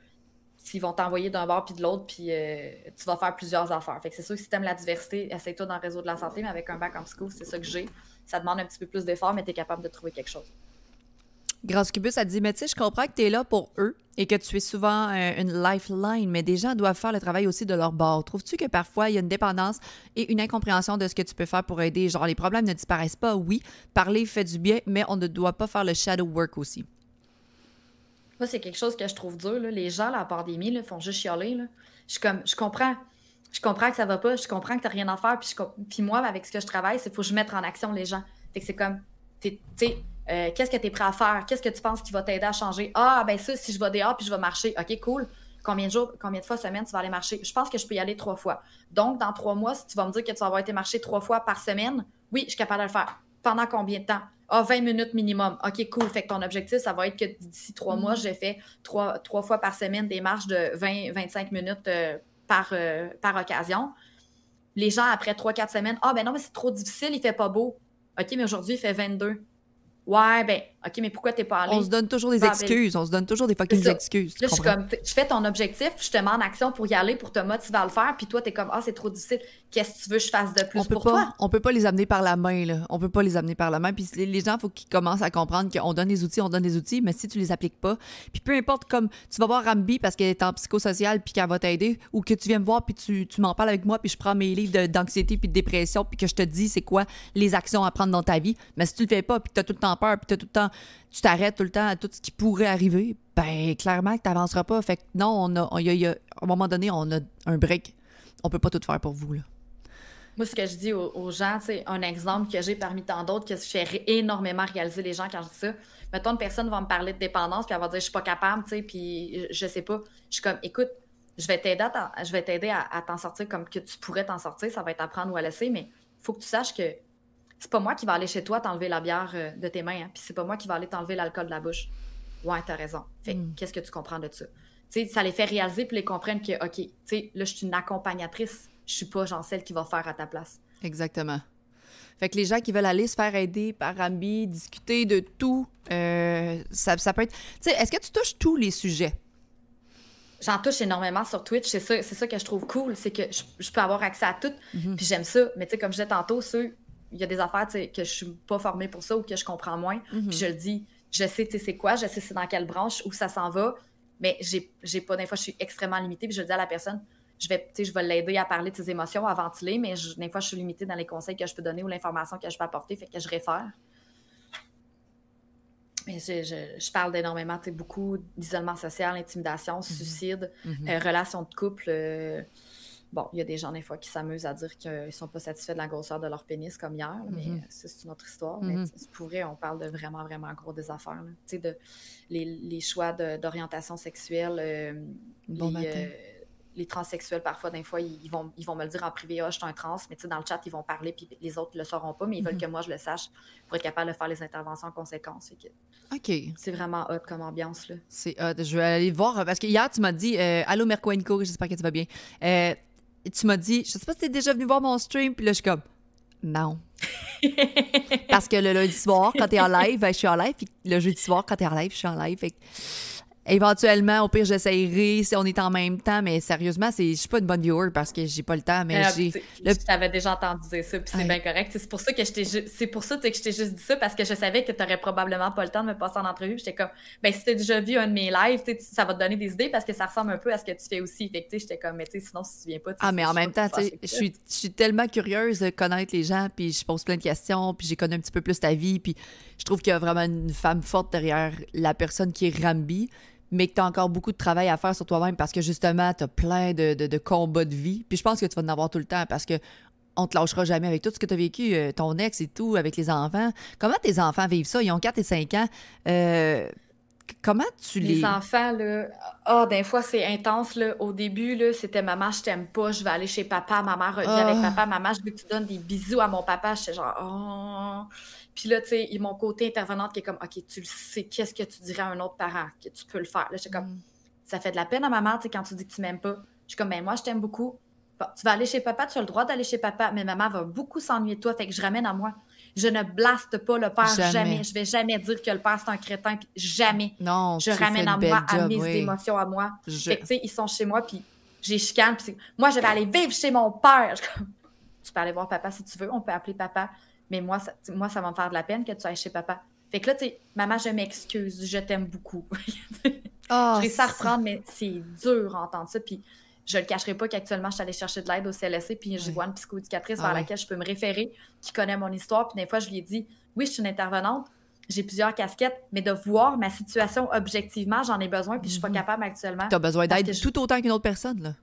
S'ils vont t'envoyer d'un bord puis de l'autre, puis euh, tu vas faire plusieurs affaires. Fait que c'est sûr que si tu aimes la diversité, essaye-toi dans le réseau de la santé, mais avec un bac en psycho, c'est ça que j'ai ça demande un petit peu plus d'effort, mais tu es capable de trouver quelque chose. Grâce Cubus a dit, mais tu sais, je comprends que tu es là pour eux et que tu es souvent euh, une lifeline, mais des gens doivent faire le travail aussi de leur bord. Trouves-tu que parfois il y a une dépendance et une incompréhension de ce que tu peux faire pour aider? Genre, les problèmes ne disparaissent pas, oui, parler fait du bien, mais on ne doit pas faire le shadow work aussi. Moi, c'est quelque chose que je trouve dur. Les gens, là, à pandémie, font juste chialer. Là. Je, comme, je comprends je comprends que ça va pas, je comprends que tu n'as rien à faire, puis, puis moi, avec ce que je travaille, c'est faut que je mette en action les gens. Fait que c'est comme, tu sais, euh, qu'est-ce que tu es prêt à faire? Qu'est-ce que tu penses qui va t'aider à changer? Ah, ben ça, si je vais dehors puis je vais marcher, OK, cool. Combien de jours, combien de fois semaine tu vas aller marcher? Je pense que je peux y aller trois fois. Donc, dans trois mois, si tu vas me dire que tu vas avoir été marcher trois fois par semaine, oui, je suis capable de le faire. Pendant combien de temps? Ah, 20 minutes minimum. OK, cool. Fait que ton objectif, ça va être que d'ici trois mois, mm-hmm. j'ai fait trois, trois fois par semaine des marches de 20-25 minutes euh, par, euh, par occasion. Les gens, après 3-4 semaines, ah ben non, mais c'est trop difficile, il fait pas beau. OK, mais aujourd'hui, il fait 22. Ouais, ben, OK, mais pourquoi t'es pas allé? On se donne toujours des excuses. On se donne toujours des fucking excuses. Là, je suis comme, je fais ton objectif, je te mets en action pour y aller, pour te motiver à le faire, puis toi, t'es comme, ah, c'est trop difficile. Qu'est-ce que tu veux que je fasse de plus on pour pas, toi? On peut pas les amener par la main, là. On peut pas les amener par la main. Puis les gens, il faut qu'ils commencent à comprendre qu'on donne des outils, on donne des outils, mais si tu les appliques pas, puis peu importe, comme tu vas voir Rambi parce qu'elle est en psychosocial puis qu'elle va t'aider, ou que tu viens me voir puis tu, tu m'en parles avec moi, puis je prends mes livres d'anxiété puis de dépression, puis que je te dis c'est quoi les actions à prendre dans ta vie. Mais si tu le fais pas, puis que as tout le temps puis tout le temps tu t'arrêtes tout le temps à tout ce qui pourrait arriver, ben clairement que tu n'avanceras pas. Fait que non, on a, à un moment donné, on a un break. On peut pas tout faire pour vous. Là. Moi, ce que je dis aux, gens, c'est un exemple que j'ai parmi tant d'autres que je fais énormément réaliser les gens quand je dis ça. Mettons, une personne va me parler de dépendance, puis elle va dire Je suis pas capable, tu sais, puis je sais pas. Je suis comme Écoute, je vais t'aider à, je vais t'aider à, t'en sortir comme que tu pourrais t'en sortir. Ça va être à prendre ou à laisser, mais il faut que tu saches que c'est pas moi qui va aller chez toi t'enlever la bière euh, de tes mains, hein, puis c'est pas moi qui va aller t'enlever l'alcool de la bouche. Ouais, t'as raison. Fait hmm. qu'est-ce que tu comprends de ça? sais, ça les fait réaliser puis les comprennent que, OK, tu sais, là, je suis une accompagnatrice. Je suis pas, genre, celle qui va faire à ta place. Exactement. Fait que les gens qui veulent aller se faire aider par Rambi, discuter de tout, euh, ça, ça, peut être. Tu sais, est-ce que tu touches tous les sujets? J'en touche énormément sur Twitch. C'est ça, c'est ça que je trouve cool, c'est que je, peux avoir accès à tout. Mhm. Puis j'aime ça. Mais tu sais, comme je disais tantôt, ceux il y a des affaires que je suis pas formée pour ça ou que je comprends moins. Puis mhm. je le dis, je sais c'est quoi, je sais c'est dans quelle branche, où ça s'en va, mais j'ai pas, des fois, je suis extrêmement limitée. Puis je le dis à la personne, je vais, je vais l'aider à parler de ses émotions, à ventiler, mais des fois, je suis limitée dans les conseils que je peux donner ou l'information que je peux apporter, fait que je réfère. Mais je, je, parle d'énormément, beaucoup d'isolement social, intimidation, mhm. suicide. Euh, relations de couple. Euh, Bon, il y a des gens, des fois, qui s'amusent à dire qu'ils ne sont pas satisfaits de la grosseur de leur pénis comme hier, mais mm-hmm. c'est une autre histoire. Mais mm-hmm. pour vrai, on parle de vraiment, vraiment gros des affaires. Tu sais, de, les, les choix d'orientation sexuelle, euh, bon les, les transsexuels, parfois, des fois, ils vont, ils vont me le dire en privé, ah, je suis un trans, mais tu sais, dans le chat, ils vont parler, puis les autres ne le sauront pas, mais ils veulent mhm. que moi, je le sache pour être capable de faire les interventions en conséquence. OK. C'est vraiment hot comme ambiance, là. C'est hot. Je vais aller voir, parce que hier, tu m'as dit, euh, Allô, Mercoenco, j'espère que tu vas bien. Euh, tu m'as dit, je sais pas si tu es déjà venu voir mon stream, puis là, je suis comme, non. (laughs) parce que le lundi soir, quand tu es en live, ben, je suis en live, puis le jeudi soir, quand tu es en live, je suis en live. Fait Éventuellement, au pire, j'essayerai si on est en même temps, mais sérieusement, c'est, je suis pas une bonne viewer parce que j'ai pas le temps, mais euh, j'ai. Je t'avais déjà entendu dire ça, puis c'est bien correct. C'est pour ça que je t'ai c'est pour ça que je t'ai juste dit ça, parce que je savais que tu n'aurais probablement pas le temps de me passer en entrevue. J'étais comme, ben si tu as déjà vu un de mes lives, ça va te donner des idées parce que ça ressemble un peu à ce que tu fais aussi. Fait que j'étais comme, mais tu sais, sinon, si tu viens pas, Ah, mais en même temps, tu sais, je suis, je suis tellement curieuse de connaître les gens, puis je pose plein de questions, puis j'ai connu un petit peu plus ta vie, puis je trouve qu'il y a vraiment une femme forte derrière la personne qui est Rambi mais que tu as encore beaucoup de travail à faire sur toi-même parce que justement, tu as plein de, de, combats de vie. Puis je pense que tu vas en avoir tout le temps parce que on te lâchera jamais avec tout ce que tu as vécu, euh, ton ex et tout, avec les enfants. Comment tes enfants vivent ça? Ils ont 4 et 5 ans. Euh, comment tu les... Les enfants, là, ah, oh, des fois, c'est intense, là. Au début, là, c'était « Maman, je t'aime pas, je vais aller chez papa. Maman revient avec ah. papa. Maman, je veux que tu donnes des bisous à mon papa. » J'étais genre « Oh... » Puis là, tu sais, mon côté intervenante qui est comme, OK, tu le sais, qu'est-ce que tu dirais à un autre parent que tu peux le faire? Là, je suis comme, mm. ça fait de la peine à maman, tu sais, quand tu dis que tu m'aimes pas. Je suis comme, ben moi, je t'aime beaucoup. tu vas aller chez papa, tu as le droit d'aller chez papa, mais maman va beaucoup s'ennuyer de toi, fait que je ramène à moi. Je ne blaste pas le père jamais. Je vais jamais dire que le père c'est un crétin, puis jamais. Non, je ramène à moi, à mes émotions à moi. Fait que, tu sais, ils sont chez moi, puis j'ai chicane, puis moi, je vais aller vivre chez mon père. tu peux aller voir papa si tu veux, on peut appeler papa mais moi ça, moi, ça va me faire de la peine que tu ailles chez papa. Fait que là, tu sais, maman, je m'excuse, je t'aime beaucoup. oh, (laughs) je réussis à reprendre, mais c'est dur à entendre ça. Puis je le cacherai pas qu'actuellement, je suis allée chercher de l'aide au CLSC, puis je vois une psychoéducatrice ah vers laquelle je peux me référer, qui connaît mon histoire. Puis des fois, je lui ai dit, oui, je suis une intervenante, j'ai plusieurs casquettes, mais de voir ma situation objectivement, j'en ai besoin, puis je suis pas mhm. capable actuellement. Tu as besoin d'aide tout autant qu'une autre personne, là.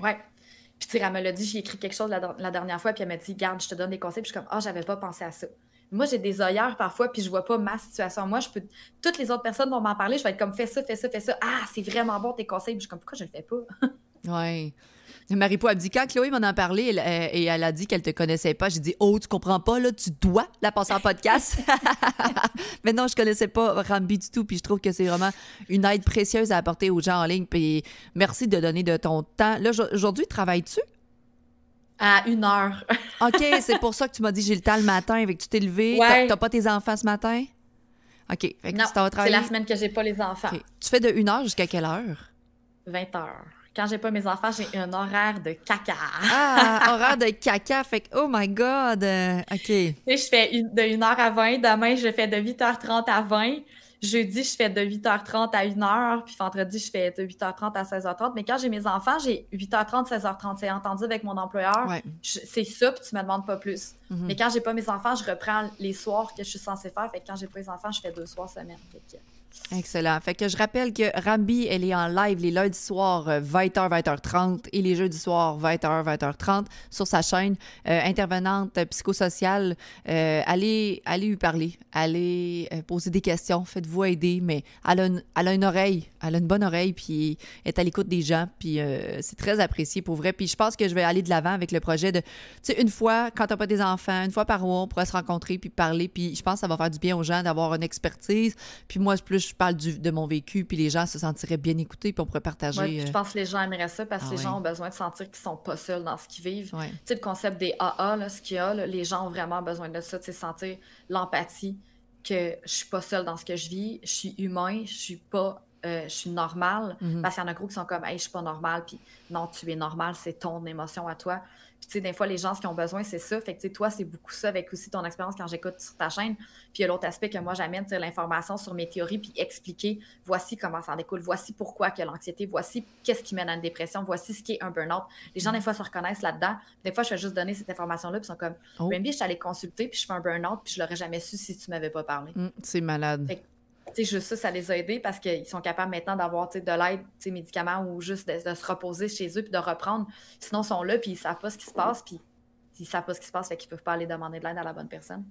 Ouais. Puis, tu sais, elle me l'a dit, j'ai écrit quelque chose la, dernière fois, puis elle m'a dit, garde, je te donne des conseils. Puis, je suis comme, ah, j'avais pas pensé à ça. Moi, j'ai des œillères parfois, puis je vois pas ma situation. Moi, je peux. Toutes les autres personnes vont m'en parler, je vais être comme, fais ça, fais ça, fais ça. Ah, c'est vraiment bon tes conseils. Puis, je suis comme, pourquoi je le fais pas? ouais. Marie-Po a dit, quand Chloé m'en a parlé et elle a dit qu'elle te connaissait pas, j'ai dit, oh, tu comprends pas, là, tu dois la passer en podcast. (laughs) Mais non, je connaissais pas Rambi du tout, puis je trouve que c'est vraiment une aide précieuse à apporter aux gens en ligne. Puis merci de donner de ton temps. Là, aujourd'hui, travailles-tu? À une heure. (laughs) OK, c'est pour ça que tu m'as dit j'ai le temps le matin, avec tu t'es levé. Ouais. T'as pas tes enfants ce matin? OK. non, c'est la semaine que j'ai pas les enfants. Tu fais de une heure jusqu'à quelle heure? 20 heures quand j'ai pas mes enfants, j'ai un horaire de caca. ah, (laughs) horaire de caca. Fait que, oh my God. OK. je fais de 1h à 20. Demain, je fais de 8h30 à 20. Jeudi, je fais de 8h30 à 1h. Puis vendredi, je fais de 8h30 à 16h30. Mais quand j'ai mes enfants, j'ai 8h30, 16h30. C'est entendu avec mon employeur. C'est ça, puis tu me demandes pas plus. Mm-hmm. Mais quand j'ai pas mes enfants, je reprends les soirs que je suis censée faire. Fait que quand j'ai pas mes enfants, je fais deux soirs semaine. Excellent. Fait que je rappelle que Rambi, elle est en live les lundis soirs 20h, 20h30 et les jeudis soirs 20h, 20h30 sur sa chaîne. Euh, intervenante psychosociale. Euh, allez, allez lui parler. Allez euh, poser des questions. Faites-vous aider. Mais elle a, une, elle a, une, oreille. Elle a une bonne oreille. Puis est à l'écoute des gens. Puis c'est très apprécié pour vrai. Puis je pense que je vais aller de l'avant avec le projet de, tu sais, une fois, quand t'as pas des enfants, une fois par mois, on pourrait se rencontrer puis parler. Puis je pense que ça va faire du bien aux gens d'avoir une expertise. Puis moi, plus je parle de mon vécu, puis les gens se sentiraient bien écoutés, puis on pourrait partager. je euh, pense que les gens aimeraient ça parce que ah les gens ont besoin de sentir qu'ils sont pas seuls dans ce qu'ils vivent. Tu sais, le concept des AA, là, ce qu'il y a, les gens ont vraiment besoin de ça, sais, sentir l'empathie, que je suis pas seule dans ce que je vis, je suis humain, je suis pas euh, je suis normale. Mm-hmm. Parce qu'il y en a gros qui sont comme, hey, je suis pas normale. Puis non, tu es normal, c'est ton émotion à toi. Puis, tu sais, des fois, les gens, ce qu'ils ont besoin, c'est ça. Fait que, tu sais, toi, c'est beaucoup ça avec aussi ton expérience quand j'écoute sur ta chaîne. Puis, il y a l'autre aspect que moi, j'amène, c'est l'information sur mes théories, puis expliquer, voici comment ça en découle, voici pourquoi que l'anxiété, voici qu'est-ce qui mène à une dépression, voici ce qui est un burn-out. Les gens, des fois, se reconnaissent là-dedans. Des fois, je vais juste donner cette information-là, puis ils sont comme, oh. bien, je suis allée consulter, puis je fais un burn-out, puis je l'aurais jamais su si tu m'avais pas parlé. Mm, c'est malade. Sais, juste ça, ça les a aidés parce qu'ils sont capables maintenant d'avoir de l'aide, médicaments ou juste de, se reposer chez eux puis de reprendre. Sinon, ils sont là puis ils savent pas ce qui se passe puis ils savent pas ce qui se passe, fait qu'ils peuvent pas aller demander de l'aide à la bonne personne.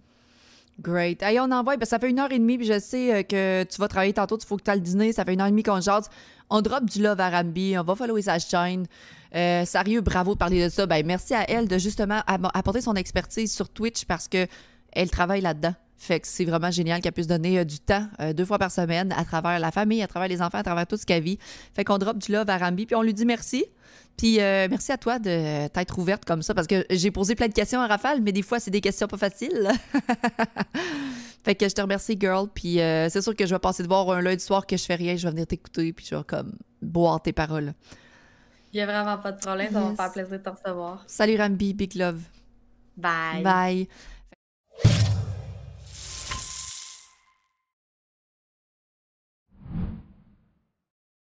Great. Hey, on envoie, ben, ça fait une heure et demie, puis je sais euh, que tu vas travailler tantôt, il faut que tu ailles le dîner, ça fait une heure et demie qu'on jase. On drop du love à Rambi, on va follower sa chaîne. Euh, sérieux, bravo de parler de ça. Ben, merci à elle de justement apporter son expertise sur Twitch parce que elle travaille là-dedans. Fait que c'est vraiment génial qu'elle puisse donner euh, du temps deux fois par semaine à travers la famille, à travers les enfants, à travers tout ce qu'elle vit. Fait qu'on drop du love à Rambi, puis on lui dit merci. Puis euh, merci à toi de t'être ouverte comme ça parce que j'ai posé plein de questions à Rafale, mais des fois, c'est des questions pas faciles. (laughs) fait que je te remercie, girl. Puis euh, c'est sûr que je vais passer de voir un lundi soir que je fais rien, je vais venir t'écouter, puis je vais comme boire tes paroles. Il n'y a vraiment pas de problème, ça va me faire plaisir de te recevoir. Salut Rambi, big love. Bye. Bye.